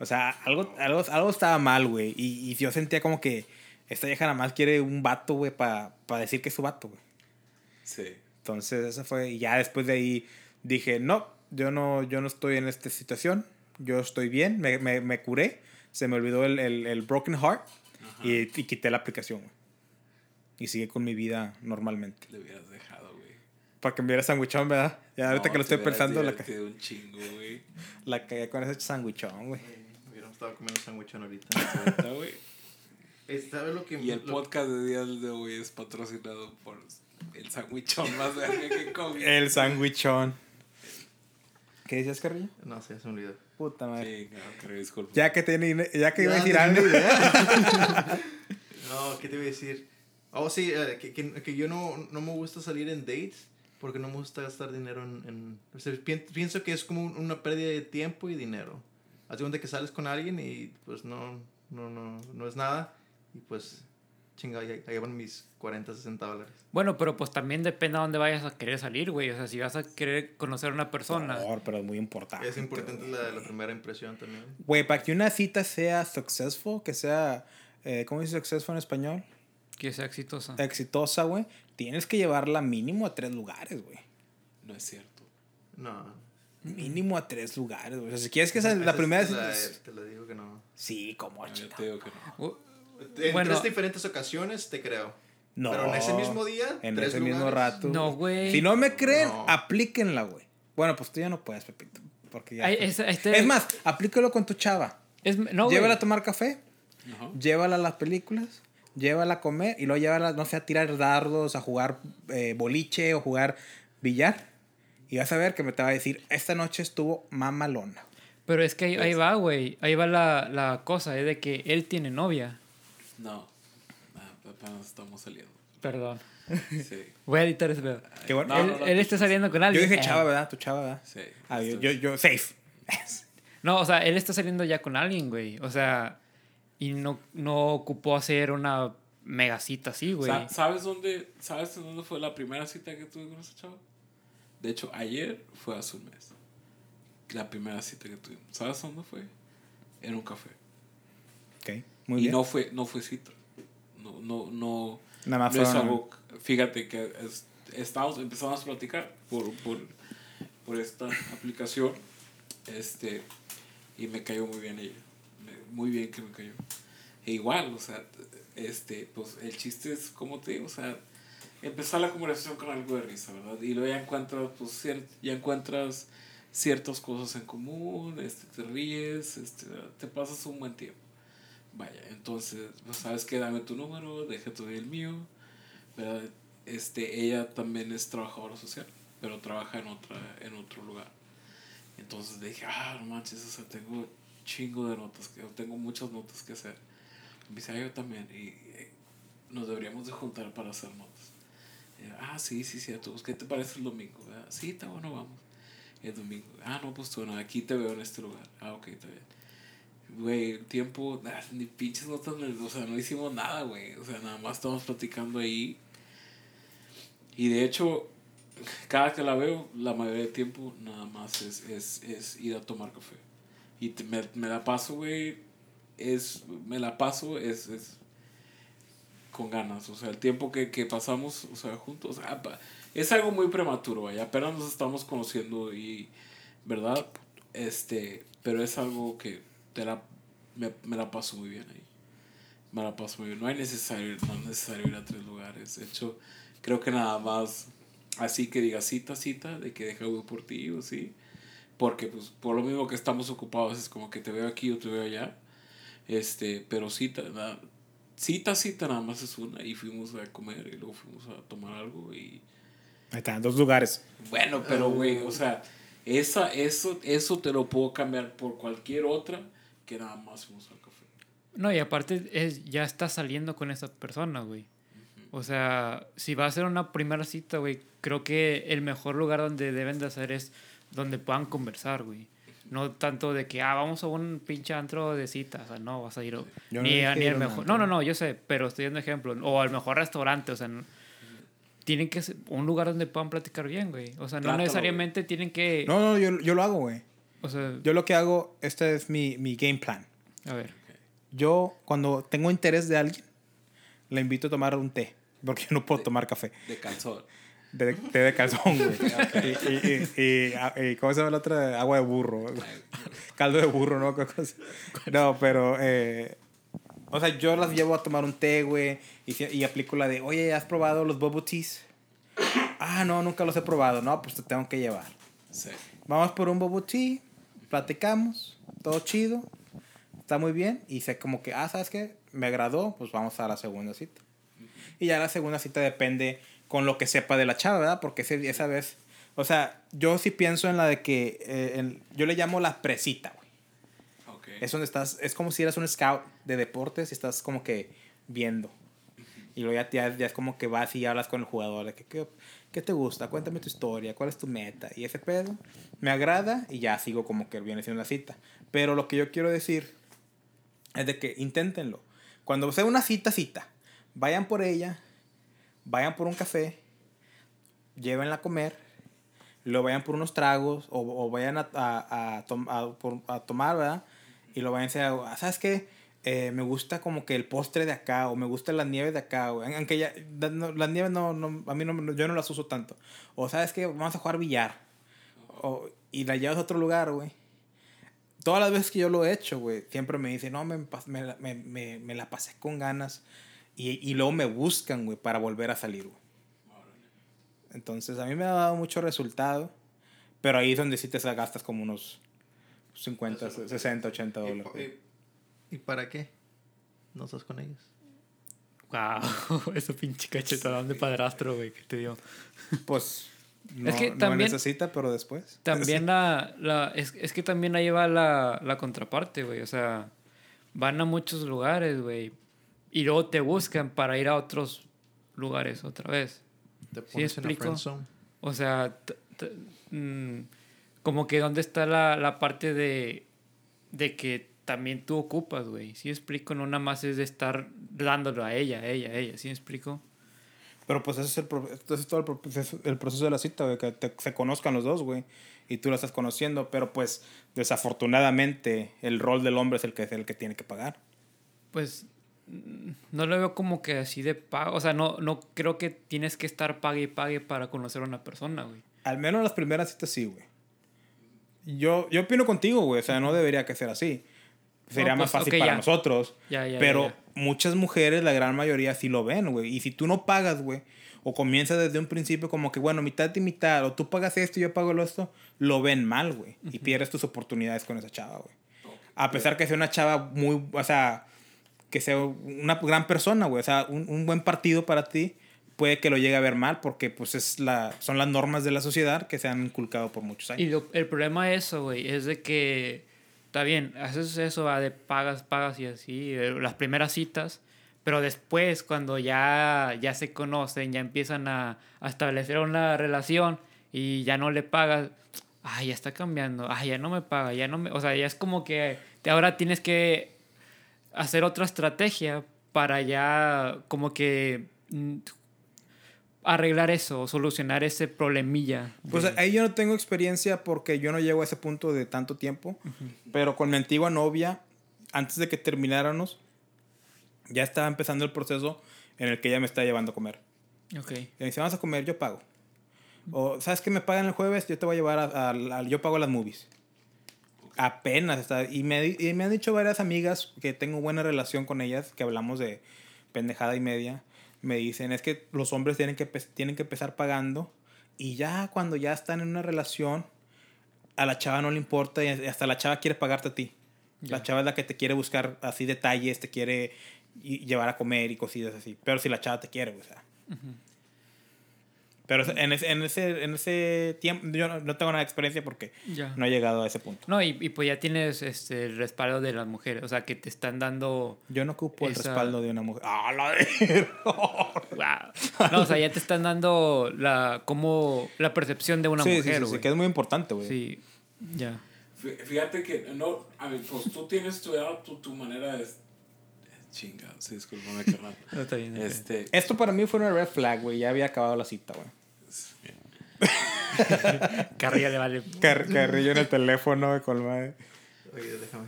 O sea, algo, algo, algo estaba mal, güey. Y, y yo sentía como que esta vieja nada más quiere un vato, güey, para decir que es su vato, güey. Sí. Entonces, eso fue. Y ya después de ahí dije, no, yo no, yo no estoy en esta situación. Yo estoy bien, me, me, me curé. Se me olvidó el, el, el Broken Heart y, y quité la aplicación, güey. Y sigue con mi vida normalmente. Le hubieras dejado, güey. Para que me hubiera sandwichón, ¿verdad? Ya ahorita No, que lo estoy pensando, la, ca- divertido un chingo, güey. la cagué con ese sandwichón, güey. Hubiéramos estado comiendo sándwich ahorita. Ahorita, güey. ¿Sabes lo que Y el lo- podcast de día de hoy es patrocinado por el sandwichón más verga que comí. El sandwichón. ¿Qué decías, Carrillo? No sé, se me olvidó. Puta madre. Sí, claro, disculpa. Ya que, tiene, ya que iba a decir no algo. No, ¿qué te iba a decir? Oh, sí, eh, que, que, que yo no, no me gusta salir en dates porque no me gusta gastar dinero en... en o sea, pien- pienso que es como un- una pérdida de tiempo y dinero. Haz cuenta que sales con alguien y pues no, no, no, no es nada y pues chinga, ya, ya llevan mis 40, 60 dólares. Bueno, pero pues también depende a dónde vayas a querer salir, güey. O sea, si vas a querer conocer a una persona. Por favor, pero es muy importante. Es importante la, la primera impresión también. Güey, para que una cita sea successful, que sea, eh, ¿cómo dice successful en español? Que sea exitosa. Exitosa, güey. Tienes que llevarla mínimo a tres lugares, güey. No es cierto. No. Mínimo a tres lugares, güey. O sea, si quieres que sea la primera... Te la, cita- te la digo que no. Sí, como Yo chingado. te digo que no. Uh, En Bueno. tres diferentes ocasiones te creo. No. Pero en ese mismo día, En tres ese mismo lugares. rato. No, güey. Si no me creen, No. aplíquenla, güey. Bueno, pues tú ya no puedes, Pepito. Porque ya. ay, es, este- Es más, aplícalo con tu chava. es- no, güey. llévala a tomar café, Ajá. llévala a las películas, llévala a comer y luego llévala, no sé, a tirar dardos, a jugar eh, boliche o jugar billar. Y vas a ver que me te va a decir, esta noche estuvo mamalona. Pero es que ahí, ahí va, güey. Ahí va la, la cosa, es de que él tiene novia. No. Ah, apenas estamos saliendo. Perdón. Sí. Voy a editar ese pedo. Qué bueno. No, él no, no, él tú está saliendo con yo alguien. dije Eh, chava, ¿verdad? Tu chava, ¿verdad? Sí. Ah, yo, yo, yo, safe. No, o sea, él está saliendo ya con alguien, güey. O sea, y no, no ocupó hacer una megacita así, güey. Sa- ¿Sabes dónde, ¿Sabes dónde fue la primera cita que tuve con ese chavo? De hecho, ayer fue hace un mes. La primera cita que tuvimos. ¿Sabes dónde fue? En un café. Ok, muy y bien. no fue, no fue cita. No, no, no. Nada más no es algo. Fíjate que es- estamos, empezamos a platicar por, por, por esta aplicación. Este. Y me cayó muy bien ella. Muy bien que me cayó. E igual, o sea, este, pues el chiste es, como te digo, o sea, empezar la conversación con algo de risa, ¿verdad? Y luego ya encuentras, pues, cier- ya encuentras ciertas cosas en común, este, te ríes, este, te pasas un buen tiempo. Vaya, entonces, pues, sabes que dame tu número, déjate el mío, ¿verdad? Este, ella también es trabajadora social, pero trabaja en, otra, en otro lugar. Entonces dije, ah, no manches, o sea, tengo chingo de notas, que tengo muchas notas que hacer. Me dice, ah, yo también, y eh, nos deberíamos de juntar para hacer notas. Ah, sí, sí, cierto, pues, ¿qué te parece el domingo? verdad? Sí, está bueno, vamos. El domingo, ah, no, pues tú, no, aquí te veo en este lugar. Ah, ok, está bien. Güey, el tiempo, ah, ni pinches notas, o sea, no hicimos nada, güey. O sea, nada más estamos platicando ahí. Y de hecho, cada que la veo, la mayoría del tiempo, nada más es, es, es ir a tomar café. Y me, me la paso, güey, es, me la paso, es, es con ganas. O sea, el tiempo que, que pasamos, o sea, juntos, es algo muy prematuro, vaya. Apenas nos estamos conociendo y, ¿verdad? Este, pero es algo que te la, me, me la paso muy bien ahí. Me la paso muy bien. No, hay necesario, no es necesario ir a tres lugares. De hecho, creo que nada más así que diga cita, cita, de que deja voy por ti o sí. Porque, pues, por lo mismo que estamos ocupados, es como que te veo aquí o te veo allá. Este, pero cita, nada, cita, cita nada más es una. Y fuimos a comer y luego fuimos a tomar algo y... Ahí están, dos lugares. Bueno, pero güey, o sea, esa, eso, eso te lo puedo cambiar por cualquier otra que nada más fuimos al café. No, y aparte es, ya está saliendo con esa persona, güey. O sea, si va a ser una primera cita, güey, creo que el mejor lugar donde deben de hacer es donde puedan conversar, güey. No tanto de que, ah, vamos a un pinche antro de citas. O sea, no, vas a ir. Yo no ni, dije a- ni ir el mejor. No, no, no, yo sé, pero estoy dando ejemplo. O al mejor restaurante, o sea, no- tienen que ser un lugar donde puedan platicar bien, güey. O sea, no Trátalo, necesariamente tienen que. No, no, yo, yo lo hago, güey. O sea, Yo lo que hago, este es mi, mi game plan. a ver. Yo, cuando tengo interés de alguien, le invito a tomar un té. Porque yo no puedo tomar café. De calzón. De, té de calzón, güey. y, y, y, y- y- ¿Cómo se llama la otra? Agua de burro. Caldo de burro, ¿no? ¿Qué cosa? No, pero... eh, o sea, yo las llevo a tomar un té, güey. Y, aplico la de, oye, ¿has probado los bubble teas? Ah, no, nunca los he probado. No, pues te tengo que llevar. Sí. Vamos por un bubble tea, platicamos, todo chido, está muy bien. Y sé como que, ah, ¿sabes qué? Me agradó, pues vamos a la segunda cita. Y ya la segunda cita depende con lo que sepa de la chava, ¿verdad? Porque esa vez, o sea, yo sí pienso en la de que, eh, en- yo le llamo la presita, güey. Ok. Es donde estás, es como si eras un scout de deportes y estás como que viendo. Y luego ya, ya, ya es como que vas y hablas con el jugador de que, ¿qué, qué te gusta? Cuéntame tu historia, cuál es tu meta. Y ese pedo me agrada y ya sigo como que viene siendo una cita. Pero lo que yo quiero decir es de que inténtenlo. Cuando sea una cita, cita, vayan por ella, vayan por un café, llévenla a comer, lo vayan por unos tragos o, vayan a, a, a, a tomar, ¿verdad? Y lo vayan a, "Ah, ¿sabes qué? Eh, me gusta como que el postre de acá o me gusta la nieve de acá. O, aunque ya, no, las nieves no, no, a mí no, yo no las uso tanto. O ¿sabes qué? Vamos a jugar billar. O, y la llevas a otro lugar, güey. Todas las veces que yo lo he hecho, güey, siempre me dicen, no, me, me, me, me, me la pasé con ganas. Y, y luego me buscan, güey, para volver a salir, güey. Entonces, a mí me ha dado mucho resultado. Pero ahí es donde sí te gastas como unos 50, 60, 80 ¿Y, dólares. y- ¿Y para qué? ¿No estás con ellos? Wow, eso pinche cachetadón de padrastro, güey, que te dio. Pues, No, Es que no también- necesita, pero después. También la, la es, es que también ahí va la, la contraparte, güey. O sea, van a muchos lugares, güey. Y luego te buscan para ir a otros lugares otra vez. Te ¿Sí explico? O sea, t- t- mm, como que dónde está la, la parte de, de que también tú ocupas, güey. ¿Sí me explico? No nada más es de estar dándolo a ella, a ella, a ella. ¿Sí me explico? Pero pues ese es, el, pro- ese es todo el proceso, el proceso de la cita, güey, que te- se conozcan los dos, güey. Y tú la estás conociendo, pero pues desafortunadamente el rol del hombre es el que es el que tiene que pagar. Pues no lo veo como que así de pago. O sea, no, no creo que tienes que estar pague y pague para conocer a una persona, güey. Al menos las primeras citas sí, güey. Yo, yo opino contigo, güey. O sea, no debería que ser así. Sería No, más pues, fácil ok, para ya. nosotros. Ya, ya, pero muchas mujeres, la gran mayoría, sí lo ven, güey. Y si tú no pagas, güey, o comienzas desde un principio como que, bueno, mitad y mitad, o tú pagas esto y yo pago lo esto, lo ven mal, güey. Y pierdes tus oportunidades con esa chava, güey. A pesar que sea una chava muy, o sea, que sea una gran persona, güey. O sea, un, un buen partido para ti puede que lo llegue a ver mal porque pues es la, son las normas de la sociedad que se han inculcado por muchos años. Y lo- el problema de eso, güey, es de que, está bien, haces eso de pagas, pagas y así, las primeras citas, pero después, cuando ya, ya se conocen, ya empiezan a, establecer una relación y ya no le pagas, ay, ya está cambiando, ay, ya no me paga, ya no me, o sea, ya es como que ahora tienes que hacer otra estrategia para ya como que mm, arreglar eso, o solucionar ese problemilla. Pues de- ahí yo no tengo experiencia porque yo no llego a ese punto de tanto tiempo, pero con mi antigua novia, antes de que termináramos, ya estaba empezando el proceso en el que ella me está llevando a comer. Ok. Y me dice, vamos a comer, yo pago. O, ¿sabes qué me pagan el jueves? Yo te voy a llevar a, a- a- yo pago las movies. Apenas está. Y me, y me han dicho varias amigas que tengo buena relación con ellas, que hablamos de pendejada y media. Me dicen, es que los hombres tienen que, tienen que empezar pagando. Y ya cuando ya están en una relación, a la chava no le importa y hasta la chava quiere pagarte a ti. La chava es la que te quiere buscar así detalles, te quiere llevar a comer y cosillas así. Pero si la chava te quiere, o sea. Pero en ese, en ese, en ese tiempo, yo no, no tengo nada de experiencia porque Ya. no he llegado a ese punto. No, y, y pues ya tienes este, el respaldo de las mujeres, o sea, que te están dando... Yo no ocupo el Esa- respaldo de una mujer. ¡Ah, la de... Wow. No, o sea, ya te están dando la, como, la percepción de una sí, sí, mujer, sí, güey. sí, que es muy importante, güey. Sí, ya. Fí- Fíjate que, no, a ver, pues tú tienes tu edad, tu, tu manera de... Chinga, sí, discúlpame, carnal. No, está bien, Este, Esto para mí fue una red flag, güey. Ya había acabado la cita, güey. Carrilla le vale... Car carrillo en el teléfono, güey, con madre. Oye, déjame.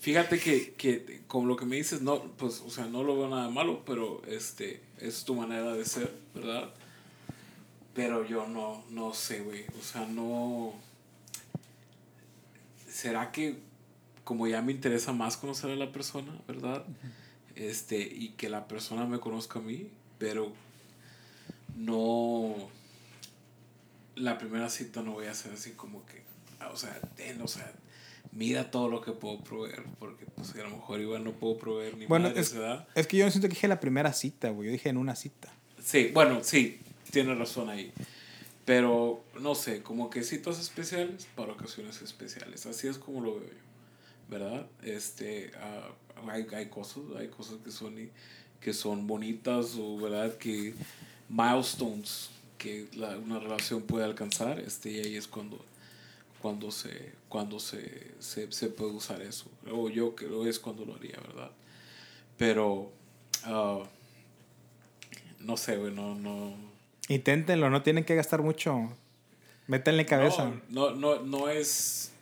Fíjate que, que como lo que me dices, no, pues, o sea, no lo veo nada malo, pero este, es tu manera de ser, ¿verdad? Pero yo no, no sé, güey, o sea, no... ¿Será que como ya me interesa más conocer a la persona, ¿verdad? Este, y que la persona me conozca a mí, pero no... La primera cita no voy a hacer así como que, ah, o sea, ten, o sea, mira todo lo que puedo proveer, porque pues a lo mejor igual no puedo proveer ni Bueno, madres, es, ¿verdad? es que yo no siento que dije la primera cita, güey. Yo dije en una cita. Sí, bueno, sí, tienes razón ahí. Pero, no sé, como que citas especiales para ocasiones especiales. Así es como lo veo yo, ¿verdad? Este, ah, hay, hay cosas, hay cosas que son, que son bonitas o, ¿verdad? Que milestones que la- una relación puede alcanzar, este, y ahí es cuando, cuando, se, cuando se, se, se puede usar eso. O yo creo es cuando lo haría, ¿verdad? Pero, ah, no sé, güey, no, no, Inténtenlo, no tienen que gastar mucho. Métanle cabeza. no, no, no, no es.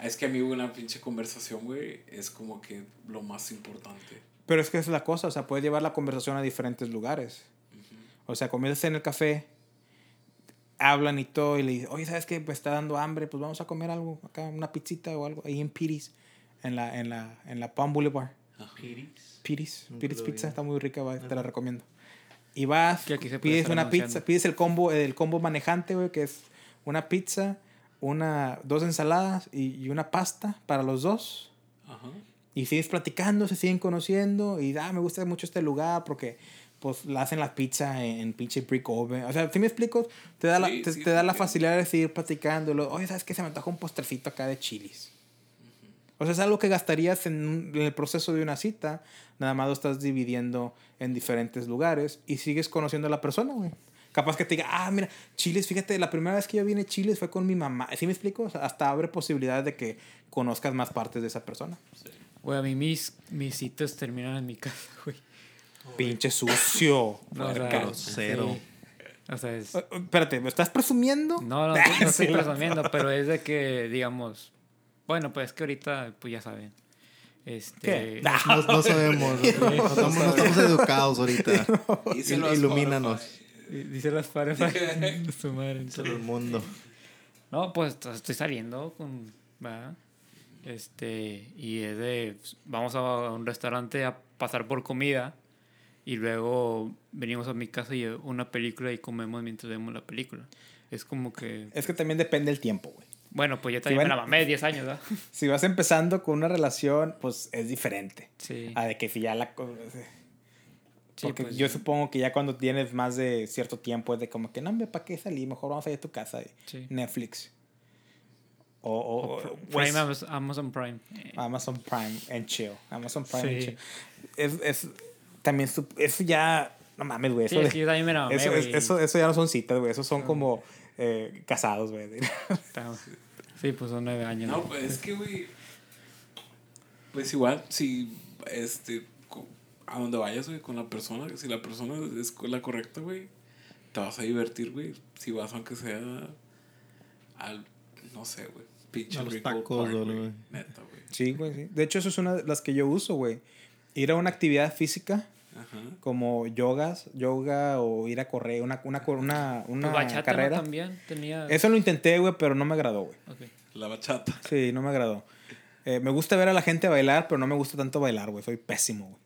Es que a mí una pinche conversación, güey, es como que lo más importante. Pero es que es la cosa, o sea, puedes llevar la conversación a diferentes lugares. O sea, comienzas en el café, hablan y todo, y le dices, oye, ¿sabes qué? Me está dando hambre, pues vamos a comer algo acá, una pizzita o algo, ahí en Piris, en la, en la, en la Palm Boulevard. Piris. Piris, Piris Pizza, está muy rica, va, te la recomiendo. Y vas, Que aquí se puede pides una pizza, pides el combo, el combo manejante, güey, que es una pizza, una, dos ensaladas y, y una pasta para los dos. Ajá. Y sigues platicando, se siguen conociendo y ah, me gusta mucho este lugar porque pues la hacen la pizza en, en pinche brick oven. O sea, ¿sí me explico? Te da la, te, sí, te da la facilidad de seguir platicando. luego, Oye, ¿sabes qué? Se me antoja un postrecito acá de chilis. O sea, es algo que gastarías en, un- en el proceso de una cita. Nada más lo estás dividiendo en diferentes lugares y sigues conociendo a la persona, güey. Capaz que te diga, ah, mira, chiles, fíjate, la primera vez que yo vine a Chiles fue con mi mamá. ¿Sí me explico? O sea, hasta abre posibilidades de que conozcas más partes de esa persona. Güey, a mí mis, mis citas terminan en mi casa, güey. Pinche sucio. No, grosero. sí. O sea, es... Espérate, ¿me estás presumiendo? No, no, no, no estoy presumiendo, pero es de que, digamos, bueno, pues es que ahorita, pues ya saben. Este. No, no sabemos. No, estamos, no estamos educados ahorita. Ilumínanos. Dice las parejas de su madre. Todo el mundo. No, pues estoy saliendo con. ¿verdad? Este, y es de. Vamos a un restaurante a pasar por comida. Y luego venimos a mi casa y una película y comemos mientras vemos la película. Es como que. Es que también depende del tiempo, güey. Bueno, pues yo también van- me la mamé 10 años, ¿verdad? Si vas empezando con una relación, pues es diferente. Sí. A de que si ya la... Sí, Porque pues, yo supongo que ya cuando tienes más de cierto tiempo es de como que, no, hombre, ¿para qué salir? Mejor vamos a ir a tu casa y Sí. Netflix. O, o, o- Prime, pues, Amaz- Amazon Prime. Eh, Amazon Prime and chill. Amazon Prime and Sí. chill. Es, es, también, su- eso ya, no mames, güey. Sí, Eso, es de- que yo también me la mamé, eso, es- eso, eso ya no son citas, güey. Eso son como eh, casados, güey. Estamos- Sí, pues son nueve años. No, ¿no? pues es que, güey. Pues igual, si. Este. A donde vayas, güey, con la persona. Si la persona es la correcta, güey. Te vas a divertir, güey. Si vas, aunque sea. Al. No sé, güey. Pinche A los tacos, güey. Neta, güey. Sí, güey, sí. De hecho, eso es una de las que yo uso, güey. Ir a una actividad física Ajá. como yogas, yoga o ir a correr, una, una, una, una Pues bachata ¿no? carrera. también tenía. Eso lo intenté, güey, pero no me agradó, güey. Ok. La bachata. Sí, no me agradó. Eh, me gusta ver a la gente bailar, pero no me gusta tanto bailar, güey. Soy pésimo, güey.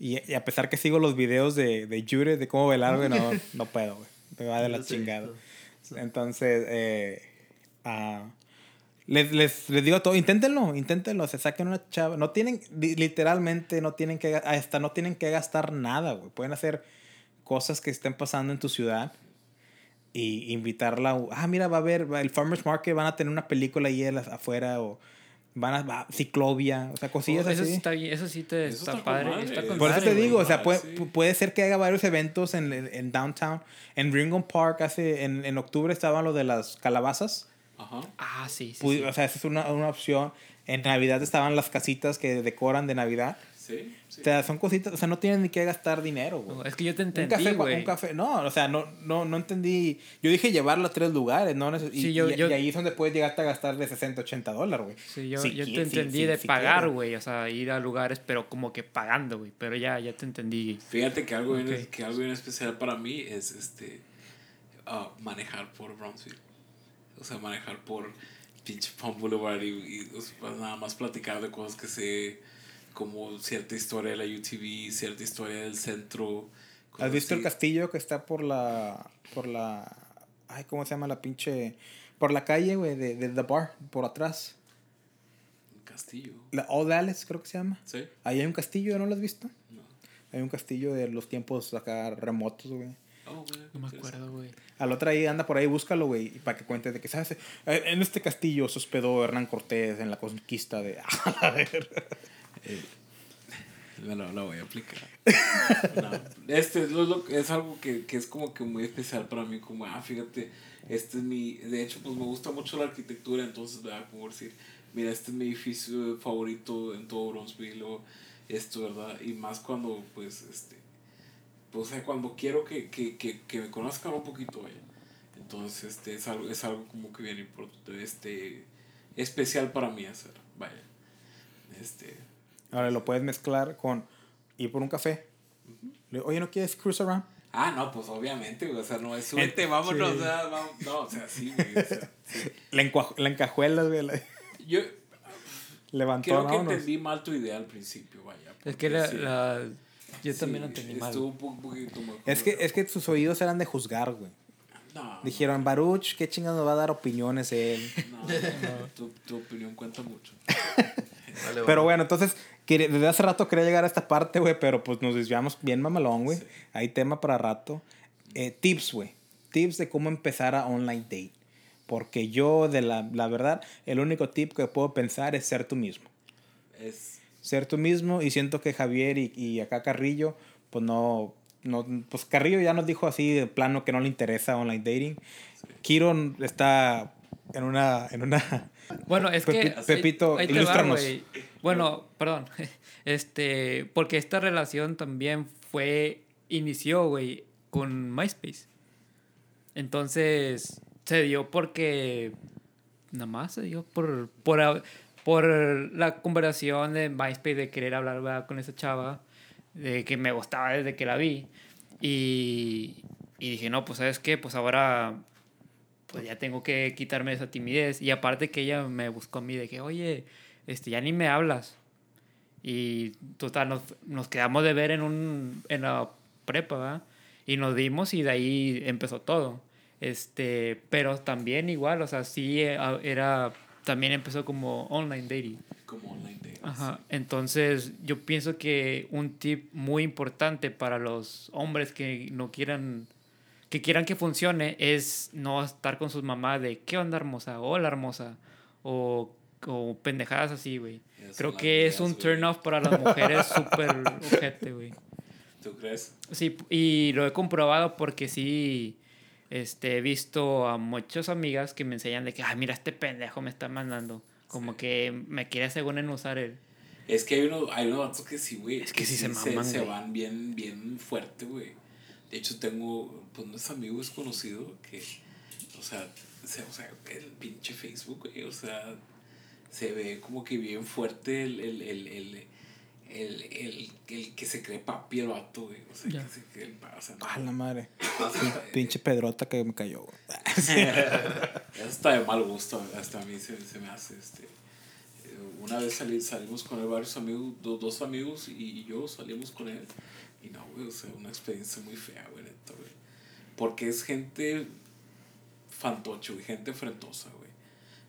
Y, y a pesar que sigo los videos de, de Jure de cómo bailar, güey, no, no puedo, güey. Me va de la chingada. Entonces, eh, ah, les, les, les digo todo, inténtenlo, inténtenlo, se saquen una chava. No tienen, li- literalmente, no tienen que, hasta no tienen que gastar nada, güey. Pueden hacer cosas que estén pasando en tu ciudad y invitarla. Ah, mira, va a haber el Farmers Market, van a tener una película ahí afuera o van a va- ciclovia, o sea, cosillas Oh, eso, así. sí está bien, eso sí te Eso está, está con padre. madre. Está con Por eso te digo, o sea, puede, sí. puede ser que haga varios eventos en, en, en downtown. En Ringo Park, hace, en, en octubre estaban lo de las calabazas. Ajá. Ah, sí, sí. O sea, esa es una, una opción. En Navidad estaban las casitas que decoran de Navidad. Sí. sí. O sea, son cositas, o sea, no tienen ni que gastar dinero, güey. No, es que yo te Un entendí, café, güey. un café, no, o sea, no, no, no entendí. Yo dije llevarlo a tres lugares, ¿no? Y, Sí, yo- y- yo- y ahí es donde puedes llegarte a gastar de 60, 80 dólares, güey. Sí, yo, Si yo te entendí si- de si pagar, güey. O sea, ir a lugares, pero como que pagando, güey. Pero ya, ya te entendí. Fíjate que algo, bien, que algo bien especial para mí es este ah, manejar por Brownsville. O sea, manejar por pinche Palm Boulevard y, y, o sea, pues, nada más platicar de cosas que sé, como cierta historia de la UTV, cierta historia del centro. ¿Has visto el castillo que está por la. por la. Ay, ¿cómo se llama la pinche. por la calle, güey, de, de The Bar, por atrás? Un castillo. La Old Alice, creo que se llama. ¿Sí? Ahí hay un castillo, ¿no lo has visto? No. Hay un castillo de los tiempos acá remotos, güey. Oh, güey, No me acuerdo, güey. Al otro ahí, anda por ahí, búscalo, güey, y para que cuentes de que, ¿sabes? Eh, En este castillo se hospedó Hernán Cortés en la conquista de... A ver. Me lo, lo voy a aplicar. Este es, lo- es algo que, que es como que muy especial para mí, como, ah, fíjate, este es mi, de hecho, pues me gusta mucho la arquitectura, entonces, ¿verdad? Como decir, mira, este es mi edificio favorito en todo Bronzeville, o esto, ¿verdad? Y más cuando, pues, este, pues, cuando quiero que, que, que, que me conozcan un poquito, vaya. Entonces, este, es algo, es algo como que bien importante, este, especial para mí hacer, vaya. Este, Ahora lo puedes mezclar con ir por un café. Le- Oye, ¿no quieres cruise around? Ah, no, pues obviamente, güey. O sea, no es súbete, vámonos. o sea, vamos- no, o sea, sí, güey. O sea, sí. La, la encajuelas, güey. la- Yo Levantó, creo que vámonos. entendí mal tu idea al principio, vaya. Es que la, sí, la- yo sí, también lo entendí mal. Estuvo un po- un poquito mejor. Es que, es que sus oídos eran de juzgar, güey. No, Dijeron, Baruch, ¿qué chingados nos va a dar opiniones él? no, no, Tu, tu opinión cuenta mucho. Vale, Pero bueno, entonces, quería- desde hace rato quería llegar a esta parte, güey, pero pues nos desviamos bien mamalón, güey. Hay tema para rato. Eh, tips, güey. Tips de cómo empezar a online date. Porque yo, de la, la verdad, el único tip que puedo pensar es ser tú mismo. Es, Ser tú mismo y siento que Javier y, y acá Carrillo, pues no, no, pues Carrillo ya nos dijo así de plano que no le interesa online dating. Kiro está en una, en una, Bueno, es Pepi- que. Pepito, ahí va, ilústranos. güey. Bueno, perdón. Este. Porque esta relación también fue. Inició, güey, con MySpace. Entonces. Se dio porque. Nada más se dio por. Por, por la conversación de MySpace de querer hablar ¿verdad? con esa chava. De que me gustaba desde que la vi. Y. Y dije, no, pues, ¿sabes qué? Pues ahora pues ya tengo que quitarme esa timidez. Y aparte que ella me buscó a mí de que, oye, este, ya ni me hablas. Y total, nos, nos quedamos de ver en, un, en la prepa, ¿verdad? Y nos dimos y de ahí empezó todo. Este, pero también igual, o sea, sí eh, era, también empezó como online dating. como online dating. Ajá. Entonces, yo pienso que un tip muy importante para los hombres que no quieran que quieran que funcione es no estar con sus mamás de qué onda hermosa, hola hermosa o, o pendejadas así, güey. Creo que es un turn off para las mujeres súper ojete, güey. ¿Tú crees? Sí, y lo he comprobado porque sí, este, he visto a muchas amigas que me enseñan de que, ay, mira, este pendejo me está mandando. Como que me quiere según en usar él. Es que hay unos, hay unos vatos que sí, güey. Es que sí se maman, Se, güey. van bien, bien fuerte, güey. De hecho, tengo, pues, unos amigos conocidos que, o sea, se, o sea, el pinche Facebook, güey, o sea, se ve como que bien fuerte el, el, el, el, el, el, el que se cree papi el vato, güey. O sea, Ya. que se cree o sea, no, a la madre. o sea, Pinche pedrota que me cayó, güey. Eso está de mal gusto, hasta a mí se, se me hace este. eh, Una vez salí, salimos con él varios amigos, do- dos amigos y yo salimos con él. No, güey, o sea, una experiencia muy fea, güey, neta, güey. Porque es gente fantoche, güey, gente frentosa, güey.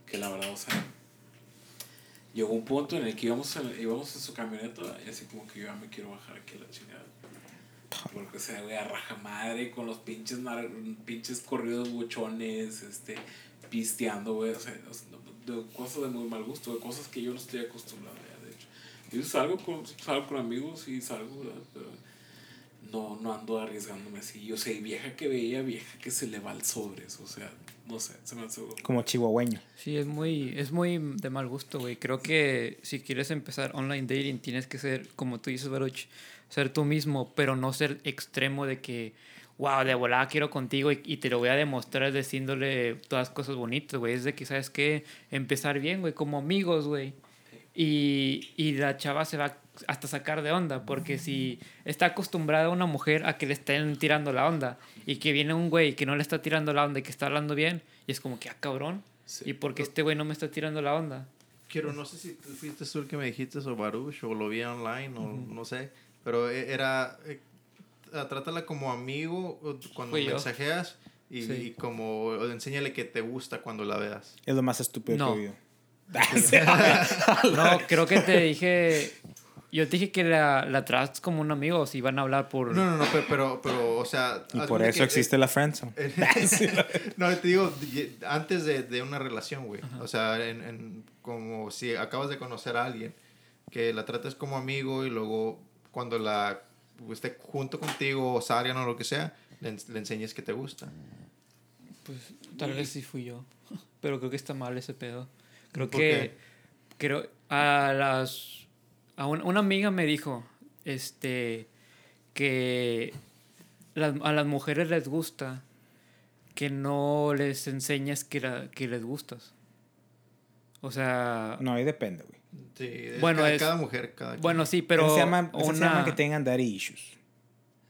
Que la verdad, o sea, llegó un punto en el que íbamos íbamos en su camioneta y así como que yo ya me quiero bajar aquí a la chingada. Porque, o sea, güey, a raja madre con los pinches, nar- pinches corridos buchones, este, pisteando, güey, o sea, de cosas de muy mal gusto, de cosas que yo no estoy acostumbrado ya, de hecho. Yo salgo con, salgo con amigos y salgo, ¿verdad? pero no, no ando arriesgándome así. Yo sé, vieja que veía, vieja que se le va al sobres, o sea, no sé, se me hace... Como chihuahueño. Sí, es muy, es muy de mal gusto, güey. Creo que si quieres empezar online dating, tienes que ser, como tú dices, Baruch, ser tú mismo, pero no ser extremo de que, wow, de volada quiero contigo y, y te lo voy a demostrar diciéndole todas cosas bonitas, güey. Es de que, ¿sabes qué? Empezar bien, güey, como amigos, güey. Y, y la chava se va hasta sacar de onda, porque si está acostumbrada una mujer a que le estén tirando la onda y que viene un güey que no le está tirando la onda y que está hablando bien, y es como que, ah, cabrón, Sí. ¿y porque este güey no me está tirando la onda? Quiero, no sé si tú fuiste tú el que me dijiste o Baruch o lo vi online o no sé, pero e- era, eh, trátala como amigo cuando Fui mensajeas y, Sí. y como o enséñale que te gusta cuando la veas. Es lo más estúpido No. que he. No, creo que te dije, yo te dije que la, la tratas como un amigo, si van a hablar por... No, no, no, pero, pero, pero, o sea... Y por eso que- existe la friendzone. no, te digo, antes de, de una relación, güey. O sea, en, en- como si acabas de conocer a alguien, que la trates como amigo y luego cuando la esté junto contigo o salgan o lo que sea, le, le enseñes que te gusta. Pues tal vez sí fui yo. Pero creo que está mal ese pedo. Creo ¿Por que. qué? Creo. A las. A un- una amiga me dijo. Este. Que. las- a las mujeres les gusta. Que no les enseñes que, la- que les gustas. O sea. No, ahí depende, güey. Sí, es Bueno, cada, es- cada mujer, cada Bueno, sí, pero. Eso se llama, eso se una- llama que tengan daddy issues.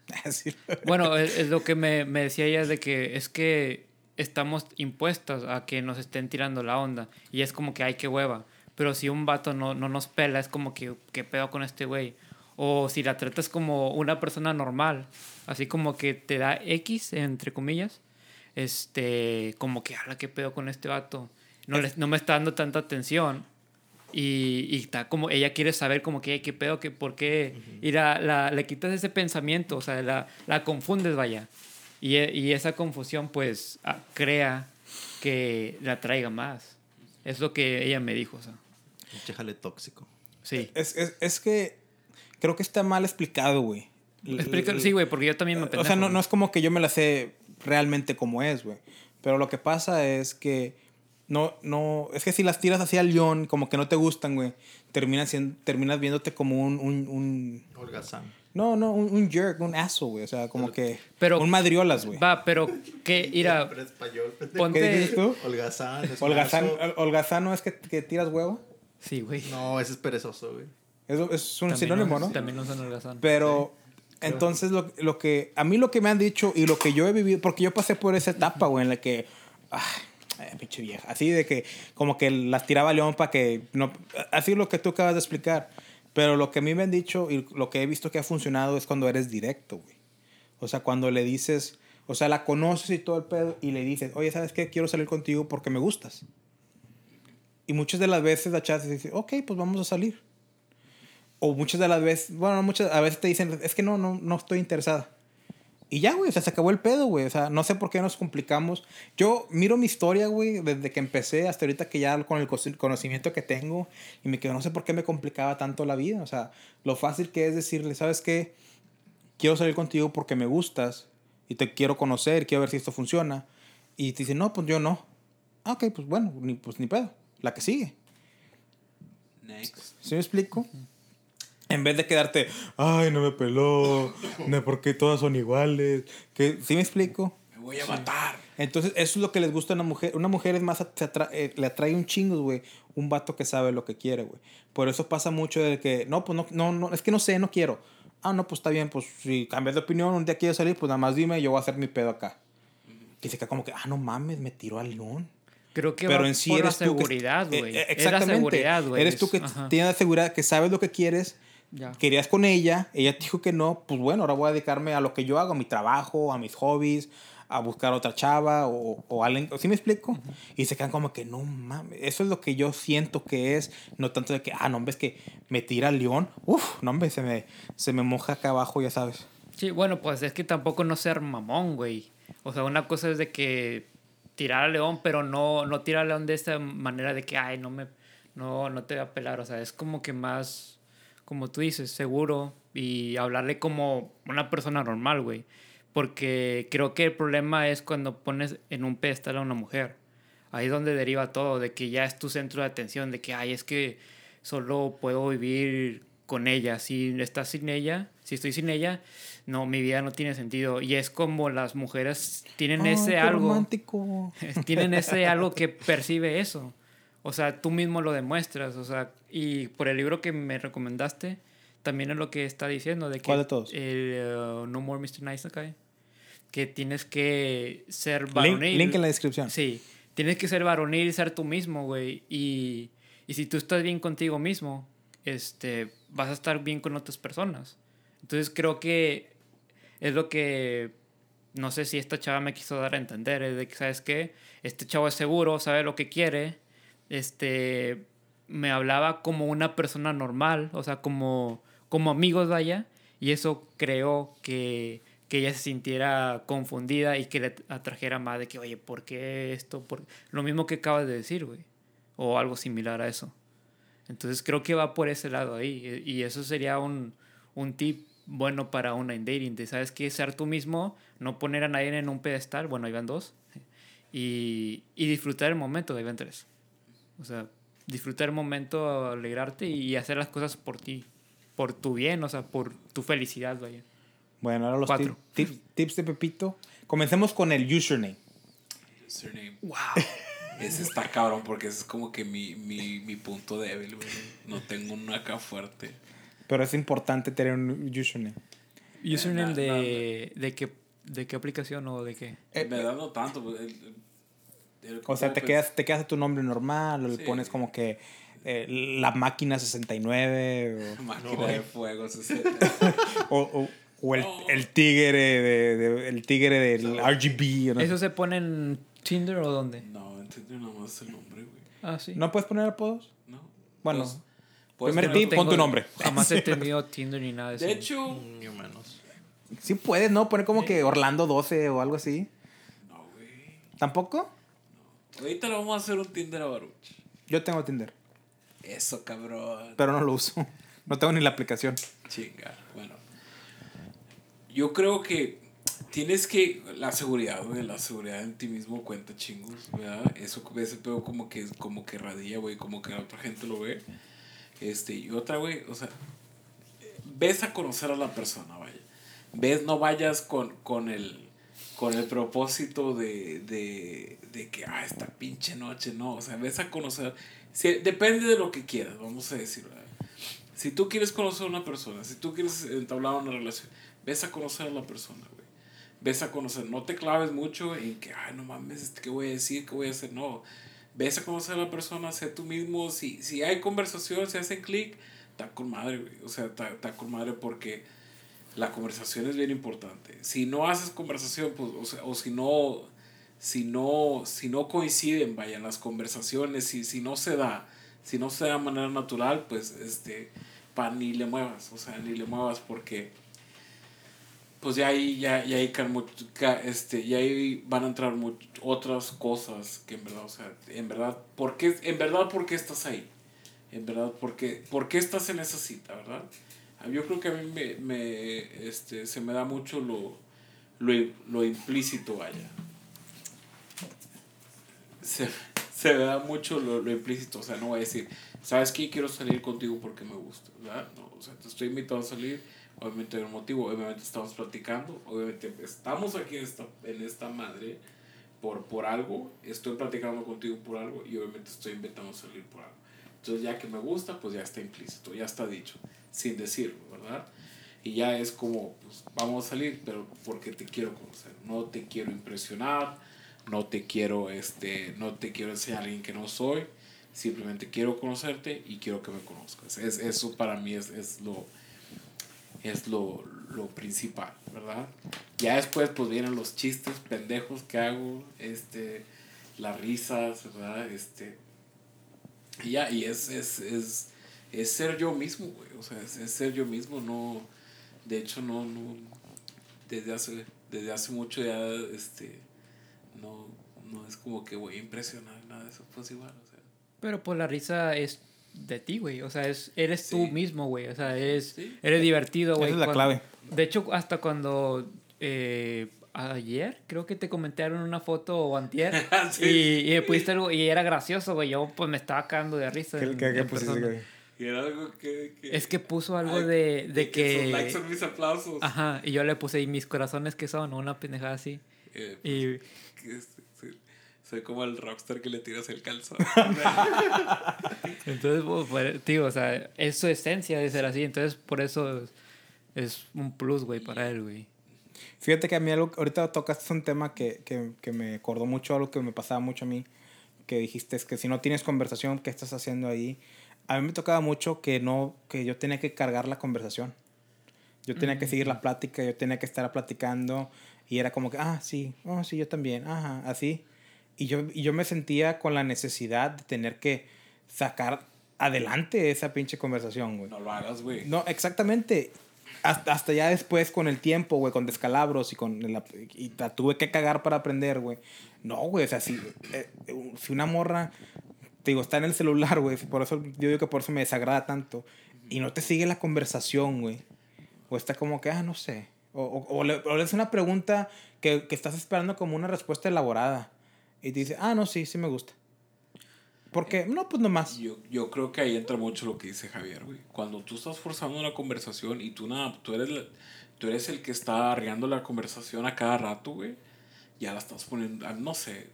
Así. Bueno, es, es lo que me, me decía ella de que es que estamos impuestos a que nos estén tirando la onda. Y es como que hay que hueva. Pero si un vato no, no nos pela, es como que, ¿qué pedo con este güey? O si la tratas como una persona normal, así como que te da X, entre comillas, este, como que, ala, ¿qué pedo con este vato? No, le- no me está dando tanta atención. Y, y está como, ella quiere saber como que, qué pedo, que por qué. Y la, la- le quitas ese pensamiento, o sea, la, la confundes, vaya. Y, y esa confusión, pues, crea que la traiga más. Es lo que ella me dijo, o sea. Pinche jale tóxico. Sí. Es, es, es que creo que está mal explicado, güey. Explica, sí, güey, porque yo también me O sea, pendejo, no, no es como que yo me la sé realmente como es, güey. Pero lo que pasa es que no, no, es que si las tiras hacia el león, como que no te gustan, güey, terminas, siendo- terminas viéndote como un, un, un- Olga Sam. no, no, un, un jerk, un aso, güey. O sea, como que Pero- un madriolas, güey. Va, pero que, español, pendejo. ponte... ¿Qué dices tú? Holgazán. Holgazán, holgazán no es que, que tiras huevo. Sí, güey. No, ese es perezoso, güey. Eso es un También sinónimo, no- ¿no? También no son holgazán. Pero entonces lo, lo que a mí lo que me han dicho y lo que yo he vivido, porque yo pasé por esa etapa, güey, en la que, ah, eh, pinche vieja, así de que como que las tiraba a León para que no, así lo que tú acabas de explicar. Pero lo que a mí me han dicho y lo que he visto que ha funcionado es cuando eres directo, güey. O sea, cuando le dices, o sea, la conoces y todo el pedo y le dices, oye, ¿sabes qué? Quiero salir contigo porque me gustas. Y muchas de las veces la chava te dice, ok, pues vamos a salir. O muchas de las veces, bueno, muchas, a veces te dicen, es que no, no, no estoy interesada. Y ya, güey, o sea, se acabó el pedo, güey. O sea, no sé por qué nos complicamos. Yo miro mi historia, güey, desde que empecé hasta ahorita que ya con el conocimiento que tengo y me quedo, no sé por qué me complicaba tanto la vida. O sea, lo fácil que es decirle, ¿sabes qué? Quiero salir contigo porque me gustas y te quiero conocer, quiero ver si esto funciona. Y te dicen, no, pues yo no. Ah, ok, pues bueno, ni, pues ni pedo. La que sigue. Next. ¿Sí me explico? En vez de quedarte, ay, no me peló, no, porque todas son iguales. que ¿Sí me explico? Me voy a matar. Entonces, eso es lo que les gusta a una mujer. Una mujer es más, se atra- eh, le atrae un chingo, güey, un vato que sabe lo que quiere, güey. Por eso pasa mucho de que, no, pues no, no, no, es que no sé, no quiero. Ah, no, pues está bien, pues si cambias de opinión, un día quieres salir, pues nada más dime, yo voy a hacer mi pedo acá. Y se queda como que, ah, no mames, me tiró al león. Creo que Pero va en sí por eres la seguridad, eh, güey. eh, Es exactamente. seguridad, güey. Eres tú Es- que ajá. tienes la seguridad, que sabes lo que quieres, Ya. querías con ella, ella te dijo que no, pues bueno, ahora voy a dedicarme a lo que yo hago, a mi trabajo, a mis hobbies, a buscar otra chava o, o alguien, ¿sí me explico? Y se quedan como que no mames, eso es lo que yo siento que es, no tanto de que, ah, no, ves que me tira el león, uff, no, hombre, se me, se me moja acá abajo, ya sabes. Sí, bueno, pues es que tampoco no ser mamón, güey. O sea, una cosa es de que tirar al león, pero no, no tirar al león de esta manera de que, ay, no me, no, no te va a pelar. O sea, es como que más, como tú dices, seguro y hablarle como una persona normal, güey. Porque creo que el problema es cuando pones en un pedestal a una mujer. Ahí es donde deriva todo, de que ya es tu centro de atención, de que, ay, es que solo puedo vivir con ella. Si estás sin ella, si estoy sin ella, no, mi vida no tiene sentido. Y es como las mujeres tienen Ay, ese qué algo. romántico. tienen ese algo que percibe eso. O sea, tú mismo lo demuestras. O sea, y por el libro que me recomendaste, también es lo que está diciendo. De que ¿Cuál de todos? El uh, No More Mr. Nice Guy. Que tienes que ser Link, varonil. link en la descripción. Sí, tienes que ser varonil y ser tú mismo, güey. Y, y si tú estás bien contigo mismo, este, vas a estar bien con otras personas. Entonces creo que es lo que, no sé si esta chava me quiso dar a entender, es de que, ¿sabes qué? Este chavo es seguro, sabe lo que quiere, este, me hablaba como una persona normal, o sea, como, como amigos, vaya, y eso creó que, que ella se sintiera confundida y que le atrajera más de que, oye, ¿por qué esto? ¿Por-?" Lo mismo que acabas de decir, güey, o algo similar a eso. Entonces creo que va por ese lado ahí. Y eso sería un, un tip bueno para online dating. De, ¿Sabes qué? Ser tú mismo, no poner a nadie en un pedestal. Bueno, ahí van dos. Y, y disfrutar el momento, ahí van tres. O sea, disfrutar el momento, alegrarte y hacer las cosas por ti. Por tu bien, o sea, por tu felicidad, vaya. Bueno, ahora los Cuatro. tip- tip- tips de Pepito. Comencemos con el username. Username. ¡Wow! Ese está cabrón porque ese es como que mi, mi, mi punto débil, güey. No tengo uno acá fuerte. Pero es importante tener un username. ¿Username na- de, de, qué, de qué aplicación o de qué? Eh, Me da no tanto. pues, el- el- O sea, te pues, quedas, te quedas a tu nombre normal, o le Sí. pones como que eh, la máquina 69 Máquina de fuego, ese- o, o, o- o el, Oh. el tigre de, de- el tigre del RGB. o No, ¿Eso se pone en Tinder o dónde? No, entendí nada más el nombre, güey. Ah, sí. ¿No puedes poner apodos? No. Bueno, Pues, primer tip, pon tu nombre. Jamás he tenido Tinder ni nada de eso. De hecho, Ni menos. Sí puedes, ¿no? Poner como que Orlando 12 o algo así. no, güey. ¿Tampoco? Ahorita le vamos a hacer un Tinder a Baruch. Yo tengo Tinder, Eso, cabrón. pero no lo uso. No tengo ni la aplicación. Chinga. Bueno. Yo creo que tienes que. La seguridad, güey. La seguridad en ti mismo cuenta chingos, ¿verdad? Eso, ese pedo como que, como que radilla, güey. Como que la otra gente lo ve. Este, y otra, güey, o sea. Ves a conocer a la persona, vaya. Ves, no vayas con, con el. Con el propósito de, de, de que, ah, esta pinche noche, no. O sea, ves a conocer. Si, depende de lo que quieras, vamos a decir, ¿verdad? Si tú quieres conocer a una persona, si tú quieres entablar una relación, ves a conocer a la persona, güey. Ves a conocer, no te claves mucho en que, ay, no mames, ¿qué voy a decir? ¿Qué voy a hacer? No. Ves a conocer a la persona, sé tú mismo. Si, si hay conversación, si hacen clic, está con madre, güey. O sea, está, está con madre porque la conversación es bien importante. Si no haces conversación, pues, o, sea, o si no, si no, si no coinciden, vaya, las conversaciones, si, si no se da, si no se da de manera natural, pues, este, pa, ni le muevas, o sea, ni le muevas porque, pues ya ahí, ya, ya ahí, can este, ya ahí van a entrar much- otras cosas que en verdad, o sea, en verdad, ¿por qué, en verdad, ¿por qué estás ahí? En verdad, ¿por qué, por qué estás en esa cita, verdad? Ah, Yo creo que a mí me, me, este, se me da mucho lo, lo, lo implícito, vaya. Se, se me da mucho lo, lo implícito, o sea, no voy a decir, ¿sabes qué? Quiero salir contigo porque me gusta, ¿verdad? No, o sea, te estoy invitando a salir, obviamente hay un motivo, obviamente estamos platicando, obviamente estamos aquí en esta, en esta madre por, por algo, estoy platicando contigo por algo y obviamente estoy invitando a salir por algo. Entonces ya que me gusta, pues ya está implícito, ya está dicho, sin decirlo, ¿verdad? Y ya es como, pues vamos a salir, pero porque te quiero conocer, no te quiero impresionar, no te quiero, este, no te quiero enseñar a alguien que no soy, simplemente quiero conocerte y quiero que me conozcas. Es, eso para mí es, es lo, es lo, lo principal, ¿verdad? Ya después pues vienen los chistes pendejos que hago, este, las risas, ¿verdad? Este, y ya, y es, es, es, es ser yo mismo, güey, o sea, es, ser yo mismo, no, de hecho no, no, desde hace, desde hace mucho ya, este, no, no es como que voy a impresionar, nada de eso, pues igual. Pero pues la risa es de ti, güey. O sea, es, eres tú Sí. mismo, güey. O sea, eres, Sí. eres divertido, güey. Esa es la Cuando- clave. De hecho, hasta cuando eh, ayer creo que te comentaron una foto o antier Sí. y, y me pusiste algo y era gracioso, güey. Yo pues me estaba cagando de risa. ¿Qué, en- qué- qué pusiste, güey? Y era algo que... que Es que puso algo Ay, de, de sus que... likes son mis aplausos. Ajá, y yo le puse, ¿y mis corazones que son? Una pendejada así. Eh, pues, Y que es- sí, soy como el rockstar que le tiras el calzón. entonces, pues, tío, o sea, es su esencia de ser así. Entonces, por eso es, un plus, güey, para él, güey. Fíjate que a mí algo, ahorita tocaste un tema que, que, que me acordó mucho, algo que me pasaba mucho a mí, que dijiste es que si no tienes conversación, ¿qué estás haciendo ahí? A mí me tocaba mucho que no, que yo tenía que cargar la conversación. Yo tenía que seguir la plática, yo tenía que estar platicando y era como que, ah, sí, oh, sí, yo también, ajá, así. Y yo, y yo me sentía con la necesidad de tener que sacar adelante esa pinche conversación, güey. no lo hagas, güey. No, exactamente. Hasta, hasta ya después con el tiempo, güey, con descalabros y con la, y la tuve que cagar para aprender, güey. No, güey, o sea, si, eh, si una morra, te digo, está en el celular, güey, por eso yo digo que por eso me desagrada tanto, y no te sigue la conversación, güey. O está como que, ah, no sé. O, o, o le, o le haces una pregunta que, que estás esperando como una respuesta elaborada. Y te dice, ah, no, sí, sí me gusta. Porque, no, pues nomás. Yo, yo creo que ahí entra mucho lo que dice Javier, güey. Cuando tú estás forzando una conversación y tú, nada, tú, eres, la- tú eres el que está arriando la conversación a cada rato, güey, ya la estás poniendo, ah, no sé,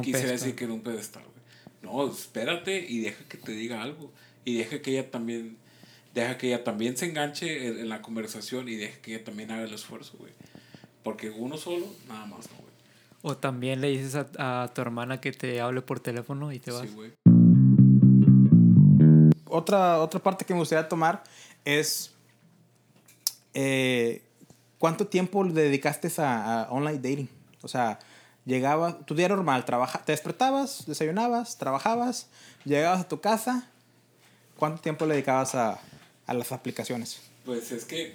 quisiera pedestal. decir que en un pedestal, güey. No, espérate y deja que te diga algo. Y deja que ella también, deja que ella también se enganche en, en la conversación y deja que ella también haga el esfuerzo, güey. Porque uno solo, nada más, no, güey. O también le dices a, a tu hermana que te hable por teléfono y te vas. Sí, güey. otra, otra parte que me gustaría tomar es eh, cuánto tiempo le dedicaste a, a online dating. O sea, llegaba, tu día normal, trabaja, te despertabas, desayunabas, trabajabas, llegabas a tu casa ¿cuánto tiempo le dedicabas a, a las aplicaciones? Pues es que,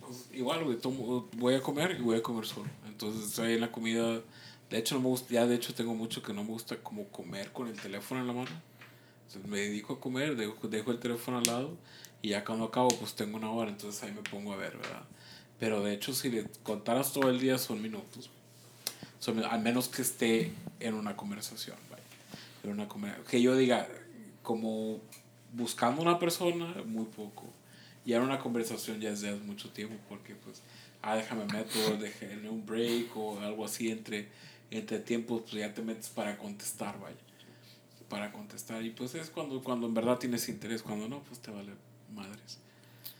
pues, igual, güey, tomo- voy a comer y voy a comer solo. Entonces estoy en la comida. De hecho, no me gusta, ya de hecho tengo mucho que no me gusta como comer con el teléfono en la mano. Entonces me dedico a comer, dejo, dejo el teléfono al lado y ya cuando acabo, pues tengo una hora, entonces ahí me pongo a ver, ¿verdad? Pero de hecho, si le contaras todo el día, son minutos. Son- al menos que esté en una conversación, vaya. En una conver- que yo diga, como buscando una persona, muy poco. Y en una conversación ya es hace mucho tiempo, porque pues, ah, déjame meto, déjame un break o algo así entre, entre tiempos, pues ya te metes para contestar, vaya. Para contestar. Y pues es cuando, cuando en verdad tienes interés, cuando no, pues te vale madres.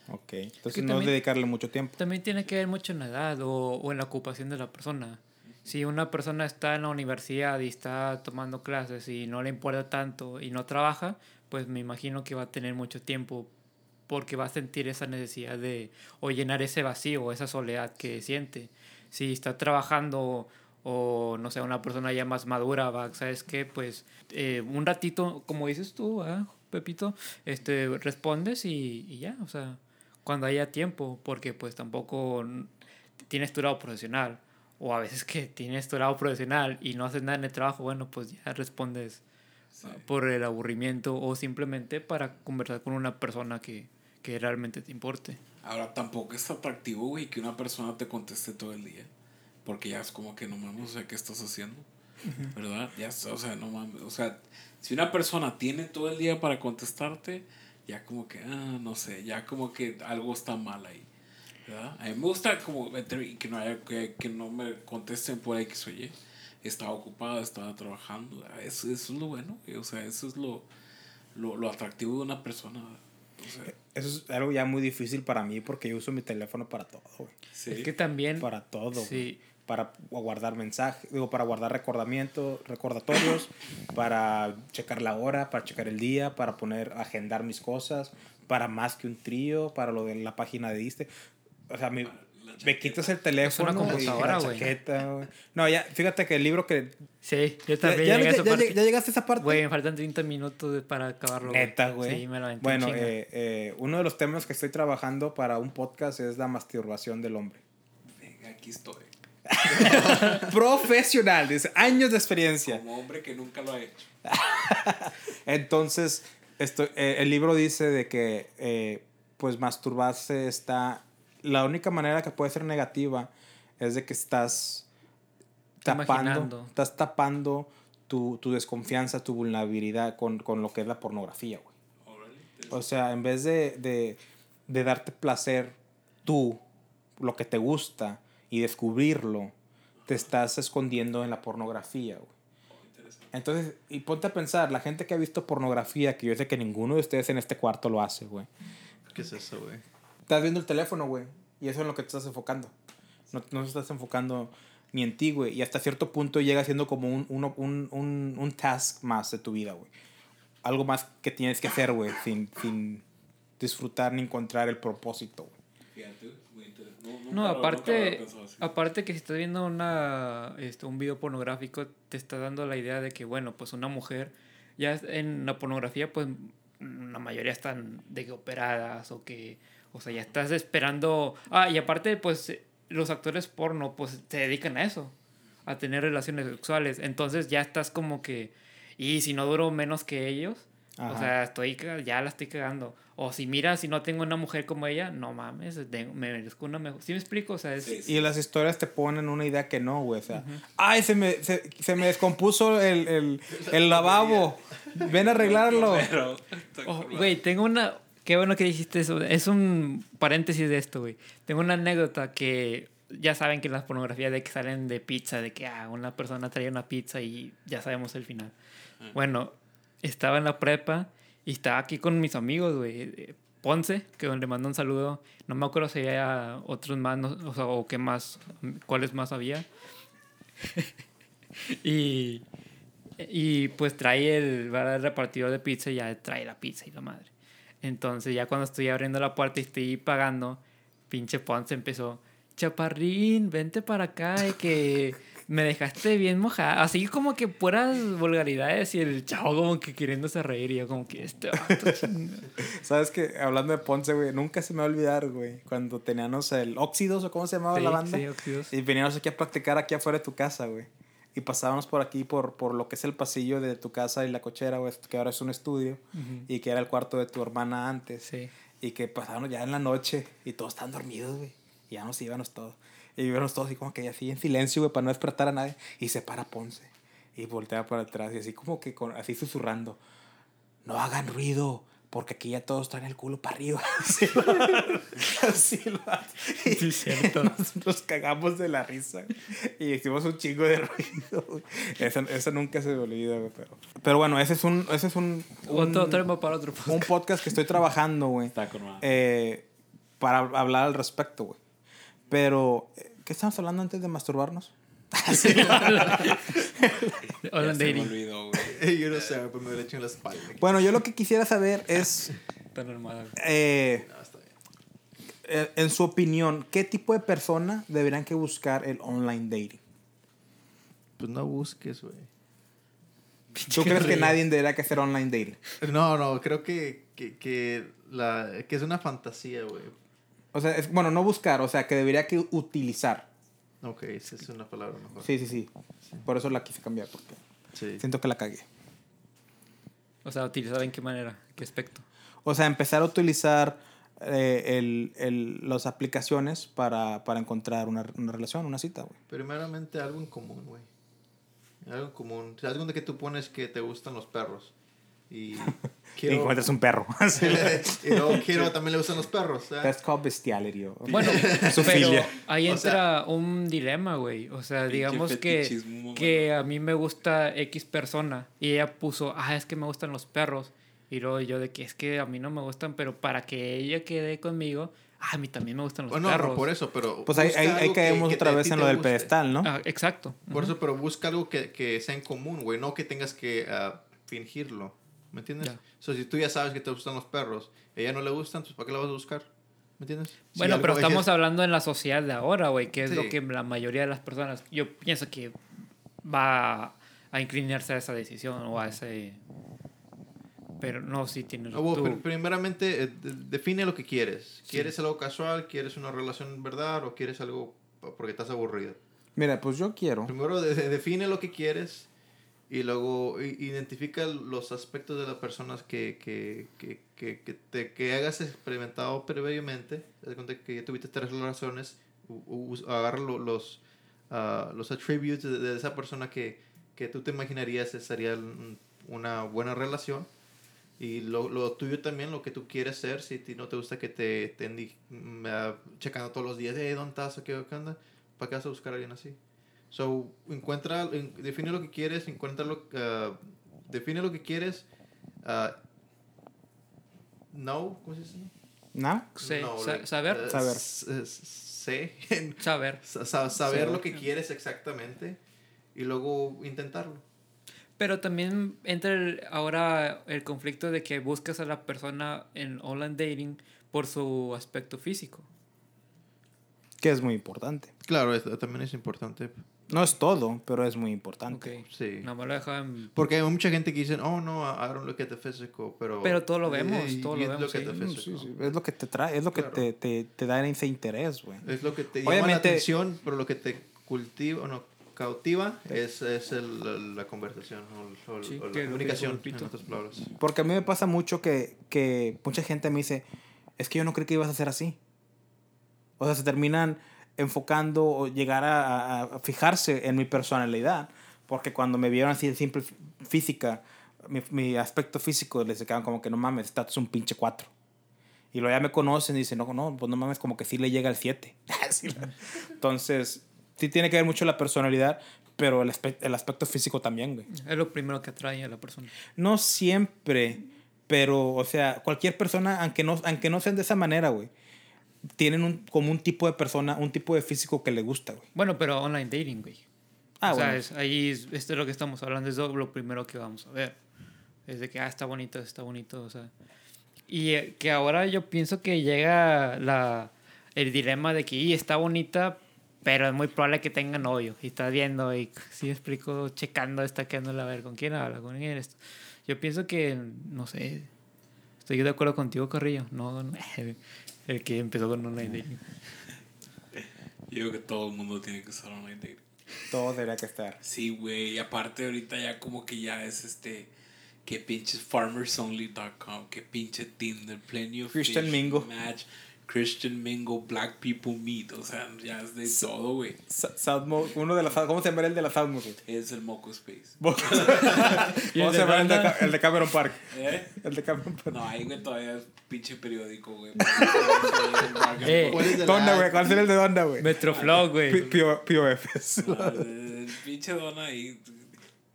Ok. Entonces que no también- dedicarle mucho tiempo. También tiene que ver mucho en la edad o, o en la ocupación de la persona. Si una persona está en la universidad y está tomando clases y no le importa tanto y no trabaja, pues me imagino que va a tener mucho tiempo porque va a sentir esa necesidad de o llenar ese vacío esa soledad que siente. Si está trabajando o no sé, una persona ya más madura, va, ¿sabes qué? Pues eh, un ratito, como dices tú, ¿ah, Pepito, este, respondes y, y ya, o sea, cuando haya tiempo, porque pues tampoco tienes tu lado profesional, o a veces que tienes tu lado profesional y no haces nada en el trabajo, bueno, pues ya respondes ah, por el aburrimiento o simplemente para conversar con una persona que, que realmente te importe. Ahora, tampoco es atractivo, güey, que una persona te conteste todo el día. Porque ya es como que no mames, o sea, ¿qué estás haciendo? ¿Verdad? Ya, o sea, no mames. O sea, si una persona tiene todo el día para contestarte, ya como que, ah, no sé, ya como que algo está mal ahí. ¿Verdad? A mí me gusta como que no haya, que, que no me contesten por X o Y. Estaba ocupado, estaba trabajando. Eso, eso es lo bueno, güey. O sea, eso es lo, lo, lo atractivo de una persona. O sea, Eso es algo ya muy difícil para mí porque yo uso mi teléfono para todo, güey. sí. Es que también... Para todo. Sí. Para guardar mensajes, digo, para guardar recordamientos, recordatorios, para checar la hora, para checar el día, para poner, agendar mis cosas, para más que un trío, para lo de la página de Diste. O sea, me, me quitas el teléfono. y computadora, la güey. chaqueta, güey. No, ya, fíjate que el libro que. Sí, yo Ya, también ya, llegué a ya- esa ya- parte. ya llegaste a esa parte. Güey, me faltan 30 minutos para acabarlo. Neta, güey. Sí, me lo Bueno, eh, eh, uno de los temas que estoy trabajando para un podcast es la masturbación del hombre. Venga, aquí estoy. Profesional, dice, años de experiencia. Como hombre que nunca lo ha hecho. Entonces, esto, eh, el libro dice de que, eh, pues, masturbarse está... La única manera que puede ser negativa es de que estás tapando, Imaginando. estás tapando tu, tu desconfianza, tu vulnerabilidad con, con lo que es la pornografía, güey. O sea, en vez de, de, de darte placer tú, lo que te gusta, y descubrirlo, te estás escondiendo en la pornografía, güey. Entonces, y ponte a pensar, la gente que ha visto pornografía, que yo sé que ninguno de ustedes en este cuarto lo hace, güey. ¿Qué es eso, güey? Estás viendo el teléfono, güey, y eso es en lo que te estás enfocando. No, no te estás enfocando ni en ti, güey. Y hasta cierto punto llega siendo como un, un, un, un task más de tu vida, güey. Algo más que tienes que hacer, güey, sin, sin disfrutar ni encontrar el propósito, güey. No, No, había aparte, aparte que si estás viendo una, este, un video pornográfico, te está dando la idea de que, bueno, pues una mujer, ya en la pornografía, pues la mayoría están de que operadas o que, o sea, ya estás esperando. Ah, y aparte, pues los actores porno, pues se dedican a eso, a tener relaciones sexuales. Entonces ya estás como que, y si no duro menos que ellos, o Ajá. sea, estoy, ya la estoy cagando. O si mira, si no tengo una mujer como ella, no mames, tengo- me merezco una mejor. ¿Sí me explico? O sea, es... Sí, sí. Y las historias te ponen una idea que no, güey. O sea, ay, se me, se, se me descompuso el, el, el lavabo. Ven a arreglarlo. Pero, Oh, Güey, tengo una... Qué bueno que dijiste eso. Es un paréntesis de esto, güey. Tengo una anécdota que ya saben que las pornografías de que salen de pizza, de que ah, una persona traía una pizza y ya sabemos el final. Bueno, estaba en la prepa y estaba aquí con mis amigos, güey. Ponce, que le mando un saludo. No me acuerdo si había otros más, no- o sea, o qué más, cuáles más había. y, y pues trae el repartidor de pizza y ya trae la pizza y la madre. Entonces ya cuando estoy abriendo la puerta y estoy pagando, pinche Ponce empezó, Chaparrín, vente para acá y que, me dejaste bien mojada. Así como que puras vulgaridades y el chavo como que queriéndose reír y yo como que este. ¿Sabes que Hablando de Ponce, güey, nunca se me va a olvidar, güey, cuando teníamos el Óxidos o cómo se llamaba Sí, la banda. sí, Óxidos. Y veníamos aquí a practicar aquí afuera de tu casa, güey. Y pasábamos por aquí, por, por lo que es el pasillo de tu casa y la cochera, güey, que ahora es un estudio. Y que era el cuarto de tu hermana antes. Sí. Y que pasábamos ya en la noche y todos estaban dormidos, güey. Y ya nos íbamos todos. Y íbamos todos así como que así en silencio, güey, para no despertar a nadie. Y se para Ponce. Y voltea para atrás y así como que con, así susurrando. No hagan ruido, porque aquí ya todos traen el culo para arriba. Así, así lo. Sí, cierto. Nos, nos cagamos de la risa. Y hicimos un chingo de ruido. Eso, eso nunca se me olvida, güey. Pero, pero bueno, ese es un, ese es un, un, Otro para otro un podcast que estoy trabajando, güey. Está con eh, para hablar al respecto, güey. Pero, eh, ¿qué estamos hablando antes de masturbarnos? Hola, Ya se me olvidó, güey. Yo no sé, pues me lo echo en la espalda. Bueno, yo lo que quisiera saber es, Está normal. eh, No, está bien. eh, en su opinión, ¿qué tipo de persona deberían que buscar el online dating? Pues no busques, güey. ¿Tú crees que nadie debería que hacer online dating? No, no, creo que, que, que, la, que es una fantasía, güey. O sea, es, bueno, no buscar, o sea, que debería que utilizar. Ok, esa es una palabra mejor. Sí, sí, sí. Por eso la quise cambiar, porque Sí. siento que la cagué. O sea, utilizar en qué manera, qué aspecto. O sea, empezar a utilizar eh, el, el, las aplicaciones para, para encontrar una, una relación, una cita, güey. Primeramente algo en común, güey. Algo en común. O sea, algo de que tú pones que te gustan los perros. Y encuentras un perro. y luego quiero también le gustan los perros. ¿eh? That's called bestiality. Bueno, pero Zoofilia. ahí O entra un dilema, güey. O sea, digamos que, que a mí me gusta X persona y ella puso, ah, es que me gustan los perros. Y luego yo de que es que a mí no me gustan, pero para que ella quede conmigo, ah, a mí también me gustan los Bueno, no, perros. no, por eso, pero... Pues ahí, ahí, que- caemos que otra te- vez en lo del pedestal, ¿no? Ah, exacto. Por eso, pero busca algo que, que sea en común, güey. No que tengas que ah, fingirlo. ¿Me entiendes? Ya. O sea, si tú ya sabes que te gustan los perros, a ella no le gustan, pues ¿para qué la vas a buscar? ¿Me entiendes? Si Bueno, algo pero estamos es- hablando en la sociedad de ahora, güey, que es Sí. lo que la mayoría de las personas, yo pienso que va a inclinarse a esa decisión o a ese... Pero no, sí tienes... Bueno, tú- pr- primeramente, eh, de- define lo que quieres. ¿Quieres algo casual? ¿Quieres una relación en verdad? ¿O quieres algo porque estás aburrido? Mira, pues yo quiero. Primero de- de- define lo que quieres y luego identifica los aspectos de las personas que, que, que, que, que te, que hagas experimentado previamente. De cuenta que ya tuviste tres relaciones, agarra lo- los, ah, los attributes de, de esa persona que, que tú te imaginarías sería un- una buena relación. Y lo, lo tuyo también, lo que tú quieres ser, si ti no te gusta que te estén di- mm, ah, checando todos los días, hey, ¿dónde estás? ¿O ¿Qué, qué onda? ¿Para qué vas a buscar a alguien así? So, encuentra, en- define lo que quieres, encuentra lo, ah, define lo que quieres. ah, no, ¿cómo se dice? ¿No? sé, No, sa- like, saber, Saber. saber. Sa- sa- saber Saber. lo que quieres exactamente y luego intentarlo. Pero también entra el- ahora el conflicto de que buscas a la persona en online dating por su aspecto físico. Que es muy importante. Claro, también es importante. No es todo, pero es muy Ok. importante. Sí. Nada más lo dejan... Porque hay mucha gente que dice, oh no, I don't look at the physical, pero... Pero todo lo vemos, Eh, todo lo vemos, sí. Sí, sí, Es lo que te trae, es lo que Claro. te, te, te da ese interés, güey. Es lo que te llama la Obviamente- atención, pero lo que te cultiva, o no, cautiva es, es el- la, la conversación o, o- Sí, o la que que comunicación, en otras palabras. Porque a mí me pasa mucho que, que mucha gente me dice, es que yo no creí que ibas a ser así. O sea, se terminan enfocando o llegar a, a- a fijarse en mi personalidad. Porque cuando me vieron así de simple fí- física, mi, mi aspecto físico, les quedaban como que no mames, estás un pinche 4. Y luego ya me conocen y dicen, no, no, pues no mames, como que sí le llega al 7. Así la- Entonces, sí tiene que ver mucho la personalidad, pero el, aspe- el aspecto físico también, güey. Es lo primero que atrae a la persona. No siempre, pero, o sea, cualquier persona, aunque no, aunque no sean de esa manera, güey, tienen un, como un tipo de persona, un tipo de físico que le gusta, güey. Bueno, pero online dating, güey. Ah, o sea, es- ahí es, esto es lo que estamos hablando, es lo, primero que vamos a ver. Es de que, ah, está bonito, está bonito, o sea. Y eh, que ahora yo pienso que llega la, el dilema de que, y está bonita, Pero es muy probable que tenga novio. Y estás viendo y si explico, checando, está quedando a ver con quién habla, con quién esto. Yo pienso que, no sé, estoy de acuerdo contigo, Carrillo. No, no, el que empezó con online dating. Yo creo que todo el mundo tiene que usar online dating. Todo debería que estar. Sí, güey. Y aparte ahorita ya como que ya es este... Que pinches farmersonly.com, que pinche Tinder, Plenty of Christian Fish. Match, Christian Mingle, Black People Meet. O sea, ya es de todo, güey. Uno de las ¿cómo se llama el de la Southmo? güey? Es el Moco Space. ¿Cómo ¿Y el se llama el de, el de Cameron Park? ¿Eh? El de Cameron Park. No, ahí, güey, todavía es pinche periódico, güey. Eh, ¿Cuál es de Donna, la- güey. ¿Cuál será el de Donna, güey? Metroflog, güey. POFs. Pinche Dona ahí.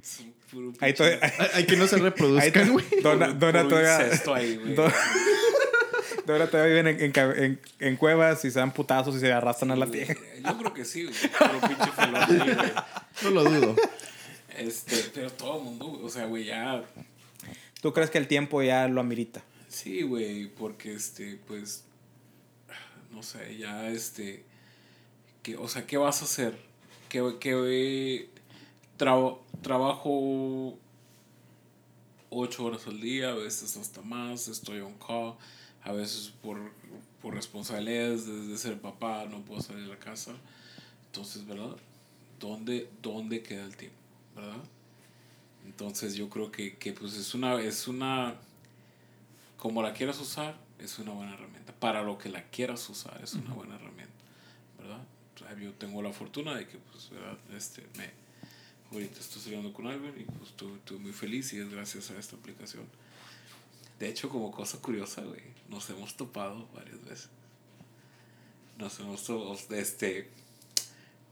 es un puro Ahí todavía. Hay, hay que no se reproduzcan, güey. Donna, puro- Donna puro todavía. ahí, güey. Donna todavía viven en, en, en- en cuevas y se dan putazos y se arrastran a la tierra. Yo creo que sí, güey. Pinche. No lo dudo. Este, pero todo el mundo, güey, o sea, güey, ya. ¿Tú crees que el tiempo ya lo amerita? Sí, güey, porque este, pues. No sé, ya este. Que, o sea, ¿qué vas a hacer? Que, que traba- trabajo ocho horas al día, a veces hasta más, estoy on call, a veces por, por responsabilidades desde ser papá no puedo salir de la casa. Entonces, ¿verdad? ¿Dónde, dónde queda el tiempo? ¿Verdad? Entonces yo creo que, que pues es una, es una, como la quieras usar, es una buena herramienta. Para lo que la quieras usar, es una buena herramienta. ¿Verdad? Yo tengo la fortuna de que, pues, ¿verdad? Este, me, ahorita estoy saliendo con alguien y pues estoy, estoy muy feliz y es gracias a esta aplicación. De hecho, como cosa curiosa, güey, nos hemos topado varias veces. Nos hemos topado, este,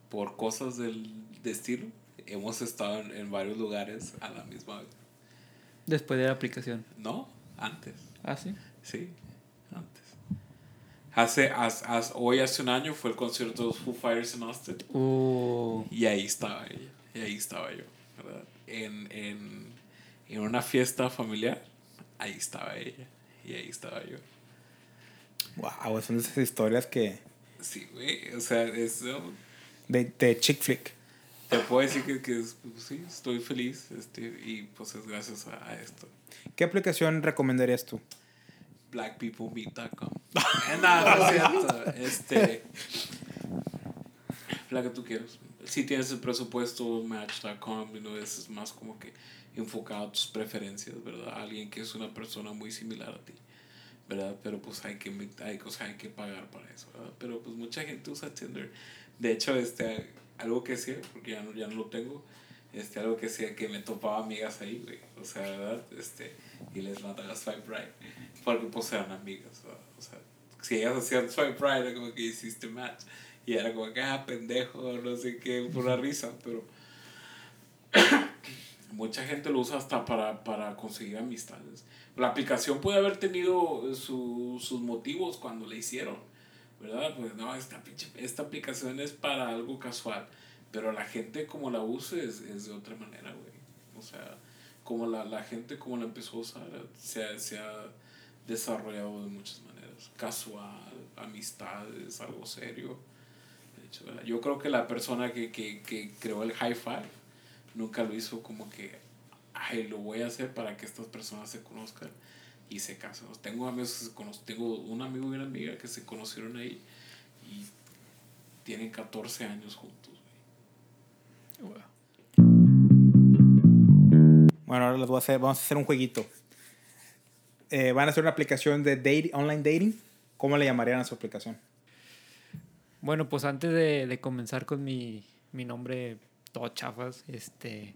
por cosas del destino, hemos estado en, en varios lugares a la misma vez. Después de la aplicación. No, antes. Ah, sí. Sí, antes. Hace, as- as- hoy hace un año fue el concierto de los Foo Fighters en Austin. Uh, Y ahí estaba ella. Y ahí estaba yo. ¿verdad? En, en, en una fiesta familiar, ahí estaba ella. Y ahí estaba yo. Wow, son esas historias que. Sí, güey. O sea, eso. de, de chick flick. Te puedo decir que, que es- pues, sí, estoy feliz. Este, y pues es gracias a, a esto. ¿Qué aplicación recomendarías tú? blackpeoplemeet.com. Eh, no, es cierto. Este. La que tú quieras. Si tienes el presupuesto, match.com, y no es más como que enfocado a tus preferencias, ¿verdad? Alguien que es una persona muy similar a ti, ¿verdad? Pero pues hay que, hay, o sea, hay que pagar para eso, ¿verdad? Pero pues mucha gente usa Tinder. De hecho, este, algo que sé, porque ya no, ya no lo tengo, este, algo que sé, que me topaba amigas ahí, güey. O sea, ¿verdad? Este, y les mandaba swipe right. Porque pues eran amigas, ¿verdad? O sea, si ellas hacían swipe right, era como que hiciste match. Y era como que, ah, pendejo, no sé qué, pura risa, pero mucha gente lo usa hasta para, para conseguir amistades. La aplicación puede haber tenido su- sus motivos cuando la hicieron, ¿verdad? Pues no, esta, esta aplicación es para algo casual, pero la gente como la use es, es de otra manera, güey. O sea, como la, la gente como la empezó a usar, se se ha desarrollado de muchas maneras. Casual, amistades, algo serio. Yo creo que la persona que, que, que creó el high five nunca lo hizo como que, ay, lo voy a hacer para que estas personas se conozcan y se casen. Tengo amigos que se cono- tengo un amigo y una amiga que se conocieron ahí y tienen 14 años juntos. güey. Bueno, ahora les voy a hacer, vamos a hacer un jueguito. Eh, van a hacer una aplicación de date, online dating. ¿Cómo le llamarían a su aplicación? Bueno, pues antes de, de comenzar con mi, mi nombre, todo chafas, este,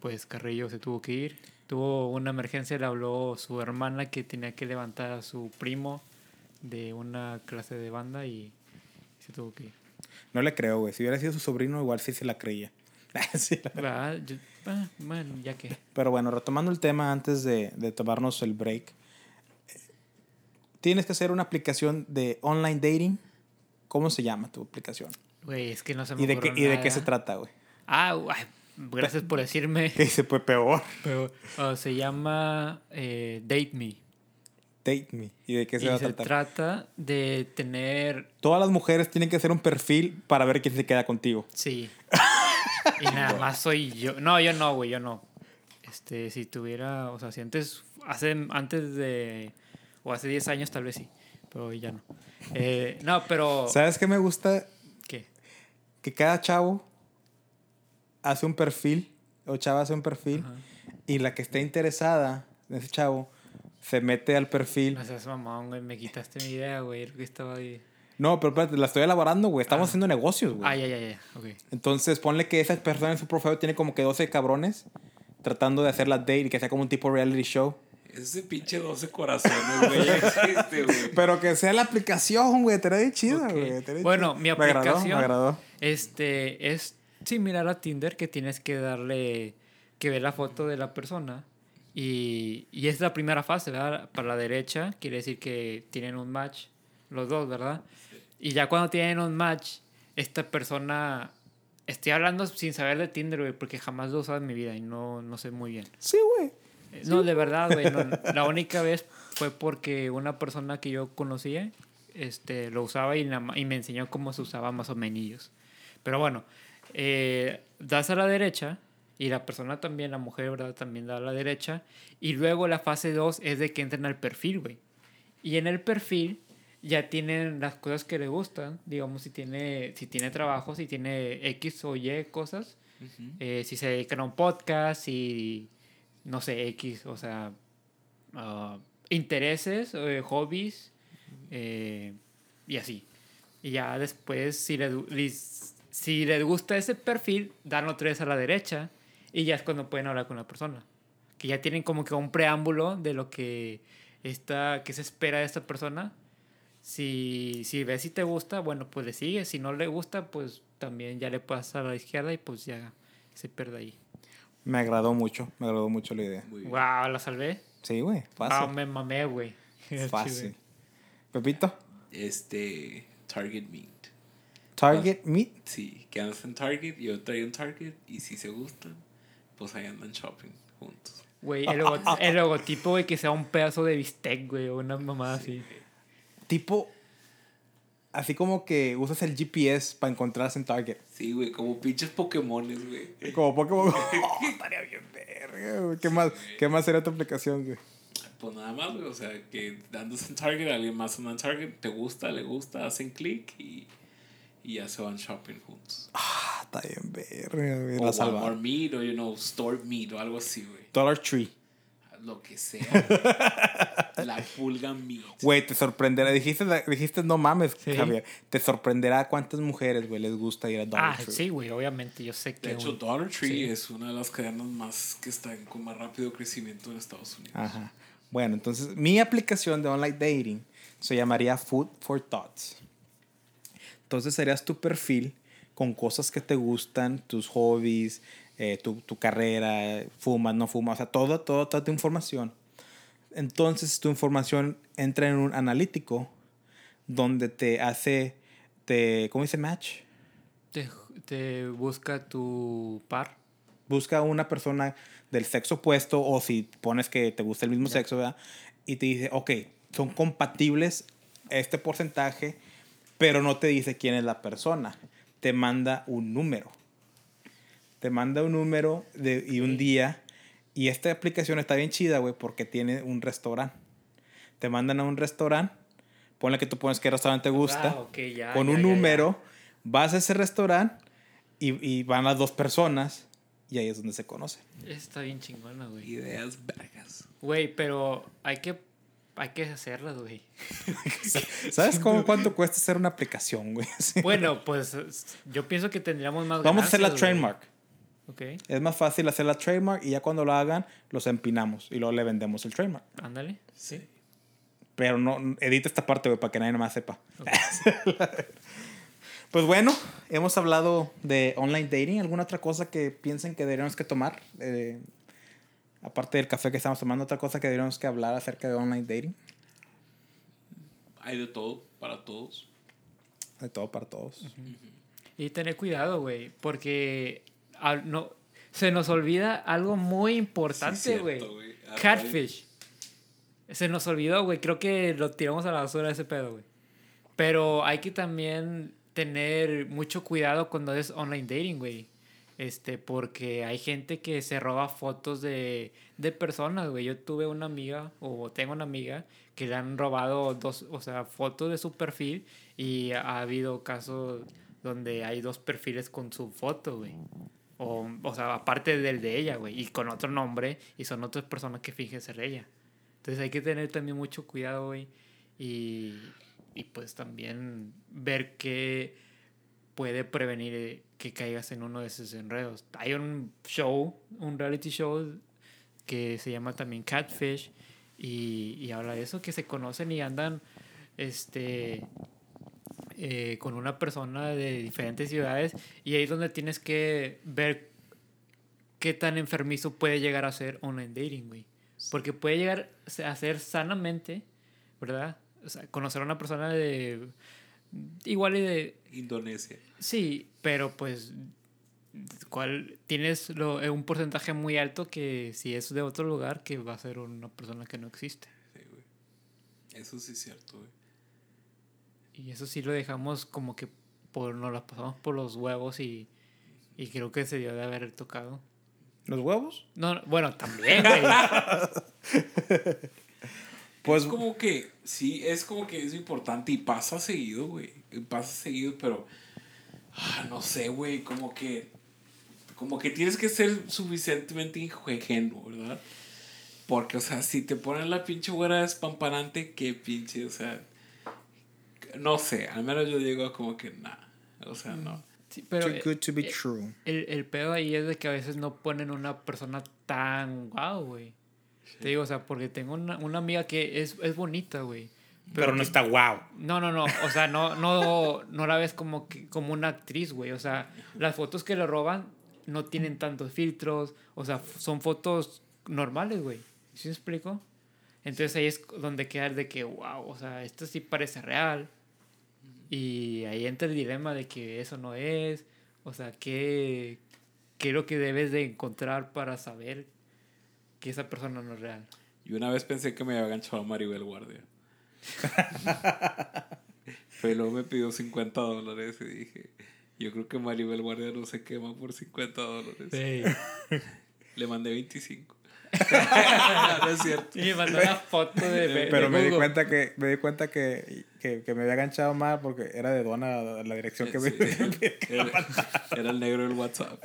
pues Carrillo se tuvo que ir. Tuvo una emergencia, le habló su hermana que tenía que levantar a su primo de una clase de banda y se tuvo que ir. No le creo, güey. Si hubiera sido su sobrino, igual sí se la creía. Sí, la- ¿Verdad? Yo- ah, bueno, ya que. Pero bueno, retomando el tema antes de, de tomarnos el break. Tienes que hacer una aplicación de online dating. ¿Cómo se llama tu aplicación? Güey, es que no se me ¿Y de, qué, y de qué se trata, güey? Ah, gracias por decirme. Que se fue peor. Ah, se llama eh, Date Me. Date Me. ¿Y de qué se y va a se tratar? trata de tener Todas las mujeres tienen que hacer un perfil para ver quién se queda contigo. Sí. y nada más soy yo. No, yo no, güey, yo no. Este, si tuviera, o sea, si antes, hace, antes de, o hace 10 años tal vez sí, pero ya no. Eh, no, pero, ¿Sabes qué me gusta? ¿qué? Que cada chavo hace un perfil, o chava hace un perfil, Ajá. y la que esté interesada en ese chavo se mete al perfil. No seas mamón, güey, me quitaste mi idea, güey, lo que estaba ahí. No, pero espérate, la estoy elaborando, güey. Estamos Ah. haciendo negocios, güey. Ah, ya, ya, ya, ok. Entonces, ponle que esa persona en su profile tiene como que 12 cabrones tratando de hacer la date y que sea como un tipo reality show. Ese pinche 12 corazones, güey, ya existe, güey. Pero que sea la aplicación, güey. Te bien chida, Ok. güey. estaría Bueno, chida. mi Me agradó, aplicación- me agradó. Este es similar a Tinder que tienes que darle, que ver la foto de la persona y, y es la primera fase, ¿verdad? Para la derecha quiere decir que tienen un match, los dos, ¿verdad? Y ya cuando tienen un match, esta persona, estoy hablando sin saber de Tinder, güey, porque jamás lo he usado en mi vida y no, no sé muy bien. Sí, güey. Eh, No, de verdad, güey. no. la única vez fue porque una persona que yo conocía este, lo usaba y, la y me enseñó cómo se usaba más o menos. Pero bueno, eh, das a la derecha y la persona también, la mujer, ¿verdad? También da a la derecha. Y luego la fase 2 es de que entren al perfil, güey. Y en el perfil ya tienen las cosas que le gustan. Digamos, si tiene, si tiene trabajo, si tiene X o Y cosas. eh, si se dedican a un podcast, si no sé, X, o sea, ah, intereses, eh, hobbies eh, y así. Y ya después, si lis- si les gusta ese perfil, dan otra vez a la derecha y ya es cuando pueden hablar con la persona. Que ya tienen como que un preámbulo de lo que, está, que se espera de esta persona. Si, si ves si te gusta, bueno, pues le sigues. Si no le gusta, pues también ya le pasas a la izquierda y pues ya se pierde ahí. Me agradó mucho. Me agradó mucho la idea. Wow, la salvé. Sí, güey. Fácil. me mamé, güey. Fácil. Pepito. Este, Target Meet. Target Meet. Sí, que andas en Target y yo traigo un Target y si se gustan, pues ahí andan shopping juntos. Güey, el, logo- el logotipo, güey, que sea un pedazo de bistec, güey, o una mamada así. Tipo. Así como que usas el GPS para encontrarse en Target. Sí, güey, como pinches Pokémones, güey. Como Pokémon. Oh, estaría bien verga, güey. ¿Qué más, ¿Qué más sería tu aplicación, güey? Pues nada más, güey, o sea, que andas en Target, alguien más anda en Target, te gusta, le gusta, hacen clic y, y ya se van shopping juntos. Ah, está bien verga, güey. O La. Walmart Meet o, you know, Store Meet o algo así, güey. Dollar Tree. Lo que sea. La pulga Meet. Güey, te sorprenderá. Dijiste, dijiste no mames, Sí. Javier. Te sorprenderá cuántas mujeres, güey, les gusta ir a Dollar Ah, Tree. sí, güey, obviamente, yo sé que... De hecho, un- Dollar Tree sí. es una de las cadenas más que están con más rápido crecimiento en Estados Unidos. Ajá. Bueno, entonces mi aplicación de online dating se llamaría Food for Thoughts. Entonces serías tu perfil con cosas que te gustan, tus hobbies, eh, tu, tu carrera, fumas, no fumas, o sea, todo, todo, toda tu información. Entonces tu información entra en un analítico donde te hace, te, ¿cómo dice match? te, te busca tu par. busca una persona del sexo opuesto o si pones que te gusta el mismo sexo, ¿verdad? Y te dice, ok, son compatibles este porcentaje, pero no te dice quién es la persona. Te manda un número. Te manda un número de, y un día. Y esta aplicación está bien chida, güey, porque tiene un restaurante. Te mandan a un restaurante. Ponle que tú pones qué restaurante te gusta. Ah, ok, ya, con ya, un ya, ya. número. Vas a ese restaurante y, y van las dos personas. Y ahí es donde se conocen. Está bien chingona, güey. Ideas vergas. Güey, pero hay que, hay que hacerlas, güey. ¿Sabes cómo cuánto cuesta hacer una aplicación, güey? Bueno, pues yo pienso que tendríamos más Vamos a hacer la trademark. Ok, Es más fácil hacer la trademark y ya cuando lo hagan, los empinamos y luego le vendemos el trademark. ándale. Sí. Pero no, edita esta parte, güey, para que nadie más sepa. pues bueno, hemos hablado de online dating. ¿Alguna otra cosa que piensen que deberíamos que tomar? Eh, aparte del café que estamos tomando, otra cosa que deberíamos que hablar acerca de online dating. Hay de todo, para todos. De todo para todos. Y tener cuidado, güey, porque al- no, se nos olvida algo muy importante, Sí, güey. güey. Ah, Catfish. Se nos olvidó, güey. Creo que lo tiramos a la basura ese pedo, güey. Pero hay que también tener mucho cuidado cuando es online dating, güey. Este, porque hay gente que se roba fotos de, de personas, güey. Yo tuve una amiga, o tengo una amiga, que le han robado dos, o sea, fotos de su perfil y ha habido casos donde hay dos perfiles con su foto, güey. O, o sea, aparte del de ella, güey, y con otro nombre, y son otras personas que fingen ser ella. Entonces hay que tener también mucho cuidado, güey. Y, y pues también ver qué puede prevenir que caigas en uno de esos enredos. Hay un show, un reality show que se llama también Catfish y, y habla de eso, que se conocen y andan este, eh, con una persona de diferentes ciudades y ahí es donde tienes que ver qué tan enfermizo puede llegar a ser online dating, güey. Porque puede llegar a ser sanamente, ¿verdad? O sea, conocer a una persona de... Igual y de... Indonesia. Sí, pero pues... ¿Cuál? Tienes lo, eh, un porcentaje muy alto que si es de otro lugar, que va a ser una persona que no existe. Sí, güey. Eso sí es cierto, güey. Y eso sí lo dejamos como que por, nos la pasamos por los huevos y, y creo que se dio de haber tocado. ¿Los huevos? No, no, bueno, también, güey. Pues es como que, sí, es como que es importante y pasa seguido, güey. Pasa seguido, pero. Ah, no sé, güey, como que. Como que tienes que ser suficientemente ingenuo, ¿verdad? Porque, o sea, si te ponen la pinche güera espamparante, qué pinche, o sea. No sé, al menos yo digo como que nada. O sea, no. Sí, pero too good to be eh, true. el, el pedo ahí es de que a veces no ponen una persona tan guau, güey. Te digo, o sea, porque tengo una, una amiga que es, es bonita, güey. Pero no que- está wow. No, no, no. O sea, no, no, no la ves como, que- como una actriz, güey. O sea, las fotos que le roban no tienen tantos filtros. O sea, son fotos normales, güey. ¿Sí me explico? Entonces ahí es donde queda de que, wow, o sea, esto sí parece real. Y ahí entra el dilema de que eso no es. O sea, ¿qué, qué es lo que debes de encontrar para saber que esa persona no es real? Y una vez pensé que me había ganchado a Maribel Guardia. Pero luego me pidió 50 dólares y dije, yo creo que Maribel Guardia no se quema por 50 dólares. Le mandé 25. no es cierto. Y me mandó una foto de... de Pero me di cuenta que me di cuenta que, que, que me había enganchado mal porque era de dona la, la dirección que me. Era, era el negro del WhatsApp.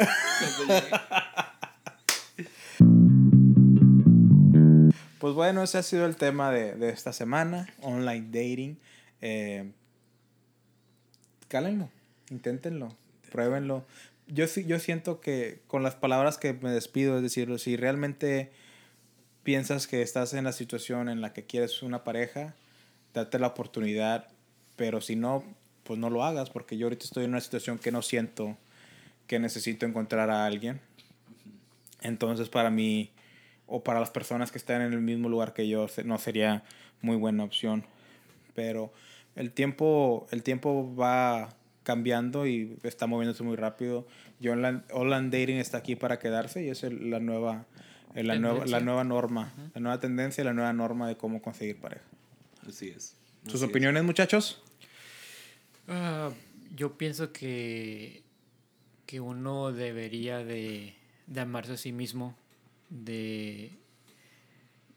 Pues bueno, ese ha sido el tema de, de esta semana, online dating. Eh, cálenlo, inténtenlo, pruébenlo. Yo, yo siento que con las palabras que me despido, es decir, si realmente piensas que estás en la situación en la que quieres una pareja, date la oportunidad, pero si no, pues no lo hagas, porque yo ahorita estoy en una situación que no siento que necesito encontrar a alguien. Entonces para mí, o para las personas que están en el mismo lugar que yo, no sería muy buena opción. Pero el tiempo, el tiempo va cambiando y está moviéndose muy rápido. Yo online, dating está aquí para quedarse y es el- la nueva, eh, la nueva, la nueva norma, la nueva tendencia y la nueva norma de cómo conseguir pareja. Así es. ¿Sus Así es. opiniones, muchachos? Ah, yo pienso que, que uno debería de, de amarse a sí mismo, de,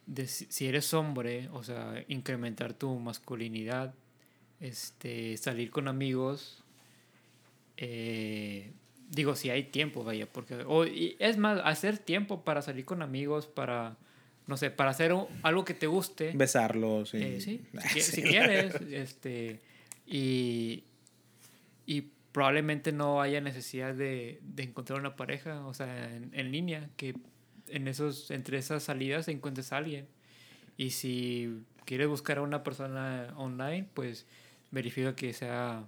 de si, eres hombre, o sea, incrementar tu masculinidad, este, salir con amigos, eh, digo, si hay tiempo, vaya, porque, o, y es más, hacer tiempo para salir con amigos, para, no sé, para hacer un- algo que te guste. Besarlos. Y... Eh, sí, si, si quieres, este, y, y probablemente no haya necesidad de, de encontrar una pareja, o sea, en, en línea, que en esos, entre esas salidas encuentres a alguien. Y si quieres buscar a una persona online, pues verifica que sea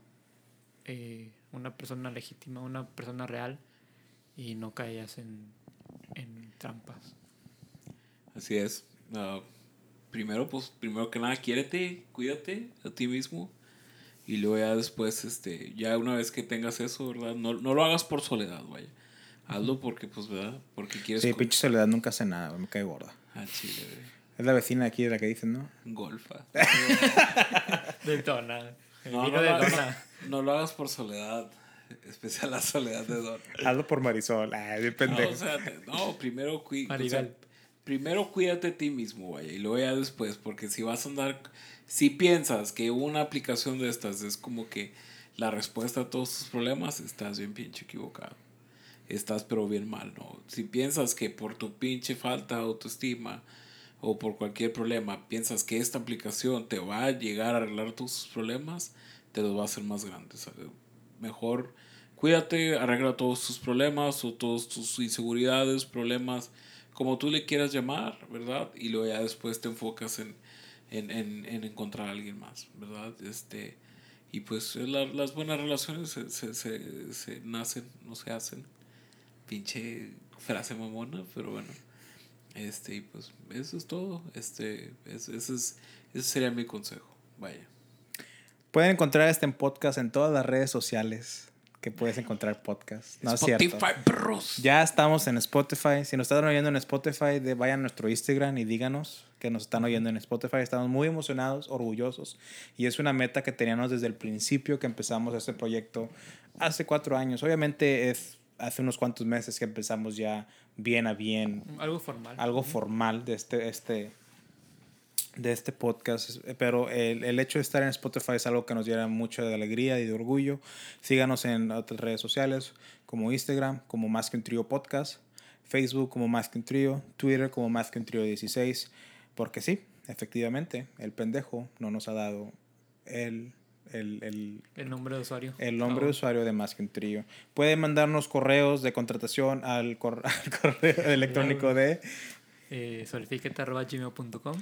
eh, una persona legítima, una persona real, y no caigas en, en trampas. Así es. Ah, primero, pues, primero que nada, quiérete, cuídate a ti mismo. Y luego ya después, este, ya una vez que tengas eso, ¿verdad? No, no lo hagas por soledad, vaya. Hazlo porque, pues, ¿verdad? Porque quieres... Sí, pinche soledad nunca hace nada, me cae gorda. Al chile, güey. Es la vecina aquí de la que dicen, ¿no? Golfa. De Dona. No, no, de lo hagas- Dona. no lo hagas por soledad. Especial la soledad de Don. Hazlo por Marisol. Ay, de No, o sea, te- no, primero, cui- o sea, Maribel. primero cuídate a ti mismo, vaya, y luego ya después, porque si vas a andar, si piensas que una aplicación de estas es como que la respuesta a todos tus problemas, estás bien pinche equivocado. Estás pero bien mal, ¿no? Si piensas que por tu pinche falta de autoestima o por cualquier problema, piensas que esta aplicación te va a llegar a arreglar tus problemas, te los va a hacer más grandes. Mejor cuídate, arregla todos tus problemas o todas tus inseguridades, problemas, como tú le quieras llamar, ¿verdad? Y luego ya después te enfocas en, en, en, en encontrar a alguien más, ¿verdad? Este, y pues la- las buenas relaciones se, se, se, se nacen, no se hacen. Pinche frase mamona, pero bueno. Este, y pues eso es todo. Este, es- ese, es, ese sería mi consejo. Vaya. Pueden encontrar este en podcast en todas las redes sociales que puedes encontrar podcast. No es cierto. Spotify, perros. Ya estamos en Spotify. Si nos están oyendo en Spotify, de, vayan a nuestro Instagram y díganos que nos están oyendo en Spotify. Estamos muy emocionados, orgullosos. Y es una meta que teníamos desde el principio que empezamos este proyecto hace cuatro años. Obviamente es hace unos cuantos meses que empezamos ya bien a bien Algo formal. algo formal de este, este, de este podcast. Pero el, el hecho de estar en Spotify es algo que nos llena mucho de alegría y de orgullo. Síganos en otras redes sociales como Instagram, como Más que un Trío Podcast, Facebook como Más que un Trío, Twitter como Más que un Trío 16. Porque sí, efectivamente, el pendejo no nos ha dado el, el, el, El nombre de usuario. el nombre de usuario de Más que un Trío. Pueden mandarnos correos de contratación al, cor- al correo electrónico de Eh, solifiquete.gmail.com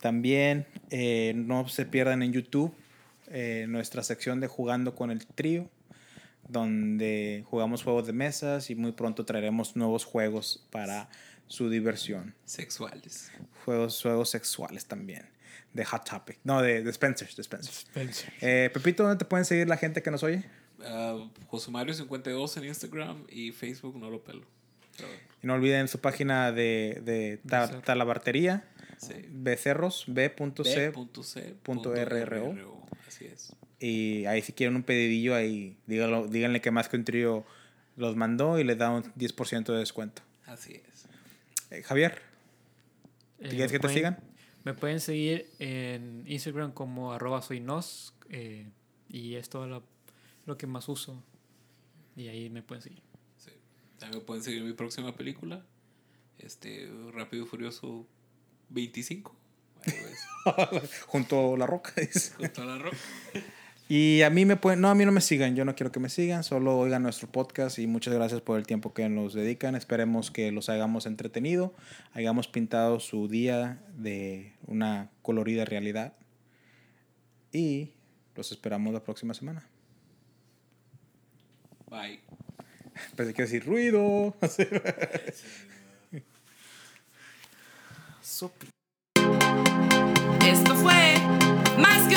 También eh, no se pierdan en YouTube eh, nuestra sección de Jugando con el Trío, donde jugamos juegos de mesas y muy pronto traeremos nuevos juegos para su diversión. Sexuales. Juegos, juegos sexuales también. De Hot Topic. No, de, de Spencer's. De Spencer's. Eh, Pepito, ¿dónde te pueden seguir la gente que nos oye? Ah, José Mario 52 en Instagram y Facebook no lo pelo. Pero, Y no olviden su página de, de ta-. Talabartería, sí. becerros, b.c. B.C.RRO. Así es. Y ahí si quieren un pedidillo, ahí díganlo, díganle que más que un trío los mandó y les da un 10% de descuento. Así es. Eh, Javier, Eh, ¿quieres que me te sigan? Me pueden seguir en Instagram como arroba soynos eh, y es todo lo, lo que más uso. Y ahí me pueden seguir. Sí. También me pueden seguir en mi próxima película. Este, Rápido y Furioso 25. Ahí ves, Junto a la roca. dice. junto a la roca. Y a mí me pueden, no, a mí no me sigan, yo no quiero que me sigan, solo oigan nuestro podcast y muchas gracias por el tiempo que nos dedican. Esperemos que los hayamos entretenido, hayamos pintado su día de una colorida realidad y los esperamos la próxima semana. Bye. Pensé que decir ruido. Esto fue Más que